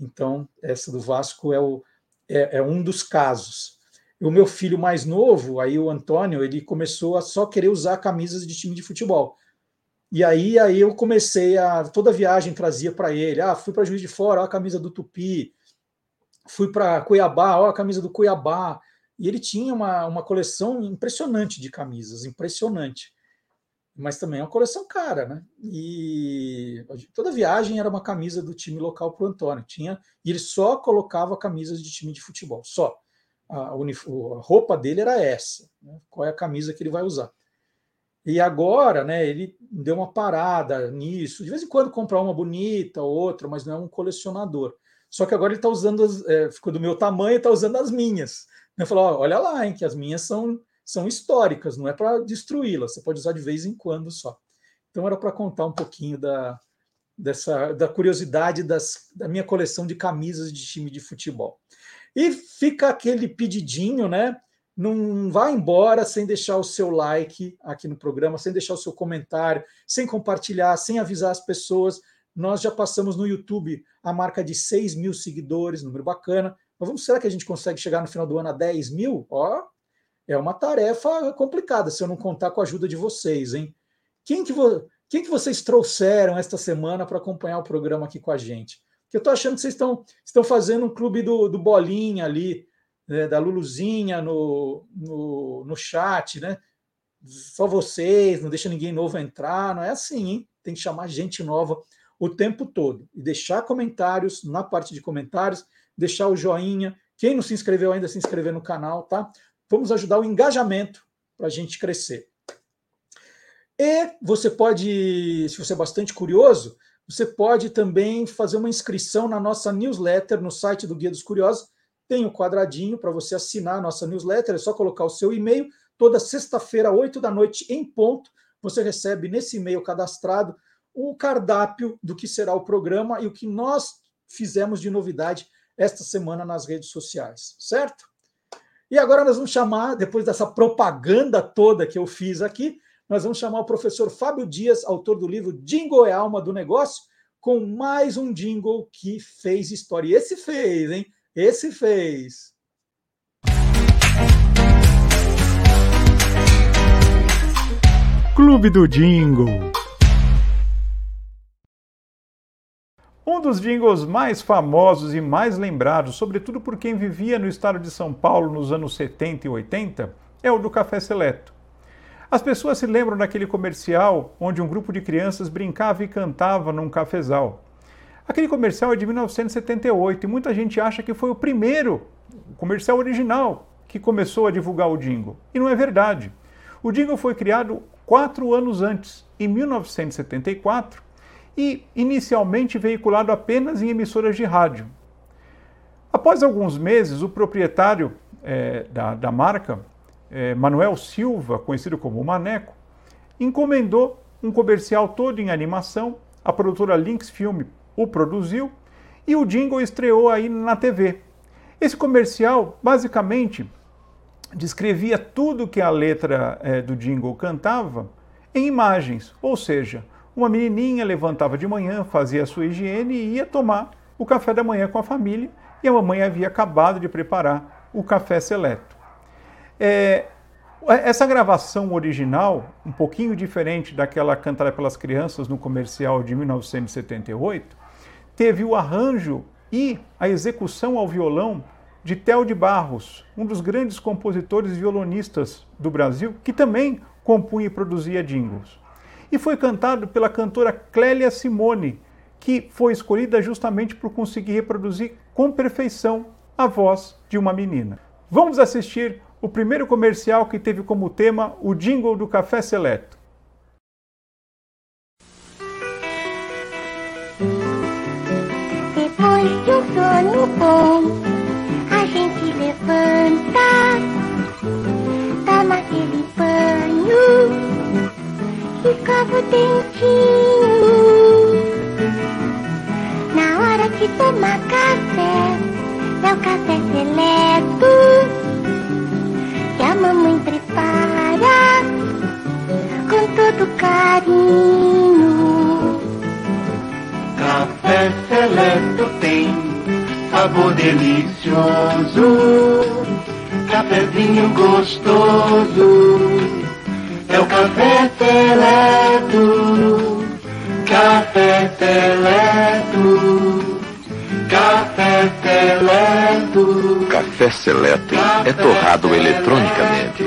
Então, essa do Vasco é, o, é, é um dos casos o meu filho mais novo, aí o Antônio, ele começou a só querer usar camisas de time de futebol. E aí, aí eu comecei a. Toda viagem trazia para ele. Ah, fui para Juiz de Fora, ó, a camisa do Tupi. Fui para Cuiabá, ó, a camisa do Cuiabá. E ele tinha uma, uma coleção impressionante de camisas, impressionante. Mas também é uma coleção cara, né? E toda viagem era uma camisa do time local para o Antônio. Tinha, e ele só colocava camisas de time de futebol, só a, a roupa dele era essa, né? qual é a camisa que ele vai usar. E agora, né, ele deu uma parada nisso. De vez em quando comprar uma bonita, outra, mas não é um colecionador. Só que agora ele está usando, as, é, ficou do meu tamanho e está usando as minhas. Eu falo, olha lá, hein, que as minhas são, são históricas, não é para destruí-las, você pode usar de vez em quando só. Então era para contar um pouquinho da, dessa, da curiosidade das, da minha coleção de camisas de time de futebol. E fica aquele pedidinho, né? Não vá embora sem deixar o seu like aqui no programa, sem deixar o seu comentário, sem compartilhar, sem avisar as pessoas. Nós já passamos no YouTube a marca de 6 mil seguidores, número bacana. Mas vamos, será que a gente consegue chegar no final do ano a 10 mil? Ó, é uma tarefa complicada se eu não contar com a ajuda de vocês, hein? Quem que, vo... Quem que vocês trouxeram esta semana para acompanhar o programa aqui com a gente? que eu estou achando que vocês estão, estão fazendo um clube do, do Bolinha ali, né, da Luluzinha no, no, no chat, né? Só vocês, não deixa ninguém novo entrar, não é assim, hein? Tem que chamar gente nova o tempo todo e deixar comentários na parte de comentários, deixar o joinha. Quem não se inscreveu ainda, se inscrever no canal, tá? Vamos ajudar o engajamento para a gente crescer. E você pode, se você é bastante curioso, você pode também fazer uma inscrição na nossa newsletter no site do Guia dos Curiosos. Tem o um quadradinho para você assinar a nossa newsletter, é só colocar o seu e-mail. Toda sexta-feira, 8 da noite, em ponto, você recebe nesse e-mail cadastrado o cardápio do que será o programa e o que nós fizemos de novidade esta semana nas redes sociais, certo? E agora nós vamos chamar, depois dessa propaganda toda que eu fiz aqui, nós vamos chamar o professor Fábio Dias, autor do livro Jingle é Alma do Negócio, com mais um jingle que fez história. E esse fez, hein? Esse fez. Clube do Jingle. Um dos jingles mais famosos e mais lembrados, sobretudo por quem vivia no estado de São Paulo nos anos 70 e 80, é o do Café Seleto. As pessoas se lembram daquele comercial onde um grupo de crianças brincava e cantava num cafezal. Aquele comercial é de 1978 e muita gente acha que foi o primeiro comercial original que começou a divulgar o jingle. E não é verdade. O jingle foi criado quatro anos antes, em 1974, e inicialmente veiculado apenas em emissoras de rádio. Após alguns meses, o proprietário é, da, da marca é, Manuel Silva, conhecido como Maneco, encomendou um comercial todo em animação, a produtora Lynx Film o produziu e o jingle estreou aí na TV. Esse comercial, basicamente, descrevia tudo que a letra é, do jingle cantava em imagens, ou seja, Uma menininha levantava de manhã, fazia a sua higiene e ia tomar o café da manhã com a família, e a mamãe havia acabado de preparar o café seleto. É, essa gravação original, um pouquinho diferente daquela cantada pelas crianças no comercial de 1978, teve o arranjo e a execução ao violão de Theo de Barros, um dos grandes compositores violonistas do Brasil, que também compunha e produzia jingles. E foi cantado pela cantora Clélia Simone, que foi escolhida justamente por conseguir reproduzir com perfeição a voz de uma menina. Vamos assistir o primeiro comercial que teve como tema o jingle do Café Seleto. Depois de um sono bom, a gente levanta, toma aquele banho, escova o dentinho. Na hora de tomar café, é o café seleto que a mamãe prepara com todo carinho. Café seleto tem sabor delicioso, cafezinho gostoso. É o café seleto, café seleto. Café Seleto. Café Seleto é torrado eletronicamente.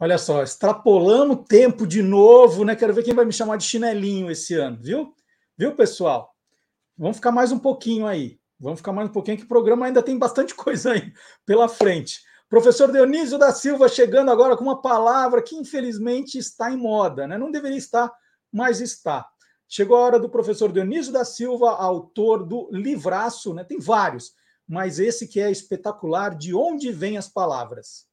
Olha só, extrapolamos o tempo de novo, né? Quero ver quem vai me chamar de chinelinho esse ano, viu? Viu, pessoal? Vamos ficar mais um pouquinho aí. Vamos ficar mais um pouquinho, que o programa ainda tem bastante coisa aí pela frente. Professor Dionísio da Silva chegando agora com uma palavra que infelizmente está em moda, né? Não deveria estar mas está. Chegou a hora do professor Dionísio da Silva, autor do livraço, né? tem vários, mas esse que é espetacular, De Onde Vêm as Palavras.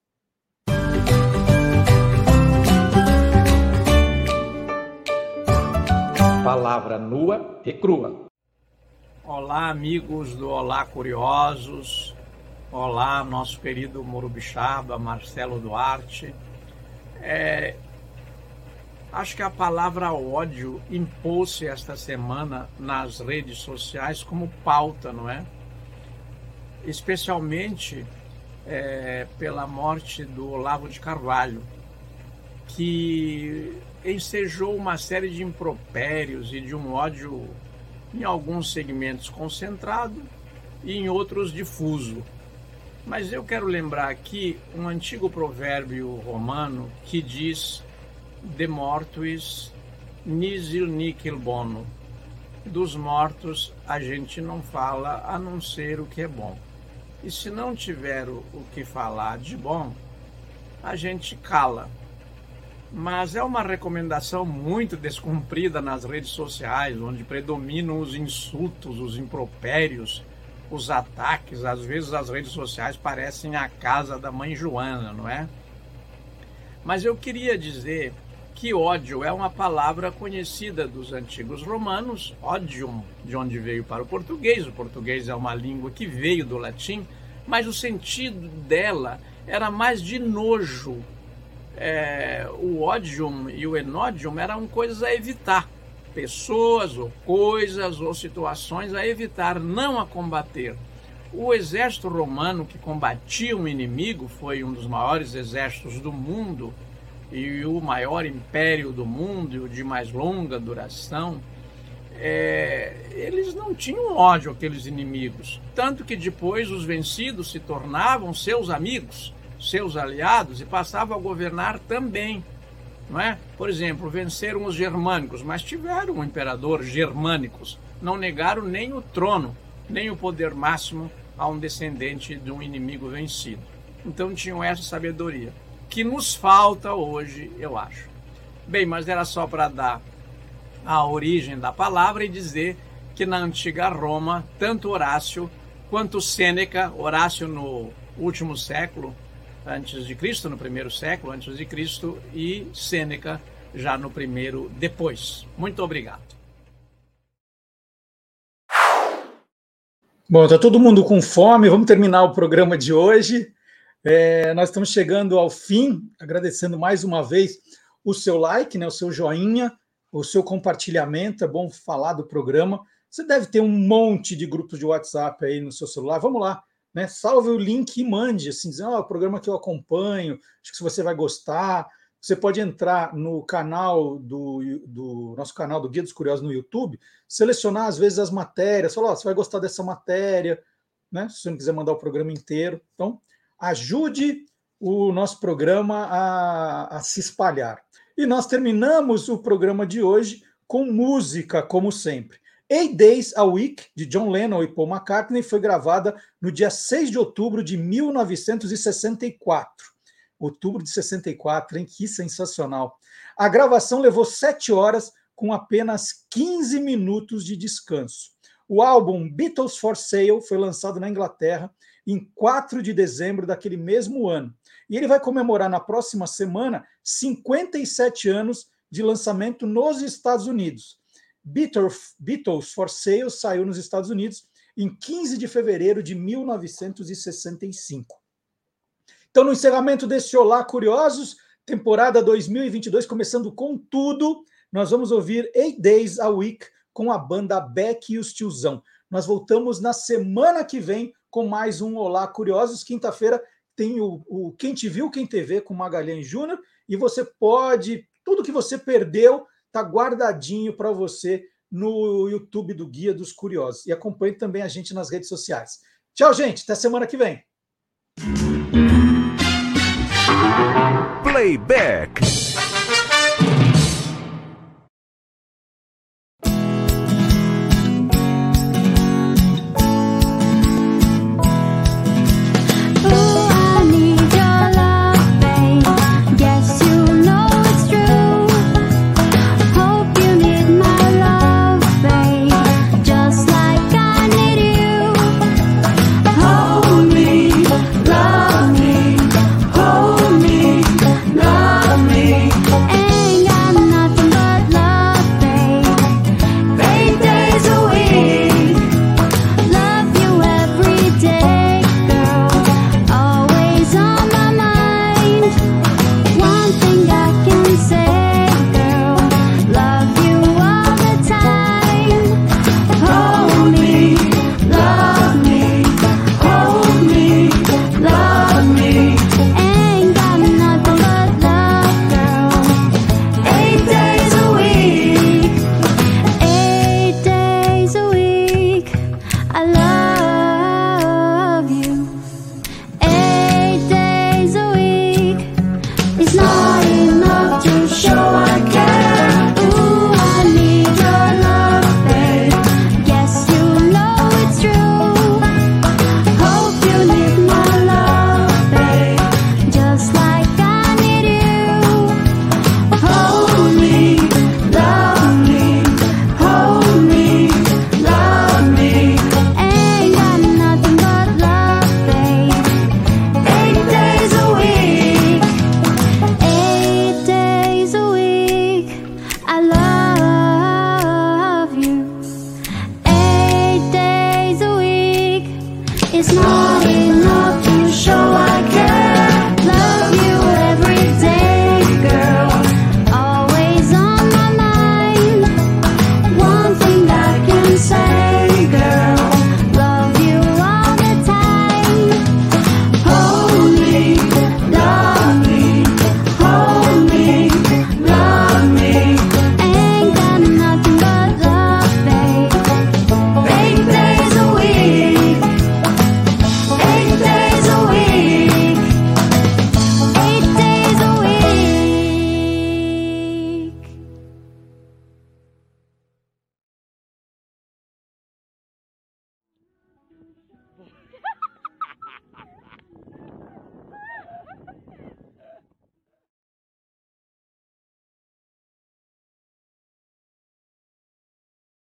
Palavra nua e crua. Olá, amigos do Olá Curiosos. Olá, nosso querido Morubixaba, Marcelo Duarte. É, Acho que a palavra ódio impôs-se esta semana nas redes sociais como pauta, não é? Especialmente é, pela morte do Olavo de Carvalho, que ensejou uma série de impropérios e de um ódio, em alguns segmentos concentrado e em outros difuso. Mas eu quero lembrar aqui um antigo provérbio romano que diz de mortuis nihil nicil bono. Dos mortos a gente não fala a não ser o que é bom. E se não tiver o que falar de bom, a gente cala. Mas é uma recomendação muito descumprida nas redes sociais, onde predominam os insultos, os impropérios, os ataques. Às vezes as redes sociais parecem a casa da mãe Joana, não é? Mas eu queria dizer que ódio é uma palavra conhecida dos antigos romanos, odium, de onde veio para o português. O português é uma língua que veio do latim, mas o sentido dela era mais de nojo. É, o odium e o enodium eram coisas a evitar, pessoas ou coisas ou situações a evitar, não a combater. O exército romano que combatia um inimigo foi um dos maiores exércitos do mundo e o maior império do mundo e o de mais longa duração, é, eles não tinham ódio àqueles inimigos. Tanto que depois os vencidos se tornavam seus amigos, seus aliados e passavam a governar também. Não é? Por exemplo, venceram os germânicos, mas tiveram um imperador germânicos. Não negaram nem o trono, nem o poder máximo a um descendente de um inimigo vencido. Então tinham essa sabedoria que nos falta hoje, eu acho. Bem, mas era só para dar a origem da palavra e dizer que na antiga Roma, tanto Horácio quanto Sêneca, Horácio no último século antes de Cristo, no primeiro século antes de Cristo, e Sêneca já no primeiro depois. Muito obrigado. Bom, está todo mundo com fome, vamos terminar o programa de hoje. É, nós estamos chegando ao fim, agradecendo mais uma vez o seu like, né, o seu joinha, o seu compartilhamento. É bom falar do programa. Você deve ter um monte de grupos de WhatsApp aí no seu celular. Vamos lá, né? Salve o link e mande, assim, dizendo, oh, o programa que eu acompanho, acho que você vai gostar. Você pode entrar no canal do, do, nosso canal do Guia dos Curiosos no YouTube, selecionar às vezes as matérias, falar, oh, você vai gostar dessa matéria, né? Se você não quiser mandar o programa inteiro. Então, ajude o nosso programa a, a se espalhar. E nós terminamos o programa de hoje com música, como sempre. Eight Days a Week, de John Lennon e Paul McCartney, foi gravada no dia 6 de outubro de 1964 outubro de 64, hein? Que sensacional. A gravação levou sete horas com apenas 15 minutos de descanso. O álbum Beatles for Sale foi lançado na Inglaterra em 4 de dezembro daquele mesmo ano. E ele vai comemorar na próxima semana 57 anos de lançamento nos Estados Unidos. Beatles, for Sale saiu nos Estados Unidos em 15 de fevereiro de 1965. Então, no encerramento desse Olá Curiosos, temporada 2022, começando com tudo, nós vamos ouvir Eight Days a Week com a banda Beck e os Tiozão. Nós voltamos na semana que vem com mais um Olá Curiosos. Quinta-feira tem o, o Quem Te Viu, Quem TV com Magalhães Júnior. E você pode, tudo que você perdeu, tá guardadinho para você no YouTube do Guia dos Curiosos. E acompanhe também a gente nas redes sociais. Tchau, gente. Até semana que vem. Playback.